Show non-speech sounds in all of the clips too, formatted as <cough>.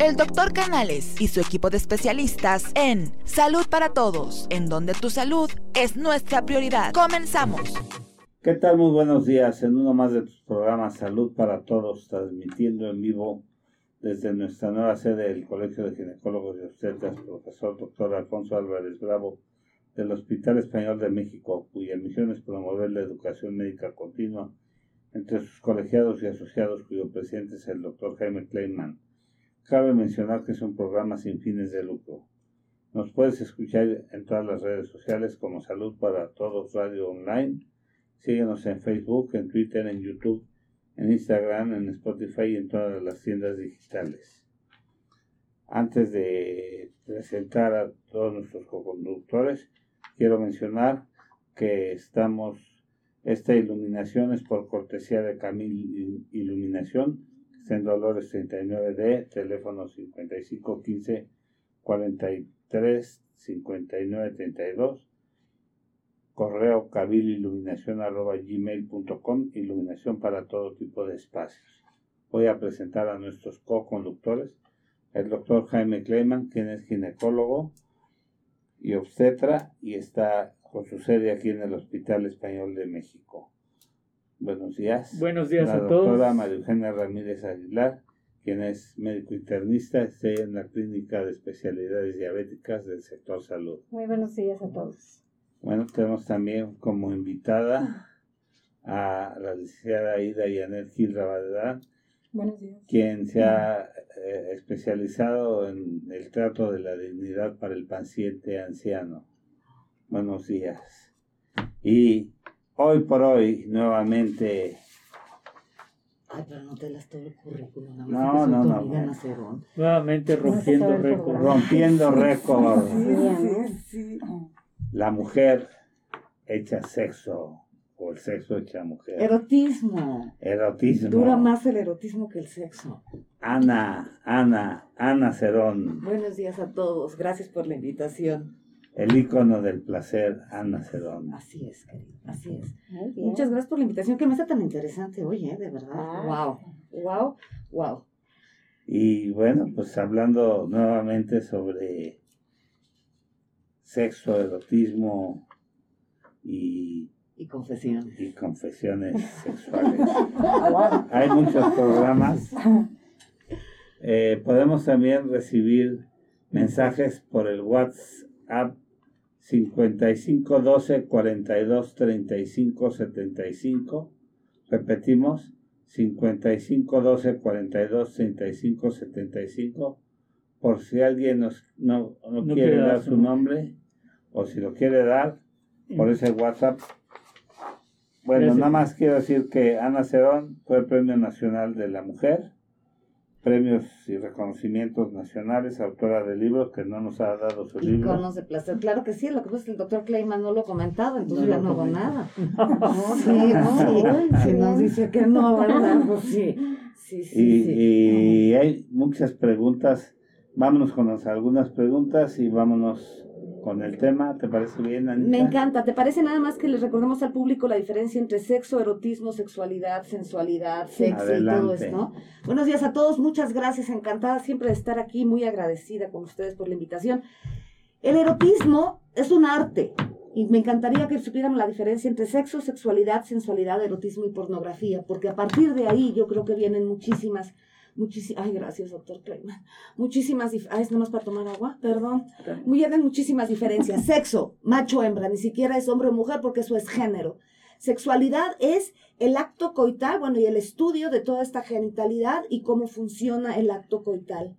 el doctor Canales y su equipo de especialistas en Salud para Todos, en donde tu salud es nuestra prioridad. Comenzamos. ¿Qué tal? Muy buenos días en uno más de tus programas Salud para Todos, transmitiendo en vivo desde nuestra nueva sede del Colegio de Ginecólogos y Obstetras, profesor doctor Alfonso Álvarez Bravo, del Hospital Español de México, cuya misión es promover la educación médica continua entre sus colegiados y asociados, cuyo presidente es el doctor Jaime Kleinman. Cabe mencionar que es un programa sin fines de lucro. Nos puedes escuchar en todas las redes sociales como Salud para Todos Radio Online. Síguenos en Facebook, en Twitter, en YouTube, en Instagram, en Spotify y en todas las tiendas digitales. Antes de presentar a todos nuestros co-conductores, quiero mencionar que estamos, esta iluminación es por cortesía de Camil Iluminación, en Dolores 39D, teléfono 5515 43 59 32, correo cabililuminación arroba gmail.com, iluminación para todo tipo de espacios. Voy a presentar a nuestros co-conductores, el doctor Jaime Kleiman, quien es ginecólogo y obstetra y está con su sede aquí en el Hospital Español de México. Buenos días. Buenos días a todos. La doctora María Eugenia Ramírez Aguilar, quien es médico internista, está en la Clínica de Especialidades Diabéticas del sector salud. Muy buenos días a todos. Bueno, tenemos también como invitada a la licenciada Ida Yanel Gil Rabadán, Buenos días. quien se ha eh, especializado en el trato de la dignidad para el paciente anciano. Buenos días. Y hoy por hoy nuevamente Ay, pero no te las todo el currículum. No, no, no. Nuevamente rompiendo récord. rompiendo récord. Sí, sí. La mujer hecha sexo o el sexo hecha mujer. Erotismo. Erotismo. Dura más el erotismo que el sexo. Ana, Ana, Ana Cerón, Buenos días a todos. Gracias por la invitación. El ícono del placer, Ana Cerón. Así es, querido. Así es. Muchas gracias por la invitación. Qué mesa tan interesante hoy, ¿eh? De verdad. Ah. Wow. Wow. Wow. Y bueno, pues hablando nuevamente sobre sexo, erotismo y, Y confesiones. y confesiones sexuales. <laughs> Hay muchos programas. Eh, podemos también recibir mensajes por el WhatsApp 5512 42 35 75. Repetimos 5512 42 35 75. Por si alguien nos, no, no No quiere dar su nombre o si lo quiere dar por ese WhatsApp. Bueno, Gracias. nada más quiero decir que Ana Cerón fue Premio Nacional de la Mujer, premios y reconocimientos nacionales, autora de libros que no nos ha dado su libro. Iconos de placer. Claro que sí. Lo que pasa es que el doctor Kleiman no lo ha comentado, entonces No ya no hago nada. <laughs> No, sí, no. Si nos dice que no, ¿verdad? Pues sí. Sí, sí, Y, sí. y hay muchas preguntas. Vámonos con las- algunas preguntas y vámonos con el tema. ¿Te parece bien, Anita? Me encanta. ¿Te parece nada más que les recordemos al público la diferencia entre sexo, erotismo, sexualidad, sensualidad, sexo y todo esto? Buenos días a todos. Muchas gracias. Encantada siempre de estar aquí. Muy agradecida con ustedes por la invitación. El erotismo es un arte. Y me encantaría que supieran la diferencia entre sexo, sexualidad, sensualidad, erotismo y pornografía, porque a partir de ahí yo creo que vienen muchísimas, muchísimas, ay, gracias, doctor Kleiman, muchísimas, ah, es nomás para tomar agua, perdón, muy bien, muchísimas diferencias. Sexo, macho, hembra, ni siquiera es hombre o mujer porque eso es género. Sexualidad es el acto coital, bueno, y el estudio de toda esta genitalidad y cómo funciona el acto coital.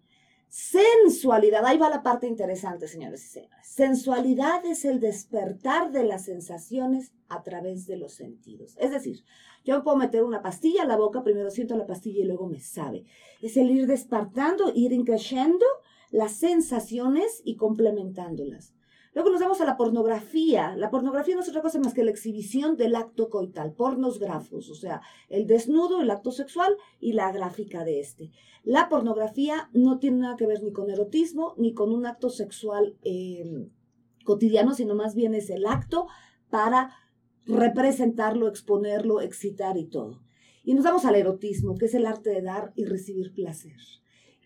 Sensualidad, ahí va la parte interesante, señores y señores. Sensualidad es el despertar de las sensaciones a través de los sentidos. Es decir, yo puedo meter una pastilla a la boca, primero siento la pastilla y luego me sabe. Es el ir despertando, ir creciendo las sensaciones y complementándolas. Luego nos vamos a la pornografía. La pornografía no es otra cosa más que la exhibición del acto coital, pornos grafos, o sea, el desnudo, el acto sexual y la gráfica de este. La pornografía no tiene nada que ver ni con erotismo ni con un acto sexual eh, cotidiano, sino más bien es el acto para representarlo, exponerlo, excitar y todo. Y nos vamos al erotismo, que es el arte de dar y recibir placer.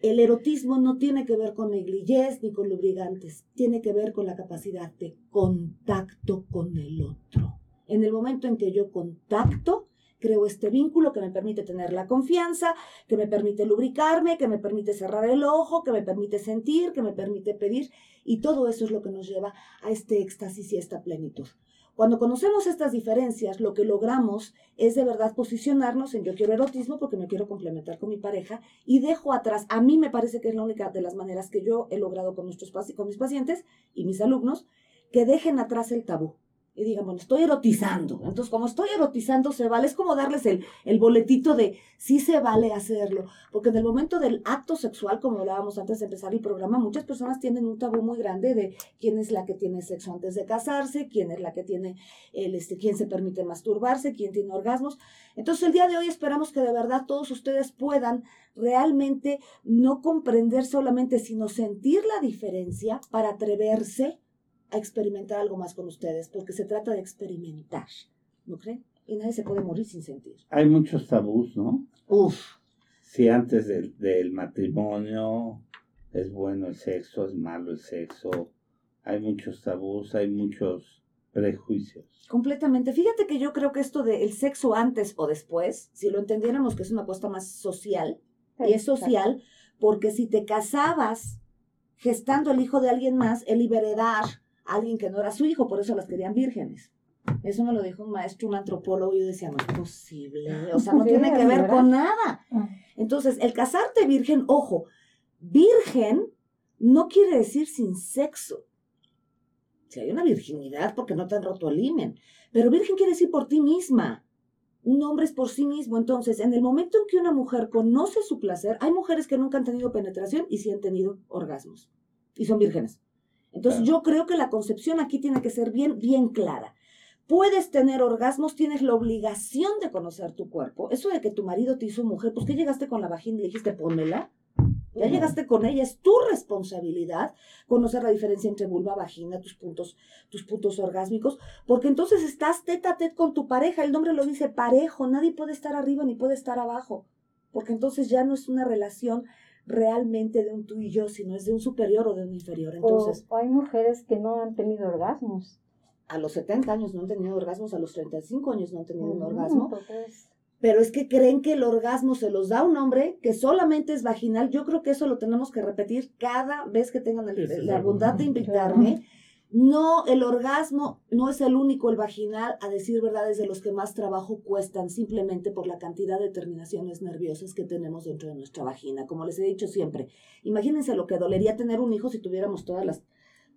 El erotismo no tiene que ver con negligés ni con lubricantes, tiene que ver con la capacidad de contacto con el otro. En el momento en que yo contacto, creo este vínculo que me permite tener la confianza, que me permite lubricarme, que me permite cerrar el ojo, que me permite sentir, que me permite pedir, y todo eso es lo que nos lleva a este éxtasis y a esta plenitud. Cuando conocemos estas diferencias, lo que logramos es de verdad posicionarnos en yo quiero erotismo porque me quiero complementar con mi pareja y dejo atrás, a mí me parece que es la única de las maneras que yo he logrado con, nuestros, con mis pacientes y mis alumnos, que dejen atrás el tabú y digan, bueno, estoy erotizando. Entonces, como estoy erotizando, se vale. Es como darles el, el boletito de sí se vale hacerlo. Porque en el momento del acto sexual, como hablábamos antes de empezar el programa, muchas personas tienen un tabú muy grande de quién es la que tiene sexo antes de casarse, quién es la que tiene, el, este, quién se permite masturbarse, quién tiene orgasmos. Entonces, el día de hoy esperamos que de verdad todos ustedes puedan realmente no comprender solamente, sino sentir la diferencia para atreverse a experimentar algo más con ustedes, porque se trata de experimentar, ¿no creen? Y nadie se puede morir sin sentir. Hay muchos tabús, ¿no? Uf. Si antes del, del matrimonio es bueno el sexo, es malo el sexo, hay muchos tabús, hay muchos prejuicios. Completamente. Fíjate que yo creo que esto del sexo antes o después, si lo entendiéramos que es una apuesta más social, y es social porque si te casabas gestando el hijo de alguien más, el heredar alguien que no era su hijo, por eso las querían vírgenes. Eso me lo dijo un maestro, un antropólogo, y yo decía, no es posible, o sea, no <laughs> tiene que ver con nada. Ah. Entonces, el casarte virgen, ojo, virgen no quiere decir sin sexo. Si hay una virginidad porque no te han roto el himen, pero virgen quiere decir por ti misma. Un hombre es por sí mismo. Entonces, en el momento en que una mujer conoce su placer, hay mujeres que nunca han tenido penetración y sí han tenido orgasmos. Y son vírgenes. Entonces yo creo que la concepción aquí tiene que ser bien, bien clara. Puedes tener orgasmos, tienes la obligación de conocer tu cuerpo. Eso de que tu marido te hizo mujer, pues que llegaste con la vagina y dijiste, pónmela. Ya llegaste con ella, es tu responsabilidad conocer la diferencia entre vulva, vagina, tus puntos, tus puntos orgásmicos, porque entonces estás tete a tete con tu pareja. El nombre lo dice parejo, nadie puede estar arriba ni puede estar abajo, porque entonces ya no es una relación realmente de un tú y yo, sino es de un superior o de un inferior. Entonces, hay mujeres que no han tenido orgasmos. A los 70 años no han tenido orgasmos, a los 35 años no han tenido un orgasmo. Pero es que creen que el orgasmo se los da un hombre que solamente es vaginal. Yo creo que eso lo tenemos que repetir cada vez que tengan la bondad de invitarme. No, el orgasmo no es el único, el vaginal, a decir verdad, es de los que más trabajo cuestan, simplemente por la cantidad de terminaciones nerviosas que tenemos dentro de nuestra vagina. Como les he dicho siempre, imagínense lo que dolería tener un hijo si tuviéramos todas las,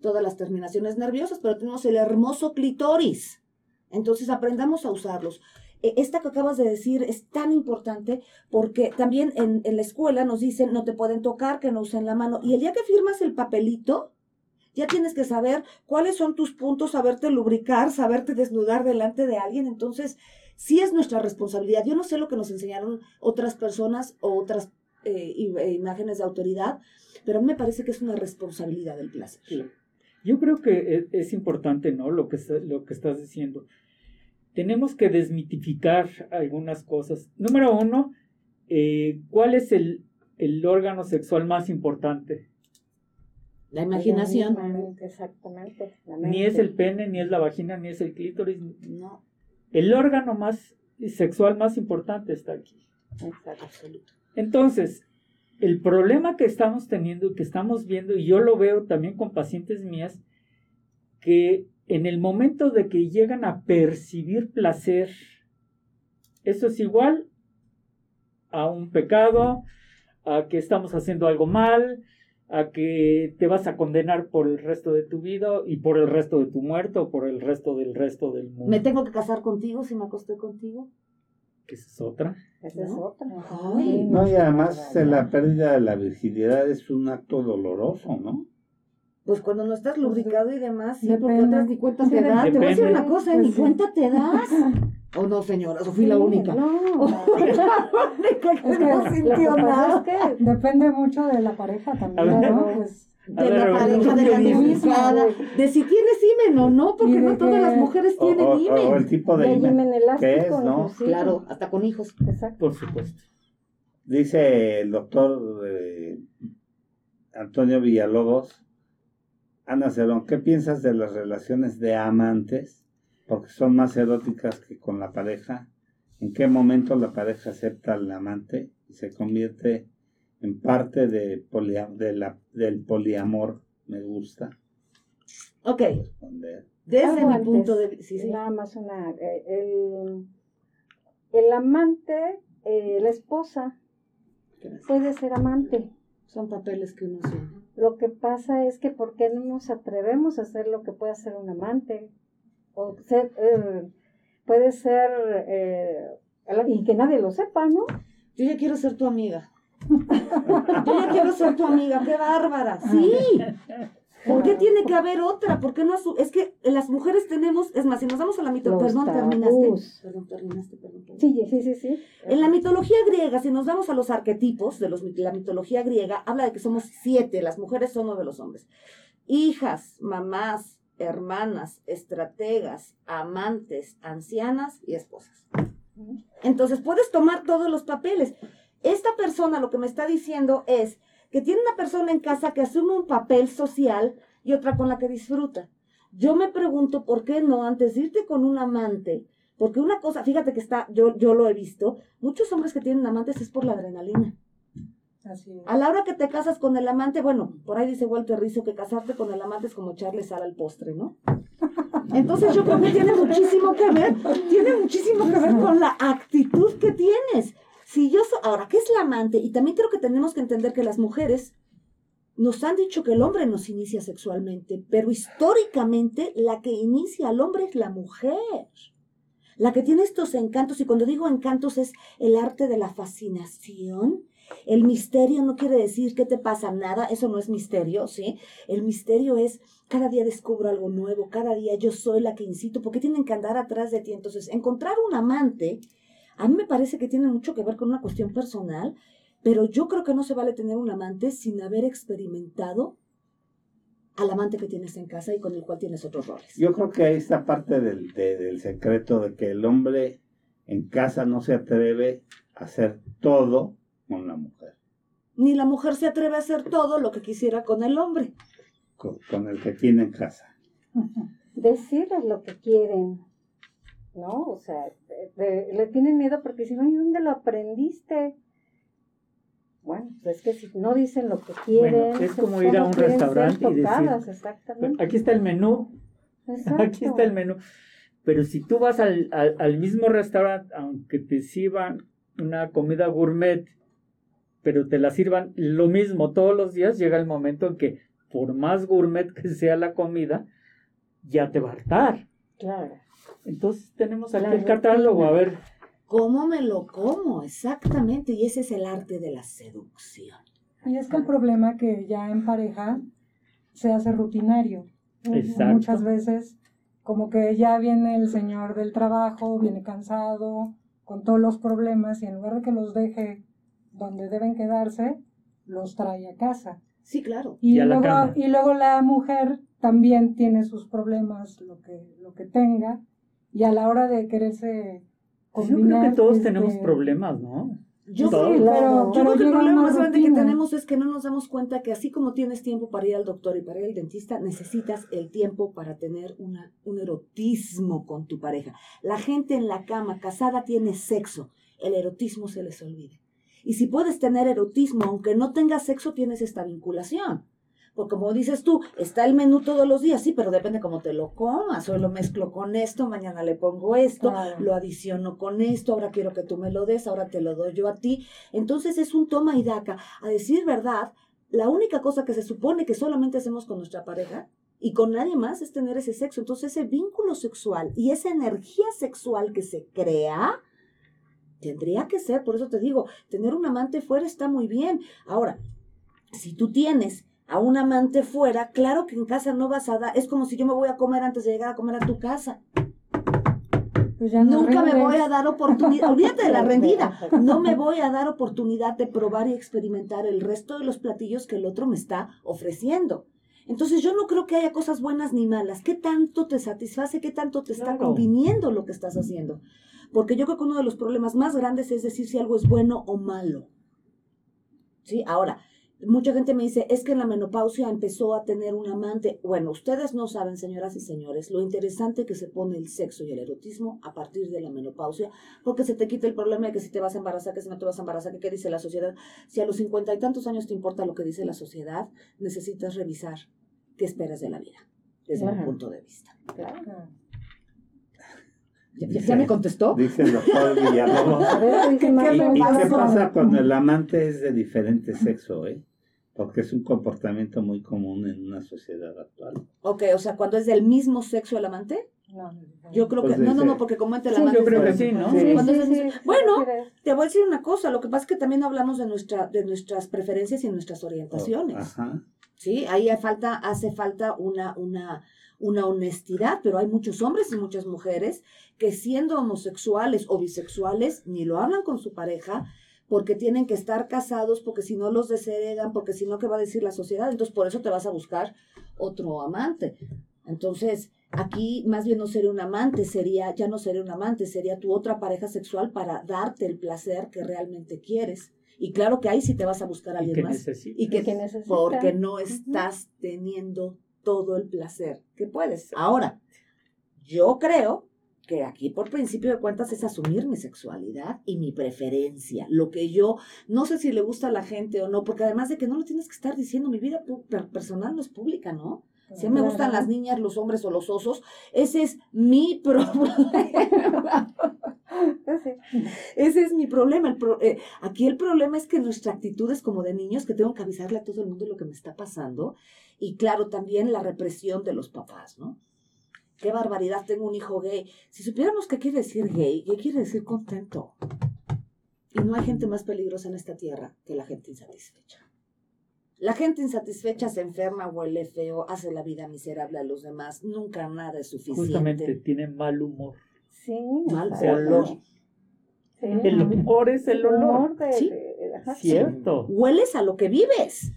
todas las terminaciones nerviosas, pero tenemos el hermoso clitoris. Entonces aprendamos a usarlos. E, esta que acabas de decir es tan importante porque también en, en la escuela nos dicen no te pueden tocar, que no usen la mano. Y el día que firmas el papelito, ya tienes que saber cuáles son tus puntos, saberte lubricar, saberte desnudar delante de alguien. Entonces, sí es nuestra responsabilidad. Yo no sé lo que nos enseñaron otras personas o otras eh, eh, imágenes de autoridad, pero a mí me parece que es una responsabilidad del placer. Yo creo que es, importante, ¿no? Lo que, lo que estás diciendo. Tenemos que desmitificar algunas cosas. Número uno, eh, ¿cuál es el, el órgano sexual más importante? La imaginación. Exactamente. ni es el pene, ni es la vagina, ni es el clítoris. No. El órgano más sexual más importante está aquí. Exacto. Entonces, el problema que estamos teniendo y que estamos viendo, y yo lo veo también con pacientes mías, que en el momento de que llegan a percibir placer, eso es igual a un pecado, a que estamos haciendo algo mal, a que te vas a condenar por el resto de tu vida y por el resto de tu muerto o por el resto del resto del mundo. ¿Me tengo que casar contigo si me acosté contigo? Que esa es otra. Esa es otra. no, y además la pérdida de la virginidad es un acto doloroso, ¿no? Pues cuando no estás lubricado y demás, sí, porque otras ni cuenta te das. Te voy a decir una cosa, ni pues cuenta te das. <laughs> ¿O oh, no, señora? ¿O fui la única? No, <laughs> la única que no sintió nada. Es que depende mucho de la pareja también, ¿no? Pues, de la pareja, de la lubricada, de si tienes himen o no, porque no todas las mujeres tienen o, himen. O, el tipo de himen, elástico, es, ¿no? Claro, hasta con hijos. Exacto. Por supuesto. Dice el doctor eh, Antonio Villalobos, Ana Cerón, ¿qué piensas de las relaciones de amantes? Porque son más eróticas que con la pareja. ¿En qué momento la pareja acepta al amante y se convierte en parte de, de la, del poliamor? Me gusta. Ok. Desde mi punto de vista. Nada más una. Eh, el, el amante, eh, la esposa, puede ser amante. Son papeles que uno hace. Lo que pasa es que ¿por qué no nos atrevemos a hacer lo que puede hacer un amante? O ser, eh, puede ser, eh, y que nadie lo sepa, ¿no? Yo ya quiero ser tu amiga. <laughs> Yo ya quiero ser tu amiga, qué bárbara. Sí. ¿Por qué tiene que haber otra? ¿Por qué no? Es que las mujeres tenemos, es más, si nos vamos a la mitología, perdón, terminaste. Perdón, terminaste, perdón, Sí, sí, sí, sí. En la mitología griega, si nos vamos a los arquetipos de los, la mitología griega, habla de que somos siete, las mujeres son nueve los hombres. Hijas, mamás, hermanas, estrategas, amantes, ancianas y esposas. Entonces puedes tomar todos los papeles. Esta persona lo que me está diciendo es que tiene una persona en casa que asume un papel social y otra con la que disfruta. Yo me pregunto por qué no antes de irte con un amante, porque una cosa, fíjate que está, yo, yo lo he visto, muchos hombres que tienen amantes es por la adrenalina. A la hora que te casas con el amante, bueno, por ahí dice Walter Rizzo que casarte con el amante es como echarle sal al postre, ¿no? Entonces yo creo que tiene muchísimo que ver, tiene muchísimo que ver con la actitud que tienes. Si yo ahora, ¿qué es la amante? Y también creo que tenemos que entender que las mujeres nos han dicho que el hombre nos inicia sexualmente, pero históricamente la que inicia al hombre es la mujer. La que tiene estos encantos, y cuando digo encantos es el arte de la fascinación. El misterio no quiere decir que te pasa nada, eso no es misterio, ¿sí? El misterio es cada día descubro algo nuevo, cada día yo soy la que incito, porque tienen que andar atrás de ti. Entonces, encontrar un amante a mí me parece que tiene mucho que ver con una cuestión personal, pero yo creo que no se vale tener un amante sin haber experimentado al amante que tienes en casa y con el cual tienes otros roles. Yo creo que ahí está parte del, del secreto de que el hombre en casa no se atreve a hacer todo con la mujer. Ni la mujer se atreve a hacer todo lo que quisiera con el hombre. Con, con el que tiene en casa. <laughs> Decirles lo que quieren, ¿no? O sea, le tienen miedo porque si no, ¿y dónde lo aprendiste? Bueno, pues es que si no dicen lo que quieren. es como ir a un restaurante y decir, aquí está el menú, <laughs> aquí está el menú. Pero si tú vas al, al, mismo restaurante, aunque te sirvan una comida gourmet, pero te la sirvan lo mismo todos los días, llega el momento en que por más gourmet que sea la comida, ya te va a hartar. Claro. Entonces tenemos aquí el catálogo, a ver. ¿Cómo me lo como? Exactamente, y ese es el arte de la seducción. Y es que el problema que ya en pareja se hace rutinario. Exacto. Muchas veces como que ya viene el señor del trabajo, viene cansado, con todos los problemas, y en lugar de que los deje donde deben quedarse, los trae a casa. Sí, claro. Y, luego, y luego la mujer también tiene sus problemas, lo que, lo que tenga, y a la hora de quererse combinar... Yo creo que todos tenemos este, problemas, ¿no? Yo, sí, pero, yo creo que el problema más grande que tenemos es que no nos damos cuenta que así como tienes tiempo para ir al doctor y para ir al dentista, necesitas el tiempo para tener una, un erotismo con tu pareja. La gente en la cama casada tiene sexo, el erotismo se les olvida. Y si puedes tener erotismo, aunque no tengas sexo, tienes esta vinculación. Porque como dices tú, está el menú todos los días, sí, pero depende cómo te lo comas. Hoy lo mezclo con esto, mañana le pongo esto, lo adiciono con esto, ahora quiero que tú me lo des, ahora te lo doy yo a ti. Entonces es un toma y daca. A decir verdad, la única cosa que se supone que solamente hacemos con nuestra pareja y con nadie más es tener ese sexo. Entonces ese vínculo sexual y esa energía sexual que se crea, tendría que ser, por eso te digo, tener un amante fuera está muy bien. Ahora, si tú tienes a un amante fuera, claro que en casa no vas a dar, es como si yo me voy a comer antes de llegar a comer a tu casa. Pues Nunca me voy a dar oportunidad, <laughs> olvídate de la rendida, no me voy a dar oportunidad de probar y experimentar el resto de los platillos que el otro me está ofreciendo. Entonces yo no creo que haya cosas buenas ni malas. ¿Qué tanto te satisface? ¿Qué tanto te está conviniendo lo que estás haciendo? Porque yo creo que uno de los problemas más grandes es decir si algo es bueno o malo. Sí, ahora, mucha gente me dice, es que en la menopausia empezó a tener un amante. Bueno, ustedes no saben, señoras y señores, lo interesante que se pone el sexo y el erotismo a partir de la menopausia, porque se te quita el problema de que si te vas a embarazar, que si no te vas a embarazar, que qué dice la sociedad. Si a los cincuenta y tantos años te importa lo que dice la sociedad, necesitas revisar qué esperas de la vida, desde mi punto de vista. Claro. ¿Ya, me contestó? Dice el doctor Villalobos. <laughs> ¿Y, qué pasa cuando el amante es de diferente sexo, eh? Porque es un comportamiento muy común en una sociedad actual. Ok, o sea, cuando es del mismo sexo el amante. No, yo creo que, pues no, no, no, porque como el amante. yo creo que sí, ¿no? bueno, te voy a decir una cosa, lo que pasa es que también hablamos de, nuestra, de nuestras preferencias y nuestras orientaciones. Ajá. Sí, ahí falta, hace falta una, una, una honestidad, pero hay muchos hombres y muchas mujeres que siendo homosexuales o bisexuales ni lo hablan con su pareja porque tienen que estar casados, porque si no los desheredan, porque si no, ¿qué va a decir la sociedad? Entonces, por eso te vas a buscar otro amante. Entonces, aquí más bien no sería un amante, sería, ya no sería un amante, sería tu otra pareja sexual para darte el placer que realmente quieres. Y claro que ahí sí te vas a buscar a alguien más. Y que, porque no estás teniendo todo el placer que puedes. Ahora, yo creo que aquí por principio de cuentas es asumir mi sexualidad y mi preferencia, lo que yo no sé si le gusta a la gente o no, porque además de que no lo tienes que estar diciendo, mi vida personal no es pública, ¿no? Si me gustan las niñas, los hombres o los osos, ese es mi <laughs> problema. Ese es mi problema. Eh, aquí el problema es que nuestra actitud es como de niños que tengo que avisarle a todo el mundo lo que me está pasando. Y claro, también la represión de los papás, ¿no? Qué barbaridad, tengo un hijo gay. Si supiéramos qué quiere decir gay, qué quiere decir contento. Y no hay gente más peligrosa en esta tierra que la gente insatisfecha. La gente insatisfecha se enferma, huele feo, hace la vida miserable a los demás, nunca nada es suficiente. Justamente tiene mal humor. Sí. Mal olor. El humor es el olor. ¿Sí? Cierto. Hueles a lo que vives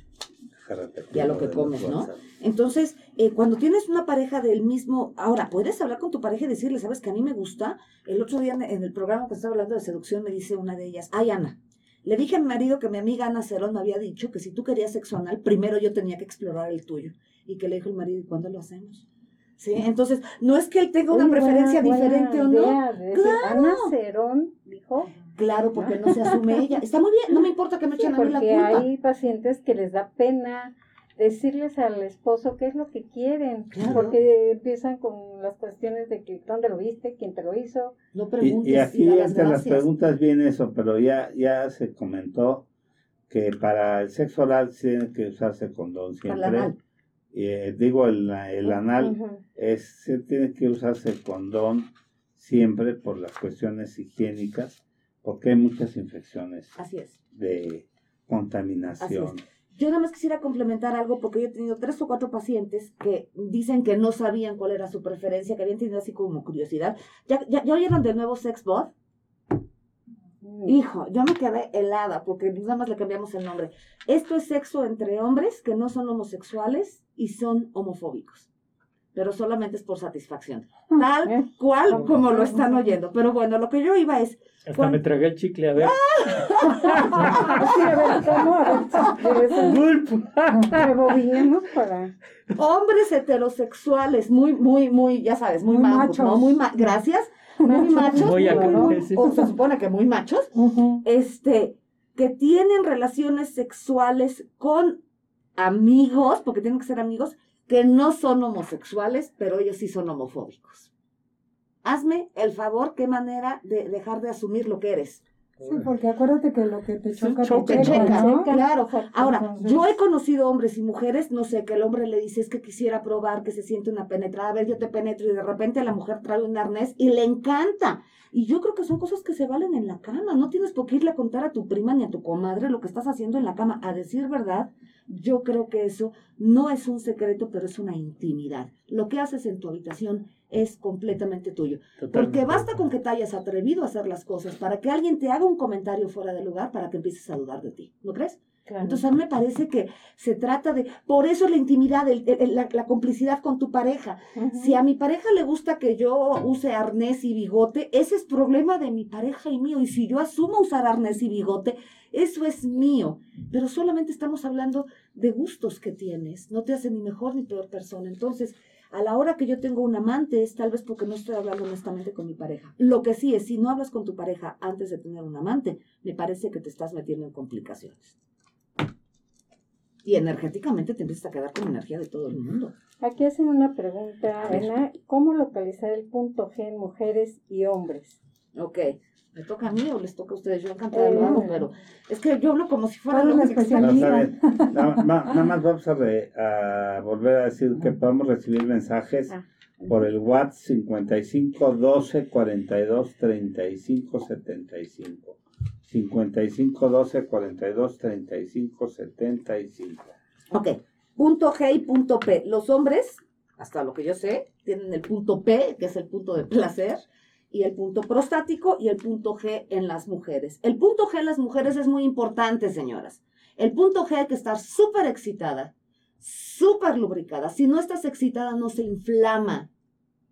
y a lo que comes, ¿no? Entonces, eh, cuando tienes una pareja del mismo, ahora, puedes hablar con tu pareja y decirle, sabes que a mí me gusta. El otro día en el programa que estaba hablando de seducción me dice una de ellas, ay Ana, le dije a mi marido que mi amiga Ana Cerón me había dicho que si tú querías sexo anal, primero yo tenía que explorar el tuyo. Y que le dijo el marido, ¿y cuándo lo hacemos? Sí, entonces, no es que él tenga una preferencia diferente o no. Claro. Ana Cerón dijo. Claro, porque no se asume ella. <laughs> Está muy bien, no me importa que me echen a mí la culpa. Porque hay pacientes que les da pena decirles al esposo qué es lo que quieren, porque empiezan con las cuestiones de que dónde lo viste, quién te lo hizo. No preguntes. Y, aquí entre las preguntas viene eso, pero ya, ya se comentó que para el sexo oral tiene que usarse condón siempre. Eh, digo, el, el anal es, se tiene que usarse condón siempre por las cuestiones higiénicas, porque hay muchas infecciones Así es. de contaminación. Yo nada más quisiera complementar algo porque yo he tenido tres o cuatro pacientes que dicen que no sabían cuál era su preferencia, que habían tenido así como curiosidad. ¿Ya, ya, oyeron del nuevo Sexbot? Mm. Hijo, yo me quedé helada porque nada más le cambiamos el nombre. Esto es sexo entre hombres que no son homosexuales y son homofóbicos. Pero solamente es por satisfacción. Ah, Tal cual como lo están oyendo. Pero bueno, lo que yo iba es, hasta me tragué el chicle, a ver. <laughs> Hombres heterosexuales, muy, muy, muy, ya sabes, muy, machos, ¿no? Muy gracias. Muy machos. Muy o se supone que muy machos. Este, que tienen relaciones sexuales con amigos, porque tienen que ser amigos, que no son homosexuales, pero ellos sí son homofóbicos hazme el favor, qué manera de dejar de asumir lo que eres. Sí, porque acuérdate que lo que te choca, te checa, ¿no? Claro. Ahora, yo he conocido hombres y mujeres, no sé, que el hombre le dice es que quisiera probar, que se siente una penetrada, a ver, yo te penetro y de repente la mujer trae un arnés y le encanta. Y yo creo que son cosas que se valen en la cama. No tienes por qué irle a contar a tu prima ni a tu comadre lo que estás haciendo en la cama. A decir verdad, yo creo que eso no es un secreto, pero es una intimidad. Lo que haces en tu habitación es completamente tuyo. Porque basta con que te hayas atrevido a hacer las cosas para que alguien te haga un comentario fuera de lugar para que empieces a dudar de ti. ¿No crees? Entonces a mí me parece que se trata de, por eso la intimidad, la, complicidad con tu pareja. Si a mi pareja le gusta que yo use arnés y bigote, ese es problema de mi pareja y mío. Y si yo asumo usar arnés y bigote, eso es mío. Pero solamente estamos hablando de gustos que tienes. No te hace ni mejor ni peor persona. Entonces, a la hora que yo tengo un amante es tal vez porque no estoy hablando honestamente con mi pareja. Lo que sí es, si no hablas con tu pareja antes de tener un amante, me parece que te estás metiendo en complicaciones. Y energéticamente te empiezas a quedar con energía de todo el mundo. Aquí hacen una pregunta, Ana, ¿cómo localizar el punto G en mujeres y hombres? Ok. ¿Me toca a mí o les toca a ustedes? Yo encantada de nuevo, pero es que yo hablo como si fuera una especialista. nada, más vamos a, volver a decir que podemos recibir mensajes ah, por el WhatsApp 55 12 42 35 75. 55 12 42 35 75. Ok, punto G y punto P. Los hombres, hasta lo que yo sé, tienen el punto P, que es el punto de placer y el punto prostático y el punto G en las mujeres. El punto G en las mujeres es muy importante, señoras. El punto G hay que estar súper excitada, súper lubricada. Si no estás excitada, no se inflama.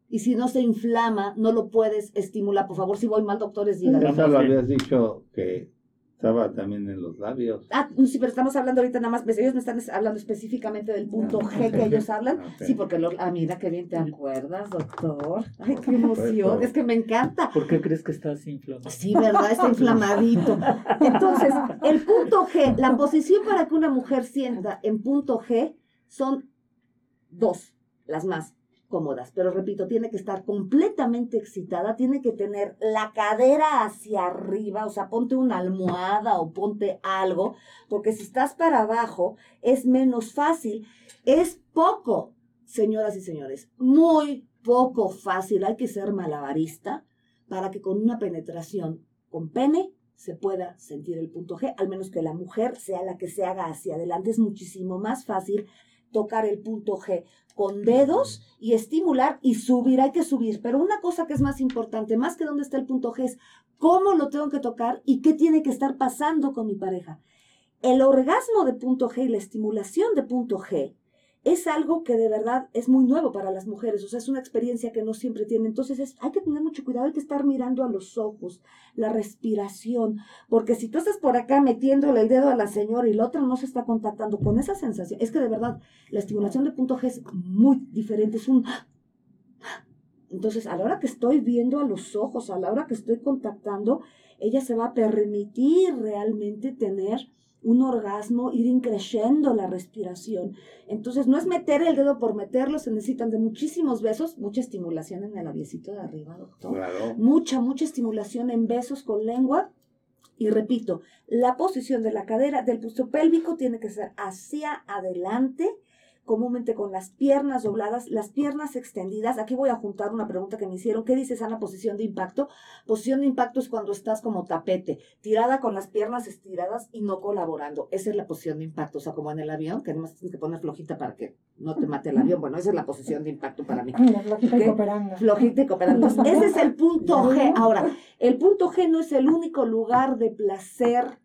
Y si no se inflama, no lo puedes estimular. Por favor, si voy mal, doctores, díganme. Ya lo habías dicho que estaba también en los labios. Ah, sí, pero estamos hablando ahorita nada más, pues, ellos me están hablando específicamente del punto ah, G que ellos hablan. Sí, porque, lo, ah, mira qué bien te acuerdas, doctor. Ay, qué emoción, es que me encanta. ¿Por qué crees que estás inflamado? Sí, ¿verdad? Está inflamadito. Entonces, el punto G, la posición para que una mujer sienta en punto G son dos, las más cómodas. Pero repito, tiene que estar completamente excitada, tiene que tener la cadera hacia arriba, o sea, ponte una almohada o ponte algo, porque si estás para abajo es menos fácil. Es poco, señoras y señores, muy poco fácil. Hay que ser malabarista para que con una penetración con pene se pueda sentir el punto G, al menos que la mujer sea la que se haga hacia adelante. Es muchísimo más fácil tocar el punto G con dedos y estimular y subir, hay que subir. Pero una cosa que es más importante, más que dónde está el punto G, es cómo lo tengo que tocar y qué tiene que estar pasando con mi pareja. El orgasmo de punto G y la estimulación de punto G es algo que de verdad es muy nuevo para las mujeres, o sea, es una experiencia que no siempre tienen. Entonces hay que tener mucho cuidado, hay que estar mirando a los ojos, la respiración, porque si tú estás por acá metiéndole el dedo a la señora y la otra no se está contactando con esa sensación, es que de verdad la estimulación de punto G es muy diferente, es un... Entonces, a la hora que estoy viendo a los ojos, a la hora que estoy contactando, ella se va a permitir realmente tener un orgasmo, ir increciendo la respiración. Entonces, no es meter el dedo por meterlo, se necesitan de muchísimos besos, mucha estimulación en el labiecito de arriba, doctor. Mucha, mucha estimulación en besos con lengua. Y repito, la posición de la cadera del puesto pélvico tiene que ser hacia adelante comúnmente con las piernas dobladas, las piernas extendidas. Aquí voy a juntar una pregunta que me hicieron. ¿Qué dices, Ana, posición de impacto? Posición de impacto es cuando estás como tapete, tirada con las piernas estiradas y no colaborando. Esa es la posición de impacto. O sea, como en el avión, que además tienes que poner flojita para que no te mate el avión. Bueno, esa es la posición de impacto para mí. flojita y cooperando. Flojita y cooperando. Entonces, ese es el punto G. <laughs> Ahora, el punto G no es el único lugar de placer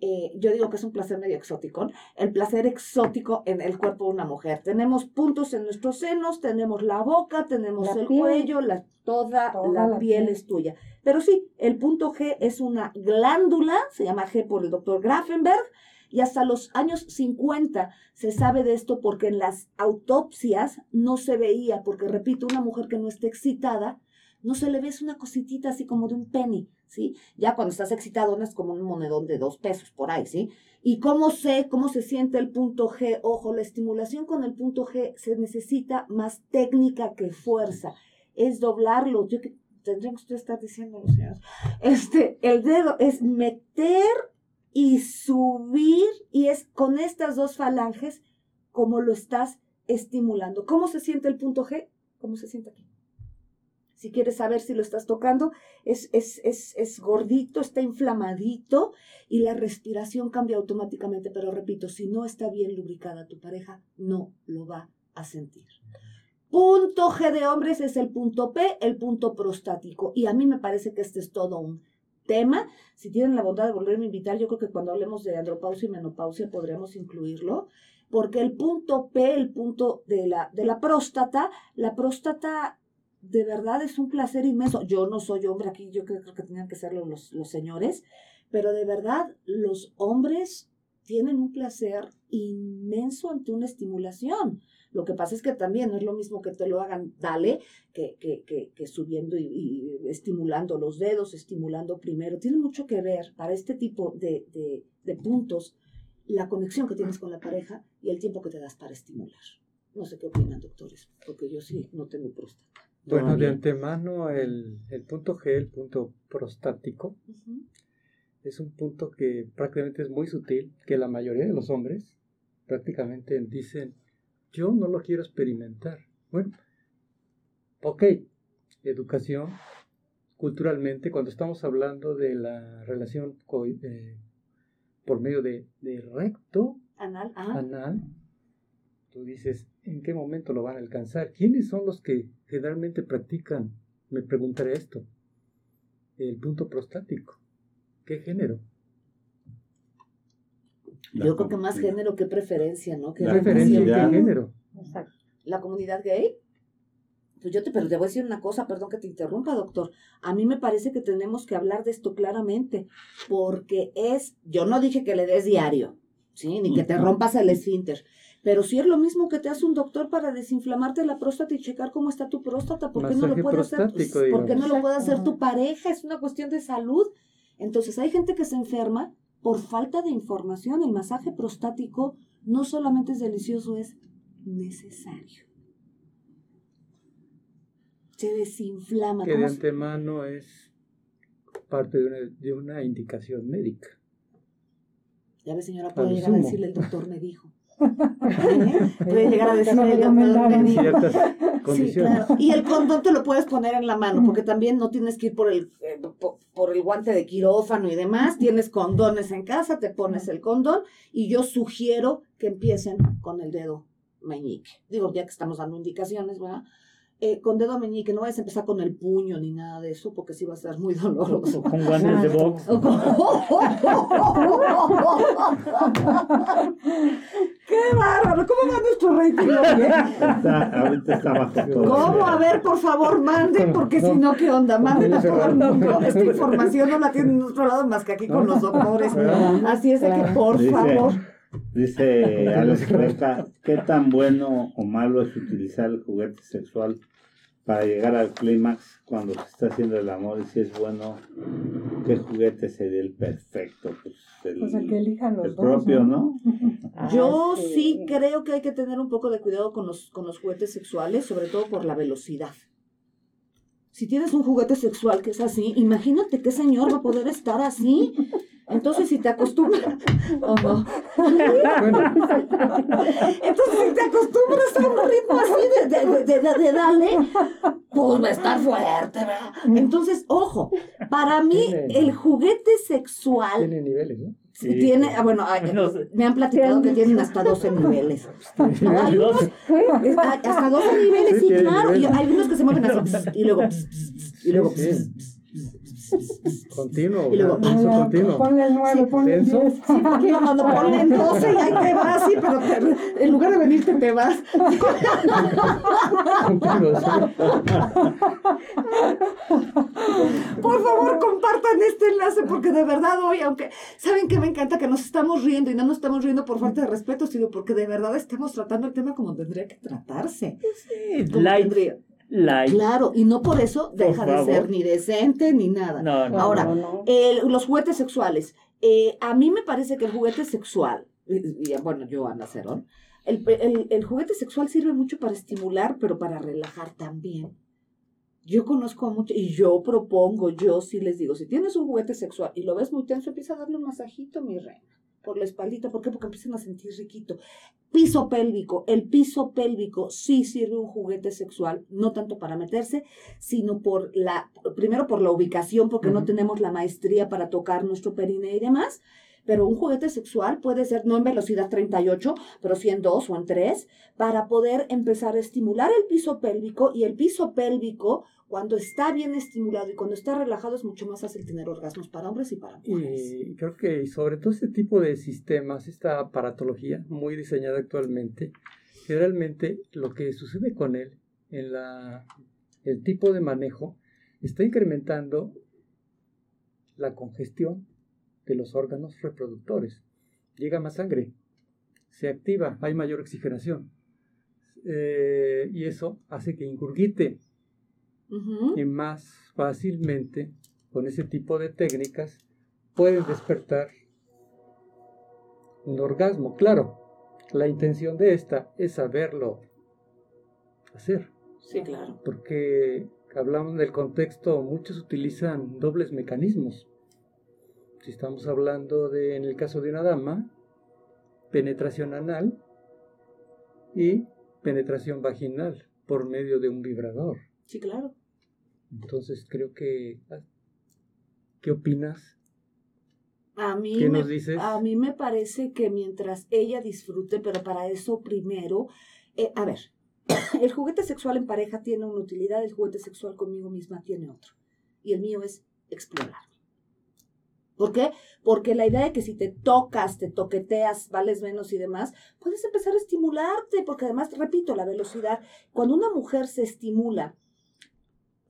eh, yo digo que es un placer medio exótico, el placer exótico en el cuerpo de una mujer. Tenemos puntos en nuestros senos, tenemos la boca, tenemos el cuello, la, toda, la, piel, es tuya. Pero sí, el punto G es una glándula, se llama G por el doctor Grafenberg, y hasta los años 50 se sabe de esto porque en las autopsias no se veía, porque repito, una mujer que no esté excitada, no se le ve, una cositita así como de un penny ¿sí? Ya cuando estás excitado no es como un monedón de dos pesos por ahí, ¿sí? ¿Y cómo sé, cómo se siente el punto G? Ojo, la estimulación con el punto G se necesita más técnica que fuerza. Es doblarlo. Yo que tendrían que ustedes estar diciendo, señores. Este, el dedo es meter y subir y es con estas dos falanges como lo estás estimulando. ¿Cómo se siente el punto G? ¿Cómo se siente aquí? Si quieres saber si lo estás tocando, es, es, es, es gordito, está inflamadito y la respiración cambia automáticamente. Pero repito, si no está bien lubricada tu pareja, no lo va a sentir. Punto G de hombres es el punto P, el punto prostático. Y a mí me parece que este es todo un tema. Si tienen la bondad de volverme a invitar, yo creo que cuando hablemos de andropausia y menopausia podremos incluirlo, porque el punto P, el punto de la, de la próstata, la próstata de verdad es un placer inmenso. Yo no soy hombre aquí, yo creo, que tenían que serlo los, los señores, pero de verdad los hombres tienen un placer inmenso ante una estimulación. Lo que pasa es que también no es lo mismo que te lo hagan, dale, que, que, que, subiendo y, estimulando los dedos, estimulando primero. Tiene mucho que ver para este tipo de, de, de puntos la conexión que tienes con la pareja y el tiempo que te das para estimular. No sé qué opinan, doctores, porque yo sí no tengo próstata. Bueno, de antemano el, el, punto G, el punto prostático, es un punto que prácticamente es muy sutil, que la mayoría de los hombres prácticamente dicen, yo no lo quiero experimentar. Bueno, ok, educación, culturalmente, cuando estamos hablando de la relación eh, por medio de, recto, anal, anal, tú dices, ¿en qué momento lo van a alcanzar? ¿Quiénes son los que generalmente practican? Me preguntaré esto. El punto prostático. ¿Qué género? Yo creo que más género que preferencia, ¿no? ¿Qué preferencia qué género? La comunidad gay. Pues yo te, pero te voy a decir una cosa, perdón que te interrumpa, doctor. A mí me parece que tenemos que hablar de esto claramente, porque es, yo no dije que le des diario, ¿sí? Ni que te rompas el esfínter. Pero si es lo mismo que te hace un doctor para desinflamarte la próstata y checar cómo está tu próstata, ¿por qué no lo puede hacer? ¿Por qué no lo puede hacer tu pareja? Es una cuestión de salud. Entonces hay gente que se enferma por falta de información. El masaje prostático no solamente es delicioso, es necesario. Se desinflama. Que de antemano es parte de una, de una indicación médica. Ya ve, señora, puede llegar a decirle el doctor me dijo. <laughs> Puede llegar a decirle el doctor me dijo. Y el condón te lo puedes poner en la mano, porque también no tienes que ir por el, eh, por, el guante de quirófano y demás. Tienes condones en casa, te pones el condón y yo sugiero que empiecen con el dedo meñique. Digo, ya que estamos dando indicaciones, ¿verdad? Eh, con dedo meñique, no vayas a empezar con el puño ni nada de eso, porque sí va a ser muy doloroso. con guantes de box. <laughs> ¡Qué bárbaro! ¿Cómo va nuestro rating está, ahorita está bajo todo. ¿Cómo? A ver, por favor, manden, porque si no, ¿qué onda? Manden a todo el mundo. Esta información no la tienen en otro lado más que aquí con los doctores. Así es de que, por favor. Dice <laughs> Alex Reca, ¿qué tan bueno o malo es utilizar el juguete sexual para llegar al clímax cuando se está haciendo el amor y si es bueno, ¿qué juguete sería el perfecto? Pues el, pues que elijan los propio, ¿no? <laughs> Yo ah, sí. creo que hay que tener un poco de cuidado con los, con los juguetes sexuales, sobre todo por la velocidad. Si tienes un juguete sexual que es así, imagínate qué señor va a poder estar así. Entonces, si te acostumbras, o no. Entonces, si te acostumbras a un ritmo así de, de, de, darle, pues va a estar fuerte, ¿verdad? Entonces, ojo, para mí, el juguete sexual. Tiene niveles, ¿no? Sí, tiene, ah, bueno, me han platicado que tienen hasta 12 niveles. Hay unos, hasta 12 niveles, sí, claro. Y hay unos que se mueven así, y luego, y luego, Continuo, y luego, no, continuo. Ponle el 9, ponle el 10. Sí, porque cuando ponle el 12 y ahí te vas, sí, pero te, en lugar de venirte te vas. Por favor, compartan este enlace porque de verdad hoy, aunque saben que me encanta que nos estamos riendo y no nos estamos riendo por falta de respeto, sino porque de verdad estamos tratando el tema como tendría que tratarse. Sí, light. Claro, y no por eso deja de ser ni decente ni nada. Ahora, los juguetes sexuales. Eh, a mí me parece que el juguete sexual, y, bueno, yo Ana Cerón, el, el, el juguete sexual sirve mucho para estimular, pero para relajar también. Yo conozco a muchos, y yo propongo, yo sí les digo, si tienes un juguete sexual y lo ves muy tenso, empieza a darle un masajito, mi reina por la espaldita. ¿Por qué? Porque empiezan a sentir riquito. Piso pélvico. El piso pélvico sí sirve un juguete sexual, no tanto para meterse, sino por la, primero por la ubicación, porque no tenemos la maestría para tocar nuestro perine y demás, Pero un juguete sexual puede ser no en velocidad 38, pero sí en 2 o en 3, para poder empezar a estimular el piso pélvico y el piso pélvico cuando está bien estimulado y cuando está relajado es mucho más fácil tener orgasmos para hombres y para mujeres. Y creo que sobre todo este tipo de sistemas, esta aparatología muy diseñada actualmente, generalmente lo que sucede con él en la, el tipo de manejo está incrementando la congestión de los órganos reproductores. Llega más sangre, se activa, hay mayor oxigenación. Eh, y eso hace que ingurgite y más fácilmente con ese tipo de técnicas pueden despertar un orgasmo. Claro, la intención de esta es saberlo hacer. Sí, claro. Porque hablamos del contexto, muchos utilizan dobles mecanismos. Si estamos hablando de, en el caso de una dama, penetración anal y penetración vaginal por medio de un vibrador. Sí, claro. Entonces creo que... Ah, ¿Qué opinas? A mí, ¿Qué nos dices? a mí me parece que mientras ella disfrute, pero para eso primero, eh, a ver, <coughs> el juguete sexual en pareja tiene una utilidad, el juguete sexual conmigo misma tiene otro. Y el mío es explorar. ¿Por qué? Porque la idea de que si te tocas, te toqueteas, vales menos y demás, puedes empezar a estimularte, porque además, repito, la velocidad, cuando una mujer se estimula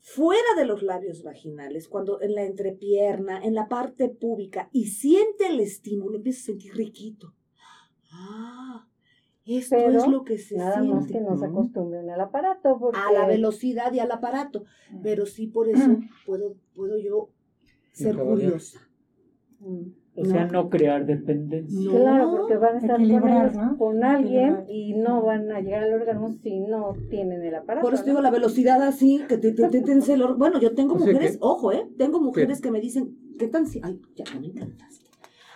fuera de los labios vaginales, cuando en la entrepierna, en la parte pública, y siente el estímulo, empieza a sentir riquito. Ah, esto es lo que se nada más que no se acostumbren al aparato. A la velocidad y al aparato. Mm. Pero sí por eso <clears throat> puedo, puedo yo ser curiosa. Mm. O sea, no crear dependencia. Claro, porque van a estar con, alguien y no van a llegar al órgano si no tienen el aparato. Por eso digo la velocidad así, que te, te, el Bueno, yo tengo mujeres, ojo, ¿eh? Tengo mujeres que me dicen, ¿qué tan? Ay, ya me encantaste.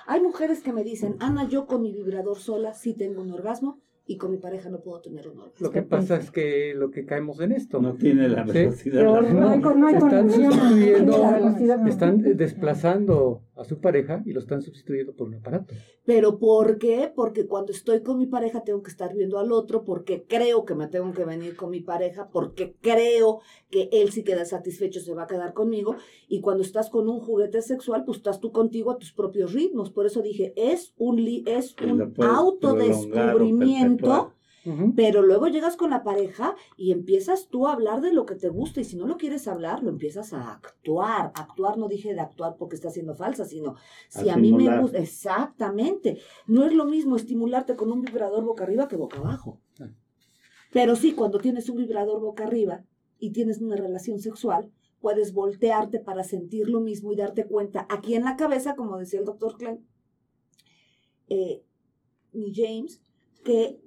Hay mujeres que me dicen, Ana, yo con mi vibrador sola sí tengo un orgasmo y con mi pareja no puedo tener un orgasmo. Lo que pasa es que lo que caemos en esto. No tiene la velocidad. No, están sustituyendo, están desplazando a su pareja y lo están sustituyendo por un aparato. ¿Pero por qué? Porque cuando estoy con mi pareja tengo que estar viendo al otro, porque creo que me tengo que venir con mi pareja, porque creo que él si queda satisfecho se va a quedar conmigo. Y cuando estás con un juguete sexual, pues estás tú contigo a tus propios ritmos. Por eso dije, es un, es un autodescubrimiento pero luego llegas con la pareja y empiezas tú a hablar de lo que te gusta y si no lo quieres hablar, lo empiezas a actuar. Actuar no dije de actuar porque está siendo falsa, sino si a, mí me gusta, exactamente. No es lo mismo estimularte con un vibrador boca arriba que boca abajo. Ah. Pero sí, cuando tienes un vibrador boca arriba y tienes una relación sexual, puedes voltearte para sentir lo mismo y darte cuenta aquí en la cabeza, como decía el doctor Klein, eh, ni James, que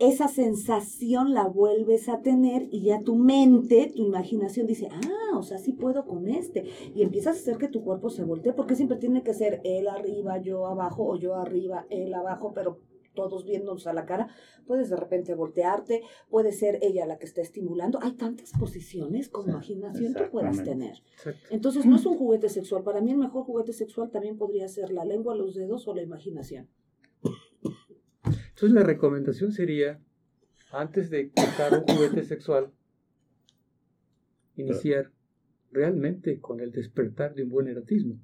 esa sensación la vuelves a tener y ya tu mente, tu imaginación dice, ah, o sea, sí puedo con este. Y empiezas a hacer que tu cuerpo se voltee, porque siempre tiene que ser él arriba, yo abajo, o yo arriba, él abajo, pero todos viéndonos a la cara. Puedes de repente voltearte, puede ser ella la que está estimulando. Hay tantas posiciones con imaginación que puedas tener. Entonces, no es un juguete sexual. Para mí el mejor juguete sexual también podría ser la lengua, los dedos o la imaginación. Entonces la recomendación sería, antes de quitar un juguete sexual, iniciar realmente con el despertar de un buen erotismo.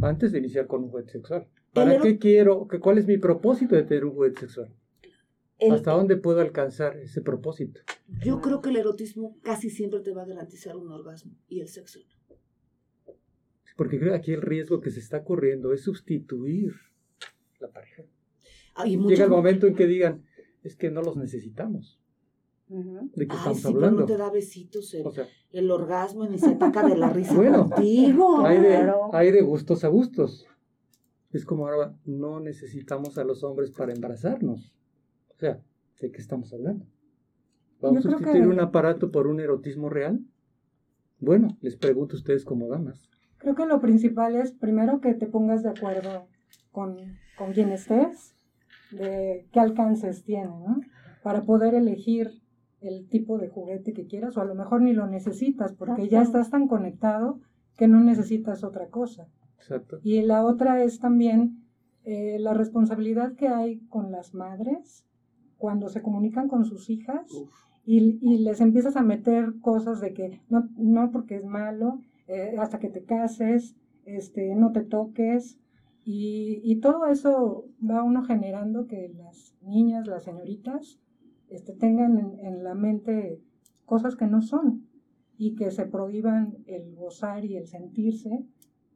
Antes de iniciar con un juguete sexual. ¿Para qué quiero? ¿Cuál es mi propósito de tener un juguete sexual? ¿Hasta dónde puedo alcanzar ese propósito? Yo creo que el erotismo casi siempre te va a garantizar un orgasmo y el sexo Porque creo que aquí el riesgo que se está corriendo es sustituir la pareja. Llega el momento en que digan, es que no los necesitamos. ¿De qué estamos hablando? no te da besitos el, orgasmo ni se ataca de la risa bueno, contigo. Hay de, hay de gustos a gustos. Es como ahora, no necesitamos a los hombres para embarazarnos. O sea, ¿de qué estamos hablando? ¿Vamos a sustituir un aparato por un erotismo real? Bueno, les pregunto a ustedes como damas. Creo que lo principal es primero que te pongas de acuerdo con, con quien estés, de qué alcances tiene, ¿no? Para poder elegir el tipo de juguete que quieras o a lo mejor ni lo necesitas porque ya estás tan conectado que no necesitas otra cosa. Y la otra es también eh, la responsabilidad que hay con las madres cuando se comunican con sus hijas y, y, les empiezas a meter cosas de que no, no porque es malo, eh, hasta que te cases, este, no te toques. Y, y, todo eso va uno generando que las niñas, las señoritas, este, tengan en, en la mente cosas que no son y que se prohíban el gozar y el sentirse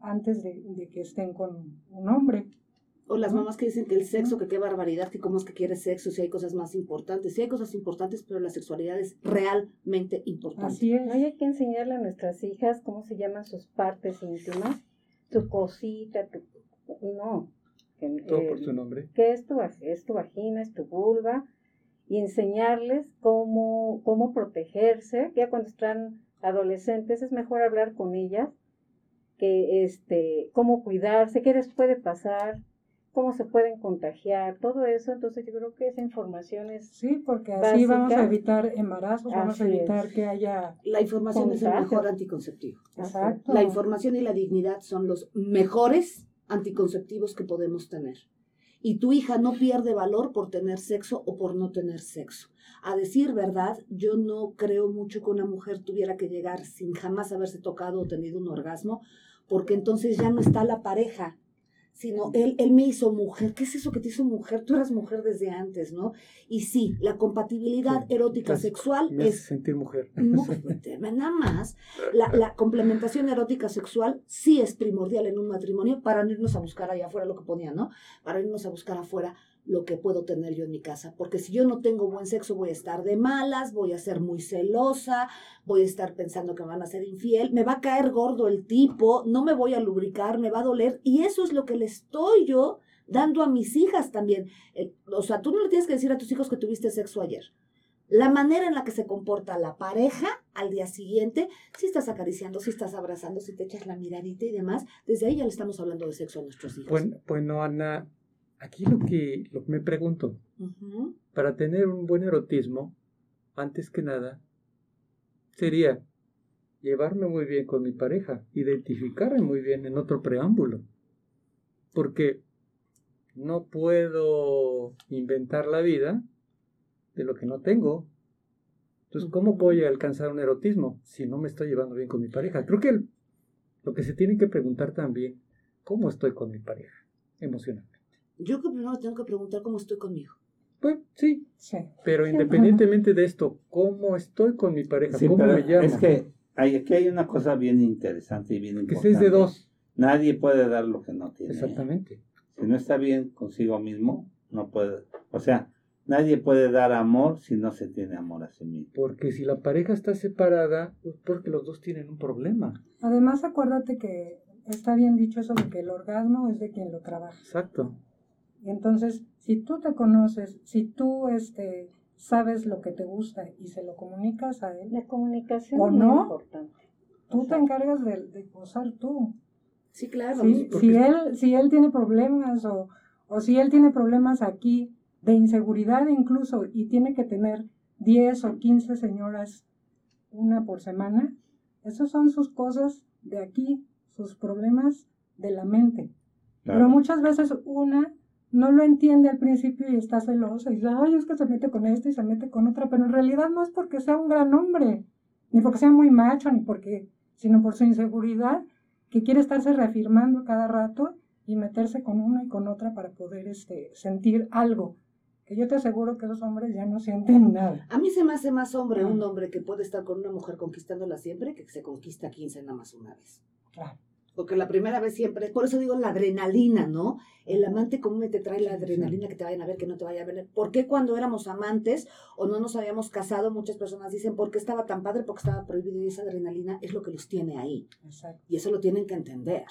antes de, que estén con un hombre. O las mamás que dicen que el sexo, que qué barbaridad, que cómo es que quiere sexo, si hay cosas más importantes. Si hay cosas importantes, pero la sexualidad es realmente importante. Así es. hay que enseñarle a nuestras hijas cómo se llaman sus partes íntimas, tu cosita, tu... No. Todo por su nombre. Que es tu, es tu vagina, es tu vulva, y enseñarles cómo, cómo protegerse. Ya cuando están adolescentes es mejor hablar con ellas que este, cómo cuidarse, qué les puede pasar, cómo se pueden contagiar, todo eso. Entonces yo creo que esa información es Sí, porque así vamos a evitar embarazos, vamos a evitar que haya... La información es el mejor anticonceptivo. Exacto. La información y la dignidad son los mejores anticonceptivos que podemos tener. Y tu hija no pierde valor por tener sexo o por no tener sexo. A decir verdad, yo no creo mucho que una mujer tuviera que llegar sin jamás haberse tocado o tenido un orgasmo, porque entonces ya no está la pareja, sino él, él me hizo mujer. ¿Qué es eso que te hizo mujer? Tú eras mujer desde antes, ¿no? Y sí, la compatibilidad erótica sexual me es... sentir mujer. <laughs> nada más. La, la, complementación erótica sexual sí es primordial en un matrimonio para no irnos a buscar allá afuera lo que ponía, ¿no? Para irnos a buscar afuera lo que puedo tener yo en mi casa, porque si yo no tengo buen sexo voy a estar de malas, voy a ser muy celosa, voy a estar pensando que me van a ser infiel, me va a caer gordo el tipo, no me voy a lubricar, me va a doler, y eso es lo que le estoy yo dando a mis hijas también. Eh, o sea, tú no le tienes que decir a tus hijos que tuviste sexo ayer. La manera en la que se comporta la pareja al día siguiente, si estás acariciando, si estás abrazando, si te echas la miradita y demás, desde ahí ya le estamos hablando de sexo a nuestros hijos. Bueno, bueno Ana, Aquí lo que, lo me pregunto, para tener un buen erotismo, antes que nada, sería llevarme muy bien con mi pareja, identificarme muy bien en otro preámbulo, porque no puedo inventar la vida de lo que no tengo. Entonces, ¿cómo voy a alcanzar un erotismo si no me estoy llevando bien con mi pareja? Creo que lo que se tiene que preguntar también, ¿cómo estoy con mi pareja emocionalmente? Yo que primero tengo que preguntar cómo estoy conmigo. Pues sí, sí. pero independientemente de esto, ¿cómo estoy con mi pareja? ¿Cómo me llamo? Es que hay, aquí hay una cosa bien interesante y bien importante. Que es de dos. Nadie puede dar lo que no tiene. Exactamente. Si no está bien consigo mismo, no puede. O sea, nadie puede dar amor si no se tiene amor a sí mismo. Porque si la pareja está separada, pues porque los dos tienen un problema. Además, acuérdate que está bien dicho eso de que el orgasmo es de quien lo trabaja. Exacto. Y entonces, si tú te conoces, si tú este, sabes lo que te gusta y se lo comunicas a él, la comunicación o no, importante. tú te encargas de, de, gozar tú. Sí, claro. si, él, si él tiene problemas o, o si él tiene problemas aquí de inseguridad incluso y tiene que tener 10 o 15 señoras una por semana, esas son sus cosas de aquí, sus problemas de la mente. Pero muchas veces una no lo entiende al principio y está celosa y dice, ay, es que se mete con esta y se mete con otra, pero en realidad no es porque sea un gran hombre, ni porque sea muy macho, ni porque, sino por su inseguridad, que quiere estarse reafirmando cada rato y meterse con una y con otra para poder este, sentir algo. Que yo te aseguro que esos hombres ya no sienten nada. A mí se me hace más hombre un hombre que puede estar con una mujer conquistándola siempre que se conquista 15 nada más una vez. Claro porque la primera vez siempre, por eso digo la adrenalina, ¿no? El amante común te trae la adrenalina que te vayan a ver, que no te vaya a ver. ¿Por qué cuando éramos amantes o no nos habíamos casado, muchas personas dicen, ¿por qué estaba tan padre? Porque estaba prohibido y esa adrenalina es lo que los tiene ahí. Exacto. Y eso lo tienen que entender.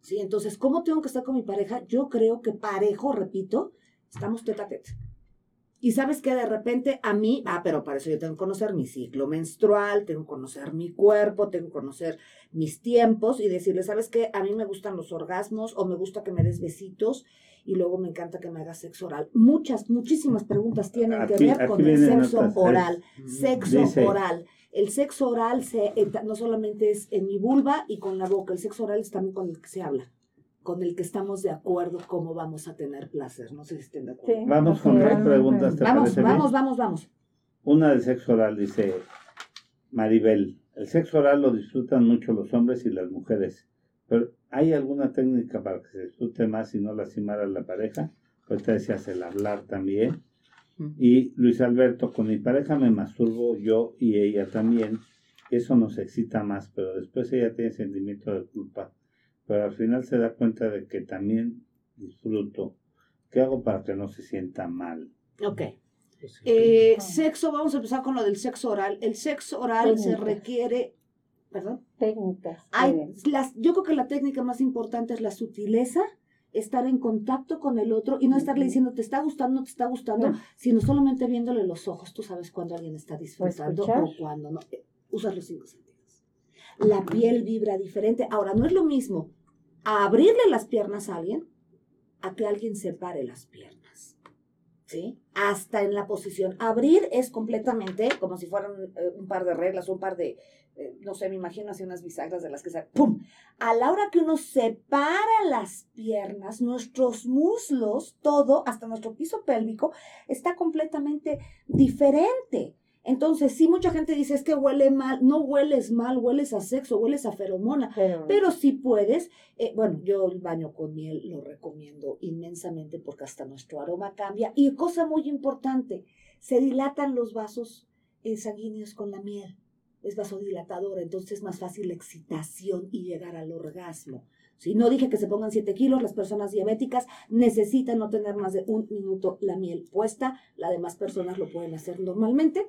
¿Sí? Entonces, ¿cómo tengo que estar con mi pareja? Yo creo que parejo, repito, estamos tete a tete. Y sabes que de repente a mí, ah, pero para eso yo tengo que conocer mi ciclo menstrual, tengo que conocer mi cuerpo, tengo que conocer mis tiempos y decirle, ¿sabes qué? A mí me gustan los orgasmos o me gusta que me des besitos y luego me encanta que me hagas sexo oral. Muchas, muchísimas preguntas tienen que ver con el sexo oral. Sexo oral. El sexo oral se, no solamente es en mi vulva y con la boca, el sexo oral es también con el que se habla. Con el que estamos de acuerdo cómo vamos a tener placer. No sé si estén de acuerdo. Sí. Vamos con dos preguntas. ¿te Vamos, vamos, vamos, vamos. Una del sexo oral, dice Maribel. El sexo oral lo disfrutan mucho los hombres y las mujeres. Pero ¿hay alguna técnica para que se disfrute más y no lastimar a la pareja? Ahorita decías el hablar también. Y Luis Alberto, con mi pareja me masturbo yo y ella también. Eso nos excita más, pero después ella tiene sentimiento de culpa. Pero al final se da cuenta de que también disfruto. ¿Qué hago para que no se sienta mal? Ok. Pues. Eh, sexo, vamos a empezar con lo del sexo oral. El sexo oral se requiere, perdón, Técnicas. hay, las, yo creo que la técnica más importante es la sutileza, estar en contacto con el otro y no estarle diciendo te está gustando, no te está gustando, No. sino solamente viéndole los ojos. Tú sabes cuando alguien está disfrutando escuchar. o cuando no. Eh, Usas los cinco sentidos. La piel vibra diferente. Ahora, no es lo mismo abrirle las piernas a alguien a que alguien separe las piernas. ¿Sí? Hasta en la posición. Abrir es completamente como si fueran eh, un par de reglas, un par de, eh, no sé, me imagino así unas bisagras de las que se... ¡Pum! A la hora que uno separa las piernas, nuestros muslos, todo, hasta nuestro piso pélvico, está completamente diferente. Entonces, sí, mucha gente dice, es que huele mal. No hueles mal, hueles a sexo, hueles a feromona. Pero, Pero si puedes, eh, bueno, yo el baño con miel lo recomiendo inmensamente porque hasta nuestro aroma cambia. Y cosa muy importante, se dilatan los vasos eh, sanguíneos con la miel. Es vasodilatadora, entonces es más fácil la excitación y llegar al orgasmo. Si no dije que se pongan 7 kilos, las personas diabéticas necesitan no tener más de un minuto la miel puesta. Las demás personas lo pueden hacer normalmente.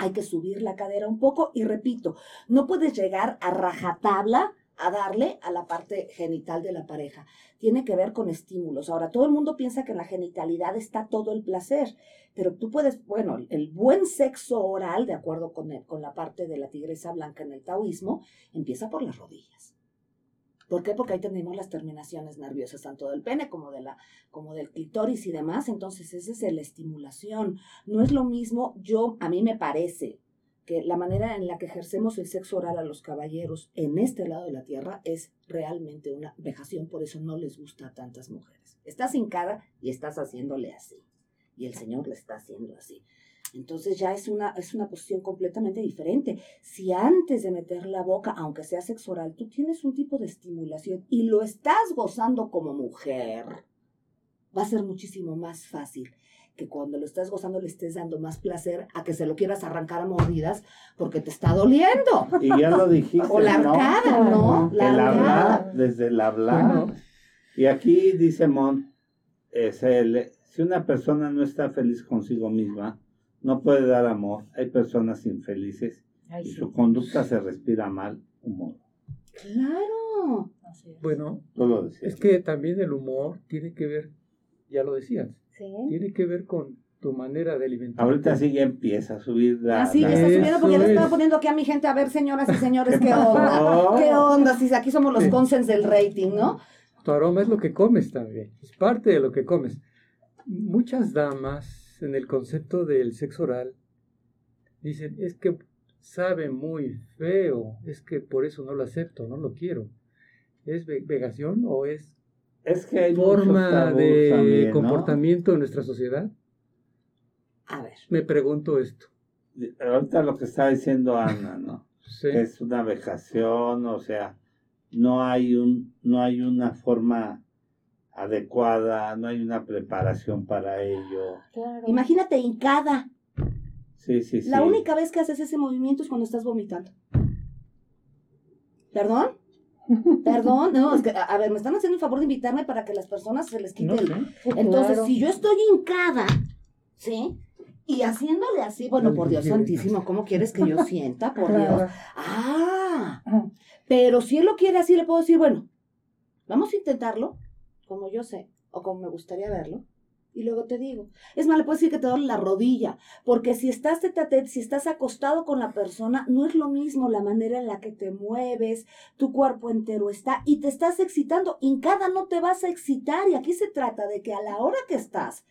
Hay que subir la cadera un poco y repito, no puedes llegar a rajatabla a darle a la parte genital de la pareja. Tiene que ver con estímulos. Ahora, todo el mundo piensa que en la genitalidad está todo el placer, pero tú puedes, bueno, el buen sexo oral, de acuerdo con, con la parte de la tigresa blanca en el taoísmo, empieza por las rodillas. ¿Por qué? Porque ahí tenemos las terminaciones nerviosas, tanto del pene como, de la, como del clitoris y demás. Entonces, esa es la estimulación. No es lo mismo, yo, a mí me parece, que la manera en la que ejercemos el sexo oral a los caballeros en este lado de la tierra es realmente una vejación, por eso no les gusta a tantas mujeres. Estás hincada y estás haciéndole así, y el Señor le está haciendo así. Entonces ya es una, es una posición completamente diferente. Si antes de meter la boca, aunque sea sexo oral, tú tienes un tipo de estimulación y lo estás gozando como mujer, va a ser muchísimo más fácil que cuando lo estás gozando le estés dando más placer a que se lo quieras arrancar a mordidas porque te está doliendo. Y ya lo <laughs> dijiste, O la ¿no? arcada, ¿no? La el arcada. hablar, desde el hablar. Y aquí dice Mon, es el- si una persona no está feliz consigo misma, no puede dar amor. Hay personas infelices Ay, y sí. su conducta se respira mal humor. Claro. Así es. bueno, es que también el humor tiene que ver, ya lo decías, Sí. tiene que ver con tu manera de alimentar. Ahorita sí ya empieza a subir la... Ah, sí, la- está subiendo porque ya le Eso estaba es. poniendo aquí a mi gente, a ver, señoras y señores, qué onda. ¿Qué onda? Si aquí somos los Sí. consens del rating, ¿no? Tu aroma es lo que comes también, es parte de lo que comes. Muchas damas en el concepto del sexo oral dicen, es que sabe muy feo, es que por eso no lo acepto, no lo quiero. ¿Es ve- vegación o es Es que hay forma de también, ¿no? comportamiento en nuestra sociedad? A ver. Me pregunto esto. Ahorita lo que está diciendo Ana, ¿no? <laughs> Sí. Es una vejación, o sea, no hay un, no hay una forma adecuada, no hay una preparación para ello. Claro. Imagínate hincada. Sí, sí, sí. La única vez que haces ese movimiento es cuando estás vomitando. ¿Perdón? <laughs> Perdón, no, es que, a a ver, me están haciendo el favor de invitarme para que las personas se les quite No el, Entonces, claro. si yo estoy hincada, ¿sí? Y haciéndole así, bueno, por Dios santísimo, ¿cómo quieres que yo <laughs> sienta? Por Dios. Ah, pero si él lo quiere así, le puedo decir, bueno, vamos a intentarlo, como yo sé, o como me gustaría verlo, y luego te digo. Es más, le puedo decir que te duele la rodilla, porque si estás tete tete, si estás acostado con la persona, no es lo mismo la manera en la que te mueves, tu cuerpo entero está, y te estás excitando. Hincada no te vas a excitar, y aquí se trata de que a la hora que estás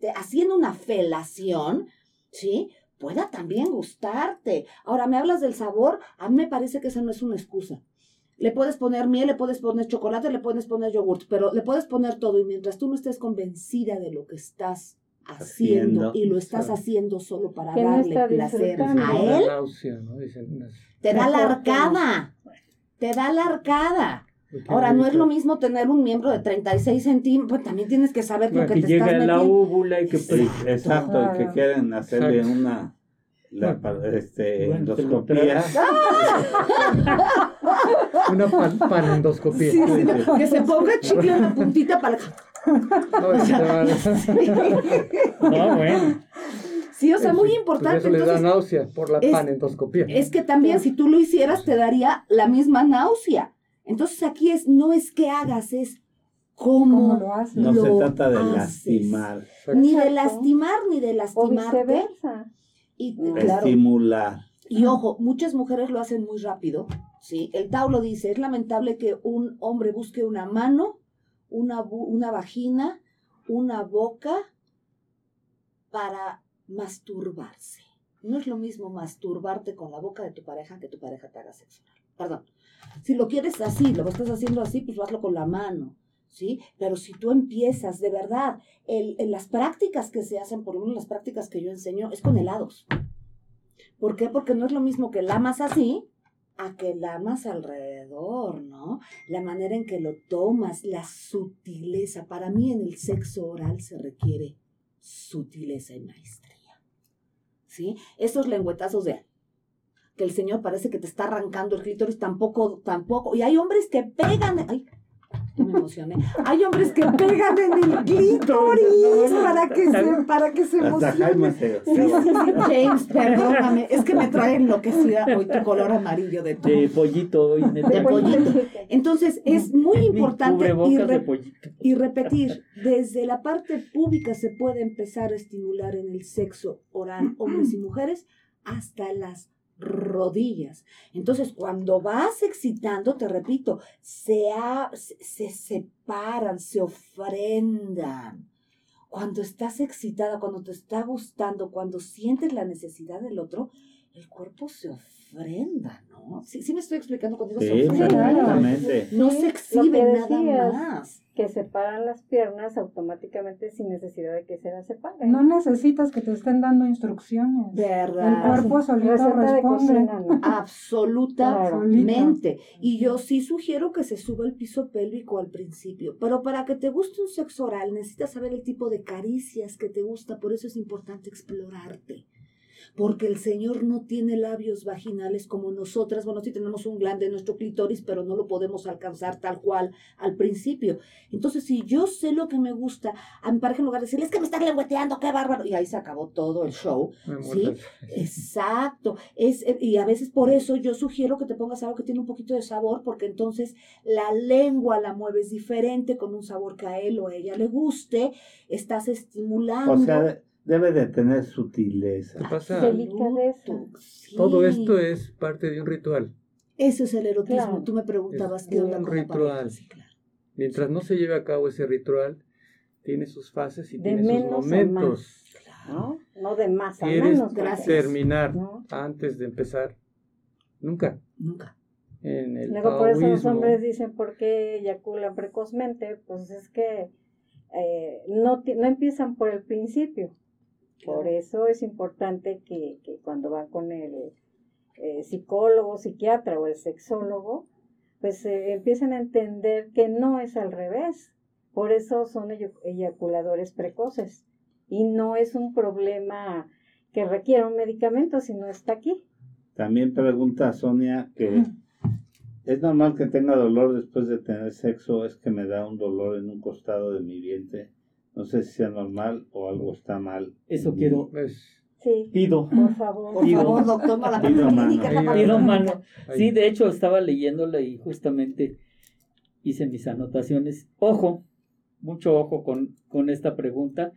te- haciendo una felación, ¿sí? Pueda también gustarte. Ahora, me hablas del sabor, a mí me parece que esa no es una excusa. Le puedes poner miel, le puedes poner chocolate, le puedes poner yogurt, pero le puedes poner todo y mientras tú no estés convencida de lo que estás haciendo, Haciendo. y lo estás haciendo solo para darle placer a La él, te da la arcada. Te da la arcada. porque Ahora, no es lo mismo tener un miembro de 36 centímetros, pues también tienes que saber lo que que te estás llegue a la úvula y que Sí, exacto, y que quieren hacerle Exacto. una la, este, Bueno, endoscopía. <laughs> Una pan, panendoscopía. Sí, sí, no, que se ponga chicle en la puntita para... No, <laughs> <laughs> No, bueno. Sí, o sea, muy Pues importante. eso les da Entonces, náusea por la es- panendoscopía. es que también si tú lo hicieras te daría la misma náusea. Entonces aquí es, no es que hagas, es cómo, ¿Cómo lo haces? No lo se trata de haces. lastimar, Ni de lastimar, ni de O lastimarte. viceversa. Y, claro, estimular. Y ojo, muchas mujeres lo hacen muy rápido, ¿sí? El Tao lo dice, es lamentable que un hombre busque una mano, una, bu- una vagina, una boca para masturbarse. No es lo mismo masturbarte con la boca de tu pareja que tu pareja te haga sexo. Perdón. Si lo quieres así, lo estás haciendo así, pues hazlo con la mano, ¿sí? Pero si tú empiezas, de verdad, en las prácticas que se hacen, por lo menos las prácticas que yo enseño, es con helados. ¿Por qué? Porque no es lo mismo que lamas así a que lamas alrededor, ¿no? La manera en que lo tomas, la sutileza. Para mí en el sexo oral se requiere sutileza y maestría. ¿Sí? Esos lengüetazos de que el Señor parece que te está arrancando el clítoris, tampoco, tampoco. Y hay hombres que pegan, me emocioné. Hay hombres que pegan en el clítoris para que se, para que se emocione. se, Sí, sí, sí, James, <laughs> perdóname, es que me trae enloquecida hoy tu color amarillo de tu... De pollito hoy. De pollito. Entonces, es muy importante de y repetir, desde la parte pública se puede empezar a estimular en el sexo oral hombres y mujeres hasta las rodillas. Entonces, cuando vas excitando, te repito, se, ha- se, se separan, se ofrendan. Cuando estás excitada, cuando te está gustando, cuando sientes la necesidad del otro, el cuerpo se ofrenda, ¿no? Sí, sí me estoy explicando Sí, se ofrenda. No se exhibe nada más. Que separan las piernas automáticamente sin necesidad de que se las separen. No necesitas que te estén dando instrucciones. El ¿Verdad? cuerpo solito Receta de responde. cocina, ¿no? <laughs> Absolutamente. Y yo sí sugiero que se suba el piso pélvico al principio. Pero para que te guste un sexo oral, necesitas saber el tipo de caricias que te gusta. Por eso es importante explorarte. Porque el Señor no tiene labios vaginales como nosotras. Bueno, sí tenemos un glande en nuestro clítoris, pero no lo podemos alcanzar tal cual al principio. Entonces, si yo sé lo que me gusta, a mi pareja en lugar de decirle, es que me está lengüeteando, qué bárbaro. Y ahí se acabó todo el show. Sí. Exacto. Es, eh, y a veces por eso yo sugiero que te pongas algo que tiene un poquito de sabor, porque entonces la lengua la mueves diferente, con un sabor que a él o a ella le guste, estás estimulando. O sea, debe de tener sutileza. ¿Qué pasa? Delicadeza. Sí. Todo esto es parte de un ritual. Eso es el erotismo. Claro. Tú me preguntabas Es qué onda un ritual. Sí, claro. Mientras no se lleve a cabo ese ritual, tiene sus fases y De tiene sus momentos. ¿no? No de más a Quieres menos. gracias. terminar ¿no? antes de empezar. Nunca. Nunca. En el Luego por eso los hombres dicen por qué eyaculan precozmente, pues es que eh, no, no empiezan por el principio. Por eso es importante que, que cuando van con el eh, psicólogo, psiquiatra o el sexólogo, pues eh, empiecen a entender que no es al revés. Por eso son eyaculadores precoces. Y no es un problema que requiera un medicamento, sino está aquí. También pregunta Sonia que es normal que tenga dolor después de tener sexo, es que me da un dolor en un costado de mi vientre. No sé si sea normal o algo está mal. Eso quiero. pues, Sí, Pido. por favor. Por Pido. favor, doctor, no la Pido mano. Pido mano. Sí, de hecho estaba leyéndola y justamente hice mis anotaciones. Ojo, mucho ojo con, con esta pregunta.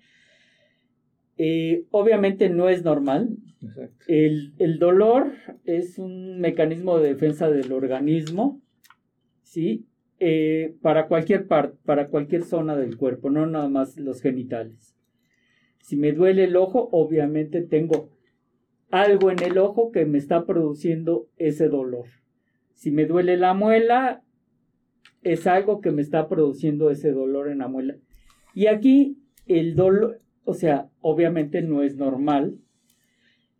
Eh, obviamente no es normal. Exacto. El, el dolor es un mecanismo de defensa del organismo, ¿sí? Eh, para cualquier parte, para cualquier zona del cuerpo, no nada más los genitales. Si me duele el ojo, obviamente tengo algo en el ojo que me está produciendo ese dolor. Si me duele la muela, es algo que me está produciendo ese dolor en la muela. Y aquí el dolor, o sea, obviamente no es normal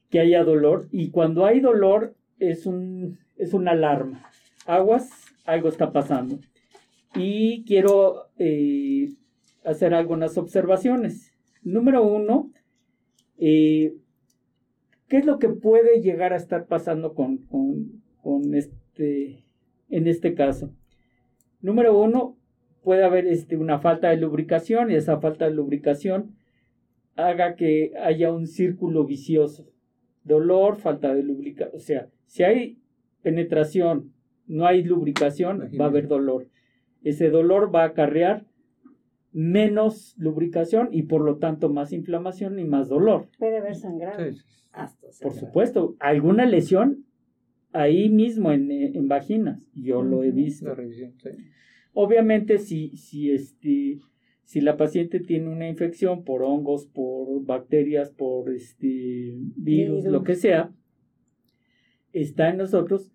que haya dolor y cuando hay dolor es un es una alarma. Aguas, algo está pasando. Y quiero eh, hacer algunas observaciones. Número uno, eh, ¿qué es lo que puede llegar a estar pasando con, con este, en este caso? Número uno, puede haber este, una falta de lubricación y esa falta de lubricación haga que haya un círculo vicioso. Dolor, falta de lubricación. O sea, si hay penetración, no hay lubricación, va a haber dolor. Ese dolor va a acarrear menos lubricación y por lo tanto más inflamación y más dolor. Puede haber sangrado. por supuesto, alguna lesión ahí mismo en, en vaginas, yo lo he visto. Obviamente si, si, este, si la paciente tiene una infección por hongos, por bacterias, por este virus, lo que sea, está en nosotros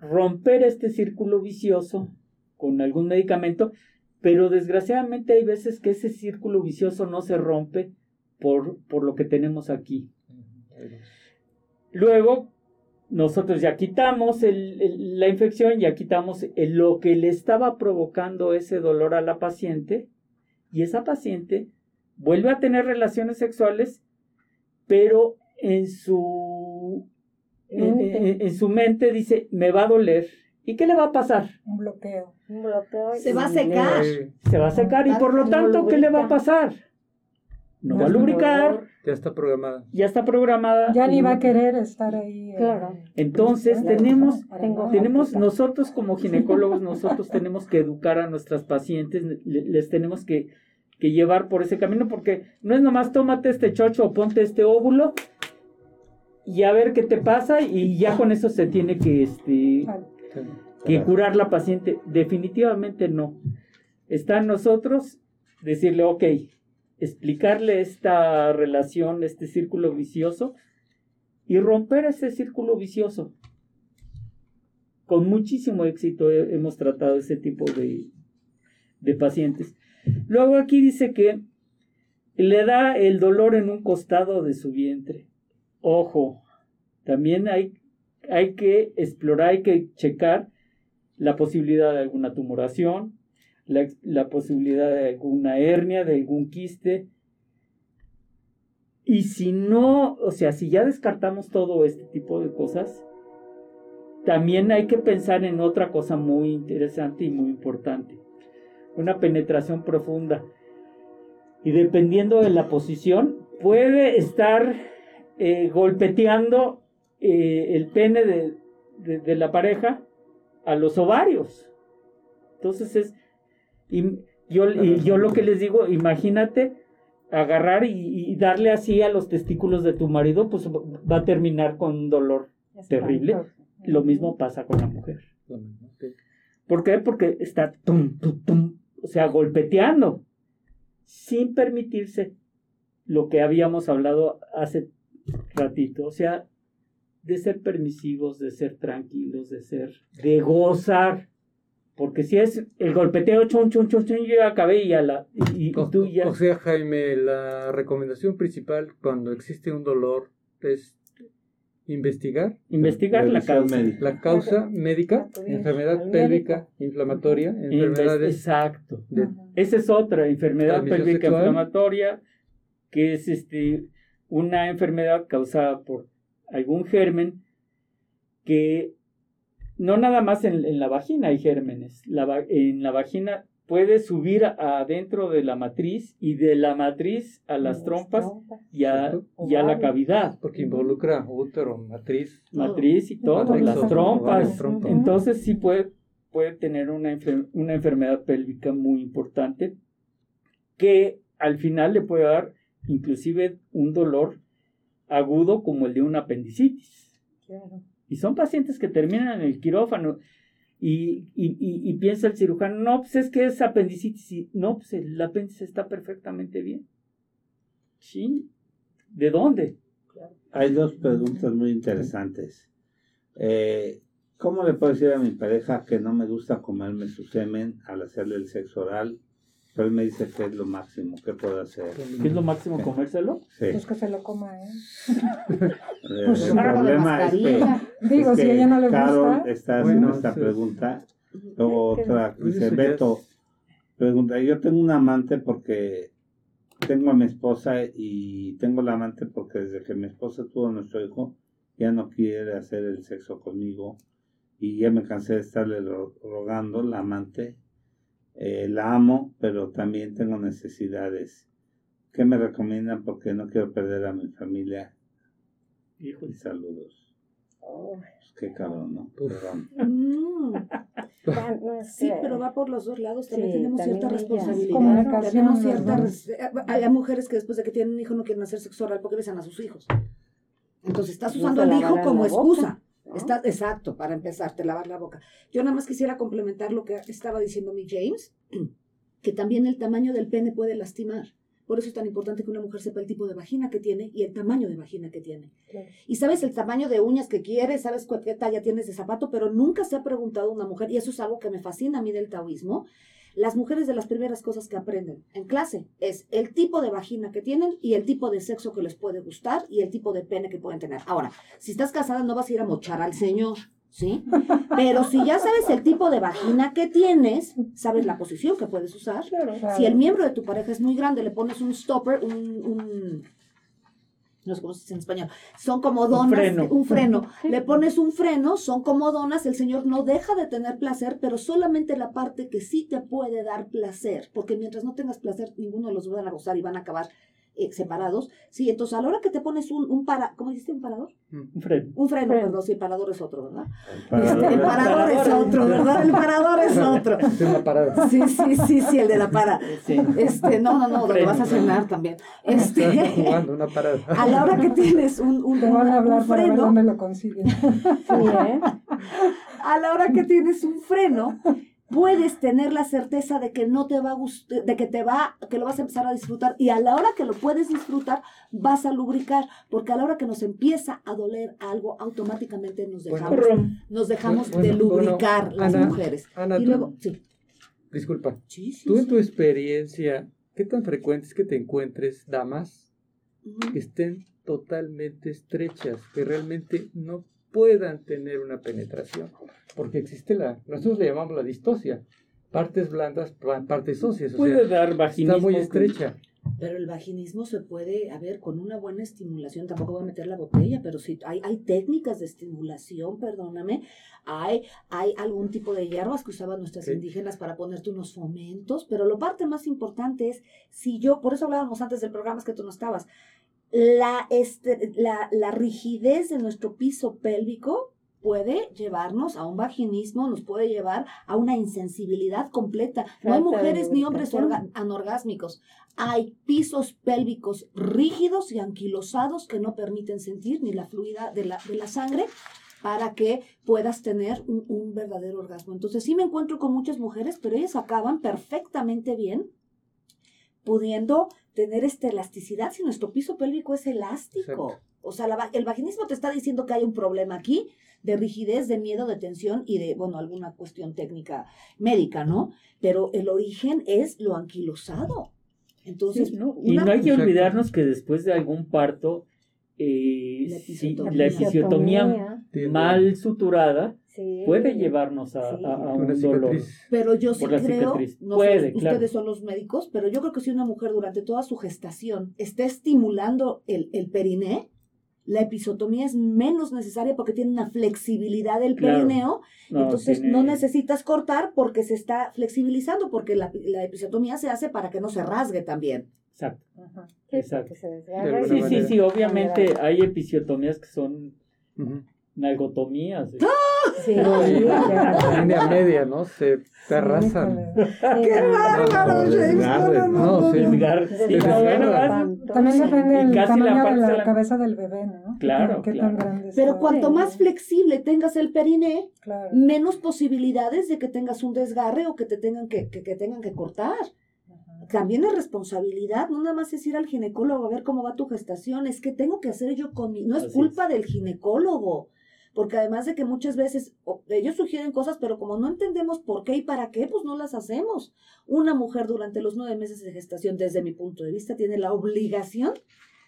romper este círculo vicioso con algún medicamento, pero desgraciadamente hay veces que ese círculo vicioso no se rompe por, por lo que tenemos aquí. Luego, nosotros ya quitamos la infección, ya quitamos lo que le estaba provocando ese dolor a la paciente y esa paciente vuelve a tener relaciones sexuales, pero en su, en, su mente dice, me va a doler. ¿Y qué le va a pasar? Un bloqueo. Un bloqueo. Se va a secar. Se va a secar y por lo tanto, ¿qué le va a pasar? No va a lubricar ya está programada. Ya está programada. Ya ni va a querer estar ahí. Eh, claro. Entonces tenemos, tenemos nosotros como <laughs> ginecólogos, nosotros tenemos que educar a nuestras pacientes, les tenemos que, que llevar por ese camino, porque no es nomás tómate este chocho o ponte este óvulo y a ver qué te pasa y ya con eso se tiene que, este, que curar la paciente. Definitivamente no. Está en nosotros decirle, ok, explicarle esta relación, este círculo vicioso y romper ese círculo vicioso. Con muchísimo éxito hemos tratado ese tipo de, de pacientes. Luego aquí dice que le da el dolor en un costado de su vientre. Ojo, también hay, hay que explorar, hay que checar la posibilidad de alguna tumoración, la, posibilidad de alguna hernia, de algún quiste. Y si no, o sea, si ya descartamos todo este tipo de cosas, también hay que pensar en otra cosa muy interesante y muy importante. Una penetración profunda. Y dependiendo de la posición, puede estar eh, golpeteando eh, el pene de, de, la pareja a los ovarios. Entonces es, y yo, yo lo que les digo, imagínate agarrar y, darle así a los testículos de tu marido, pues va a terminar con un dolor terrible. Lo mismo pasa con la mujer. ¿Por qué? Porque está tum, tum, o sea, golpeteando, sin permitirse lo que habíamos hablado hace ratito, o sea, de ser permisivos, de ser tranquilos, de ser, de gozar porque si es el golpeteo, chun, chun, chun, chun, yo acabé y, la, y, tú ya... O sea, Jaime, la recomendación principal cuando existe un dolor es investigar. Investigar la, causa. Médica. La causa médica, enfermedad pélvica inflamatoria, enfermedades... Exacto. Esa es otra, enfermedad pélvica inflamatoria, que es este, una enfermedad causada por algún germen que no nada más en, la vagina hay gérmenes. en la vagina puede subir adentro de la matriz y de la matriz a las, trompas, y a, la cavidad. Porque involucra útero, matriz. Matriz y todo, las trompas. Entonces sí puede, puede tener una, una enfermedad pélvica muy importante que al final le puede dar inclusive un dolor agudo como el de una apendicitis. Claro. Y son pacientes que terminan en el quirófano y, piensa el cirujano, no, pues es que es apendicitis. no, pues el apéndice está perfectamente bien. ¿Sí? ¿De dónde? Hay dos preguntas muy interesantes. Eh, ¿Cómo le puedo decir a mi pareja que no me gusta comerme su semen al hacerle el sexo oral? Pero él me dice que es lo máximo, ¿qué puedo hacer? ¿Qué es lo máximo comérselo? Sí. Pues que se lo coma, ¿eh? El, <laughs> Pues el problema es que. Digo, es si que ella no le Carol gusta. está haciendo Bueno, esta sí. pregunta. Luego otra, Pues dice ya Beto, pregunta, yo tengo un amante porque tengo a mi esposa y tengo la amante porque desde que mi esposa tuvo a nuestro hijo ya no quiere hacer el sexo conmigo y ya me cansé de estarle ro- rogando la amante. Eh, la amo, pero también tengo necesidades. ¿Qué me recomiendan? Porque no quiero perder a mi familia. Híjole. Y saludos. Oh, Pues qué cabrón, ¿no? Perdón. Mm, <laughs> sí, pero va por los dos lados. También Sí, tenemos también cierta ellas. responsabilidad. Tenemos cierta. Hay mujeres que después de que tienen un hijo no quieren hacer sexo oral porque besan a sus hijos. Entonces estás usando al hijo como excusa. ¿No? Está, exacto, para empezar, te lavar la boca. Yo nada más quisiera complementar lo que estaba diciendo mi James, <clears throat> que también el tamaño del pene puede lastimar. Por eso es tan importante que una mujer sepa el tipo de vagina que tiene y el tamaño de vagina que tiene. Claro. Y sabes el tamaño de uñas que quieres, sabes qué talla tienes de zapato, pero nunca se ha preguntado una mujer, y eso es algo que me fascina a mí del taoísmo. Las mujeres de las primeras cosas que aprenden en clase es el tipo de vagina que tienen y el tipo de sexo que les puede gustar y el tipo de pene que pueden tener. Ahora, si estás casada no vas a ir a mochar al señor, ¿sí? Pero si ya sabes el tipo de vagina que tienes, sabes la posición que puedes usar. Claro. Si el miembro de tu pareja es muy grande, le pones un stopper, un, un- no sé cómo se dice en español, son como donas, freno. un freno. Le pones un freno, son como donas, el señor no deja de tener placer, pero solamente la parte que sí te puede dar placer, porque mientras no tengas placer, ninguno de los van a gozar y van a acabar eh, separados. Sí, entonces a la hora que te pones un, un para, ¿cómo dijiste un parador? Un freno. Un freno, Freno. perdón, sí, el parador es otro, ¿verdad? Este, el parador es otro, ¿verdad? El parador es otro. <laughs> Es una parada. Sí, sí, sí, sí, el de la para. Sí. Este, no, no, no, donde vas a cenar también. Este, jugando una parada. <laughs> a la hora que tienes un, un, Te van a un hablar para ver freno, dónde lo consiguen. <laughs> Sí, ¿eh? a la hora que tienes un freno, puedes tener la certeza de que no te va a gustar, de que te va, que lo vas a empezar a disfrutar y a la hora que lo puedes disfrutar vas a lubricar, porque a la hora que nos empieza a doler algo, automáticamente nos dejamos, nos dejamos Bueno, de bueno, lubricar las Ana, mujeres. Ana, y tú- luego, sí, Disculpa. sí, sí, Tú en tu experiencia, ¿qué tan frecuente es que te encuentres damas que estén totalmente estrechas, que realmente no puedan tener una penetración? Porque existe la, nosotros le llamamos la distosia, partes blandas, pa- partes óseas, o Puede sea, dar vaginismo. está muy estrecha. Pero el vaginismo se puede, a ver, con una buena estimulación, tampoco voy a meter la botella, pero sí, hay, hay técnicas de estimulación, perdóname, hay, hay algún tipo de hierbas que usaban nuestras Sí. indígenas para ponerte unos fomentos, pero lo parte más importante es, si yo, por eso hablábamos antes del programa, es que tú no estabas, la, este, la, la rigidez de nuestro piso pélvico puede llevarnos a un vaginismo, nos puede llevar a una insensibilidad completa. No hay mujeres ni hombres anorgásmicos. Hay pisos pélvicos rígidos y anquilosados que no permiten sentir ni la fluida de la, de la sangre para que puedas tener un, un verdadero orgasmo. Entonces sí me encuentro con muchas mujeres, pero ellas acaban perfectamente bien pudiendo tener esta elasticidad si nuestro piso pélvico es elástico. Exacto. O sea, la el vaginismo te está diciendo que hay un problema aquí de rigidez, de miedo, de tensión y de, bueno, alguna cuestión técnica médica, ¿no? Pero el origen es lo anquilosado. Entonces, Sí, ¿no? Y no hay que Exacto. olvidarnos que después de algún parto, eh, La sí, episiotomía. la episiotomía mal suturada Sí. puede llevarnos a, Sí. a- un dolor. Pero yo sí creo, cicatriz. no Puede, sé, claro. ustedes son los médicos, pero yo creo que si una mujer durante toda su gestación está estimulando el, el periné, la episotomía es menos necesaria porque tiene una flexibilidad del Claro. perineo, No, entonces tiene- no necesitas cortar porque se está flexibilizando, porque la, la episiotomía se hace para que no se rasgue también. Exacto. Ajá. Sí, Exacto. Sí, sí, sí, obviamente hay episiotomías que son. Nalgotomías. Sí, Sí, ya. <laughs> línea media, ¿no? Se te arrasan. <laughs> ¡Qué bárbaro, James! No, sí. sí. También depende del casi la tamaño de la, cabeza del bebé, ¿no? Claro, ¿Qué claro. tan grande Pero cuanto Sí. más flexible tengas el periné, Claro. menos posibilidades de que tengas un desgarre o que te tengan que, que, que tengan que cortar. También es responsabilidad, no nada más es ir al ginecólogo a ver cómo va tu gestación, es que tengo que hacer yo con mi... No es Así culpa del ginecólogo, porque además de que muchas veces ellos sugieren cosas, pero como no entendemos por qué y para qué, pues no las hacemos. Una mujer durante los nueve meses de gestación, desde mi punto de vista, tiene la obligación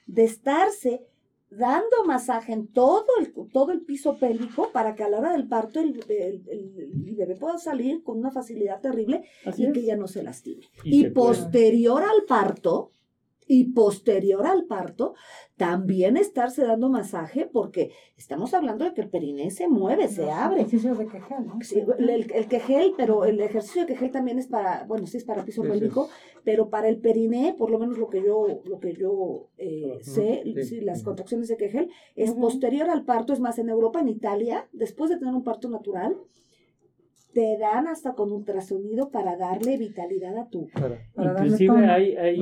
de estarse dando masaje en todo el, todo el piso pélvico para que a la hora del parto el, bebé pueda salir con una facilidad terrible y que ya no se lastime. Y, posterior al parto, y posterior al parto, también estarse dando masaje porque estamos hablando de que el periné se mueve, se abre. Ejercicios de quejel, ¿no? Sí, el, el, quejel, pero el ejercicio de quejel también es para, bueno, sí es para piso pélvico, pero para el periné, por lo menos lo que yo, lo que yo eh, sé, las contracciones de quejel, es posterior al parto, es más en Europa, en Italia, después de tener un parto natural, te dan hasta con ultrasonido para darle vitalidad a tu. Para, Inclusive hay, hay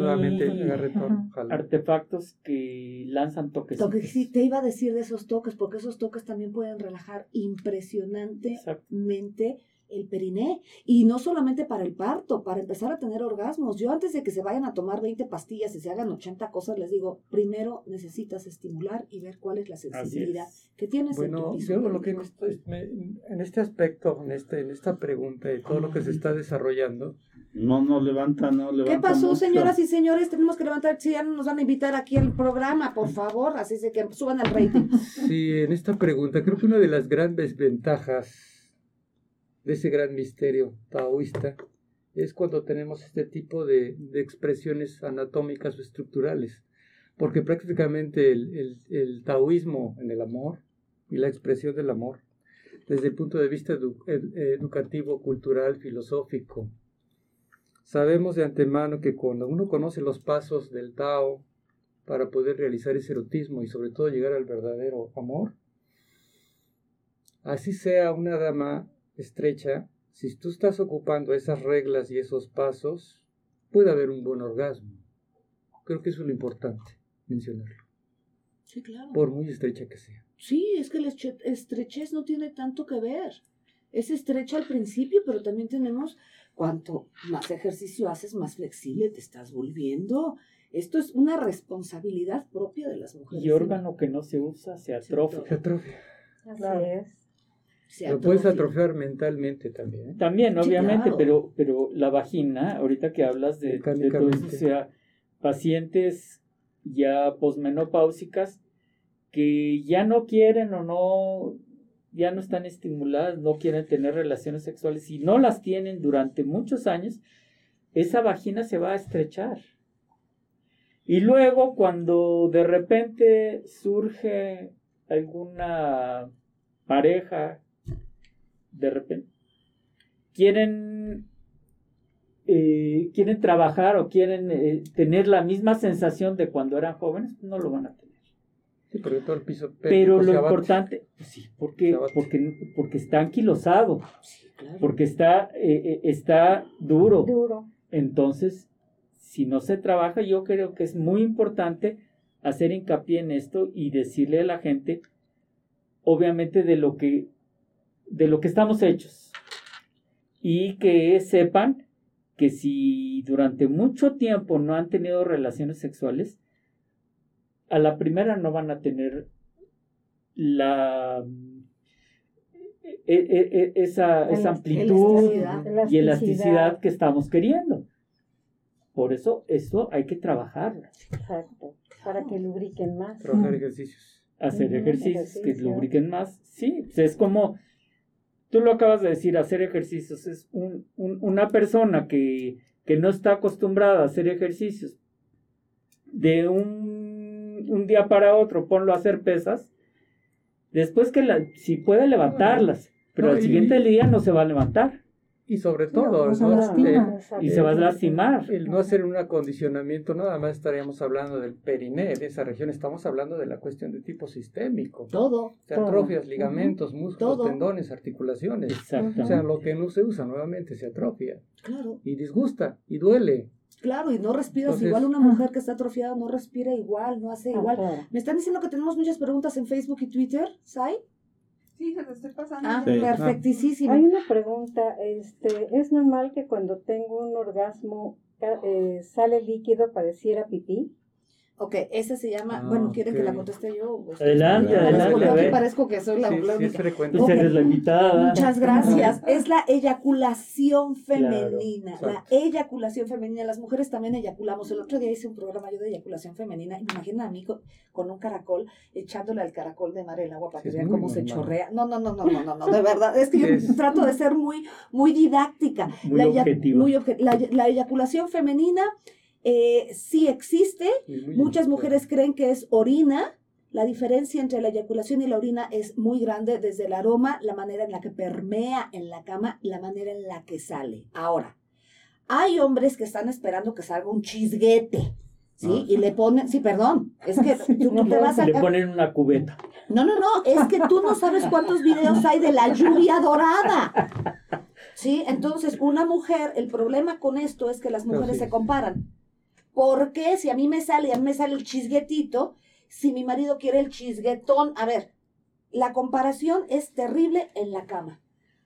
artefactos que lanzan toques. Toques, sí, te iba a decir de esos toques, porque esos toques también pueden relajar impresionantemente el periné. Y no solamente para el parto, para empezar a tener orgasmos. Yo antes de que se vayan a tomar 20 pastillas y se hagan 80 cosas, les digo, primero necesitas estimular y ver cuál es la sensibilidad que tienes en tu piso. Yo lo que en este aspecto, en, este, en esta pregunta y todo lo que se está desarrollando, no, no levanta, no levanta. ¿Qué pasó, señoras y señores? Tenemos que levantar, si ya no nos van a invitar aquí al programa, por favor, así se que suban al rating. Sí, en esta pregunta, creo que una de las grandes ventajas de ese gran misterio taoísta es cuando tenemos este tipo de, expresiones anatómicas o estructurales, porque prácticamente el, el, taoísmo en el amor y la expresión del amor, desde el punto de vista educativo, cultural, filosófico, sabemos de antemano que cuando uno conoce los pasos del Tao para poder realizar ese erotismo y sobre todo llegar al verdadero amor, así sea una dama estrecha, si tú estás ocupando esas reglas y esos pasos, puede haber un buen orgasmo. Creo que eso es lo importante, mencionarlo. Sí, claro. Por muy estrecha que sea. Sí, es que la estrechez no tiene tanto que ver. Es estrecha al principio, pero también tenemos, cuanto más ejercicio haces, más flexible te estás volviendo. Esto es una responsabilidad propia de las mujeres. Y órgano que no se usa se atrofia. Se atrofia. Así es. Lo puedes atrofiar mentalmente también. ¿eh? También, obviamente, pero, pero la vagina, ahorita que hablas de, de todo o sea, pacientes ya posmenopáusicas que ya no quieren o no, ya no están estimuladas, no quieren tener relaciones sexuales y no las tienen durante muchos años, esa vagina se va a estrechar. Y luego cuando de repente surge alguna pareja de repente quieren eh, quieren trabajar o quieren eh, tener la misma sensación de cuando eran jóvenes, no lo van a tener. Sí, porque todo el piso Pero lo importante, pues sí, porque, porque, porque está anquilosado, porque está, eh, está duro. Duro. Entonces, si no se trabaja, yo creo que es muy importante hacer hincapié en esto y decirle a la gente, obviamente, de lo que de lo que estamos hechos. Y que sepan que si durante mucho tiempo no han tenido relaciones sexuales, a la primera no van a tener la e, e, e, esa, esa amplitud y elasticidad que estamos queriendo. Por eso, eso hay que trabajar. Exacto. Para que lubriquen más. Trabajar ejercicios. Hacer ejercicios que lubriquen más. Sí, pues es como tú lo acabas de decir, hacer ejercicios. Es una persona que, no está acostumbrada a hacer ejercicios. De un, día para otro, ponlo a hacer pesas. Después que la, si puede levantarlas, pero al siguiente día no se va a levantar. Y sobre todo, y se va a lastimar. El no hacer un acondicionamiento, nada más estaríamos hablando del periné, de esa región, estamos hablando de la cuestión de tipo sistémico. Todo. atrofias, ligamentos, músculos, tendones, articulaciones. O sea, lo que no se usa nuevamente se atrofia. Claro. Y disgusta, y duele. Claro, y no respiras igual. Una mujer que está atrofiada no respira igual, no hace igual. Me están diciendo que tenemos muchas preguntas en Facebook y Twitter, ¿Sai? Sí, se lo estoy pasando. Ah, perfectísimo. Hay una pregunta, este, ¿es normal que cuando tengo un orgasmo eh, sale líquido pareciera pipí? Ok, esa se llama, ah, bueno, ¿quieren que la conteste yo? Adelante, adelante. Parezco, parezco que soy la, sí, la única. Sí, la invitada. Muchas gracias. es la eyaculación femenina. la eyaculación femenina. Las mujeres también eyaculamos. El otro día hice un programa yo de eyaculación femenina. Imagino a mí con, un caracol echándole al caracol de mar el agua para que vean cómo se chorrea. No, no, no, no, no, no, no, de verdad. Es que yo trato de ser muy, muy didáctica. Muy objetiva. Muy la, la eyaculación femenina eh, sí existe. Muchas mujeres creen que es orina. La diferencia entre la eyaculación y la orina es muy grande desde el aroma, la manera en la que permea en la cama y la manera en la que sale. Ahora, hay hombres que están esperando que salga un chisguete. ¿Sí? Ah. Y le ponen, sí, perdón, es que <laughs> tú, te vas a... Le ponen una cubeta. No, no, no, es que tú no sabes cuántos videos hay de la lluvia dorada. ¿Sí? Entonces, una mujer, el problema con esto es que las mujeres se comparan. ¿Por qué si a mí me sale, a mí me sale el chisguetito, si mi marido quiere el chisguetón? A ver, la comparación es terrible en la cama.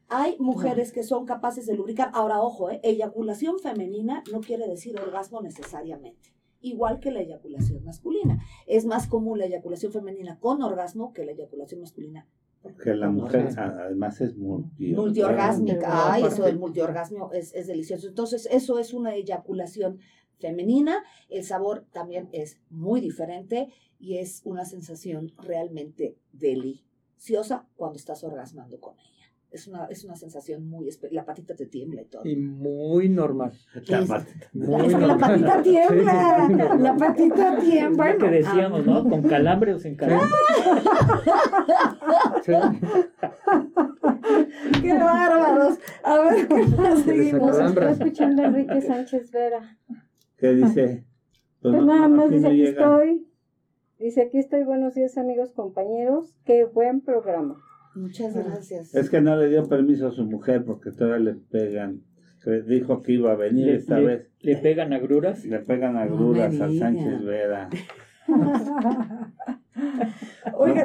Hay mujeres que son capaces de lubricar. Ahora, ojo, ¿eh? eyaculación femenina no quiere decir orgasmo necesariamente. Igual que la eyaculación masculina. Es más común la eyaculación femenina con orgasmo que la eyaculación masculina. Porque la mujer además es multi multiorgásmica. Ay, eso del multiorgasmo es, es delicioso. Entonces, eso es una eyaculación femenina, el sabor también es muy diferente y es una sensación realmente deliciosa cuando estás orgasmando con ella. Es una, es una sensación muy... La patita te tiembla y todo. Y muy normal. La es, patita. es que la patita tiembla. La patita tiembla. Lo que decíamos, ¿no? Con calambre o sin calambre. <laughs> ¡Qué bárbaros! A ver, ¿qué más seguimos? Estoy escuchando a Enrique Sánchez Vera. ¿Qué dice? Pues, pues nada más dice, aquí estoy. Dice, aquí estoy, buenos días amigos, compañeros. Qué buen programa. Muchas gracias. Es que no le dio permiso a su mujer porque todavía le pegan. Dijo que iba a venir esta vez. ¿Le pegan agruras? Le pegan agruras a Sánchez Vera. <laughs> no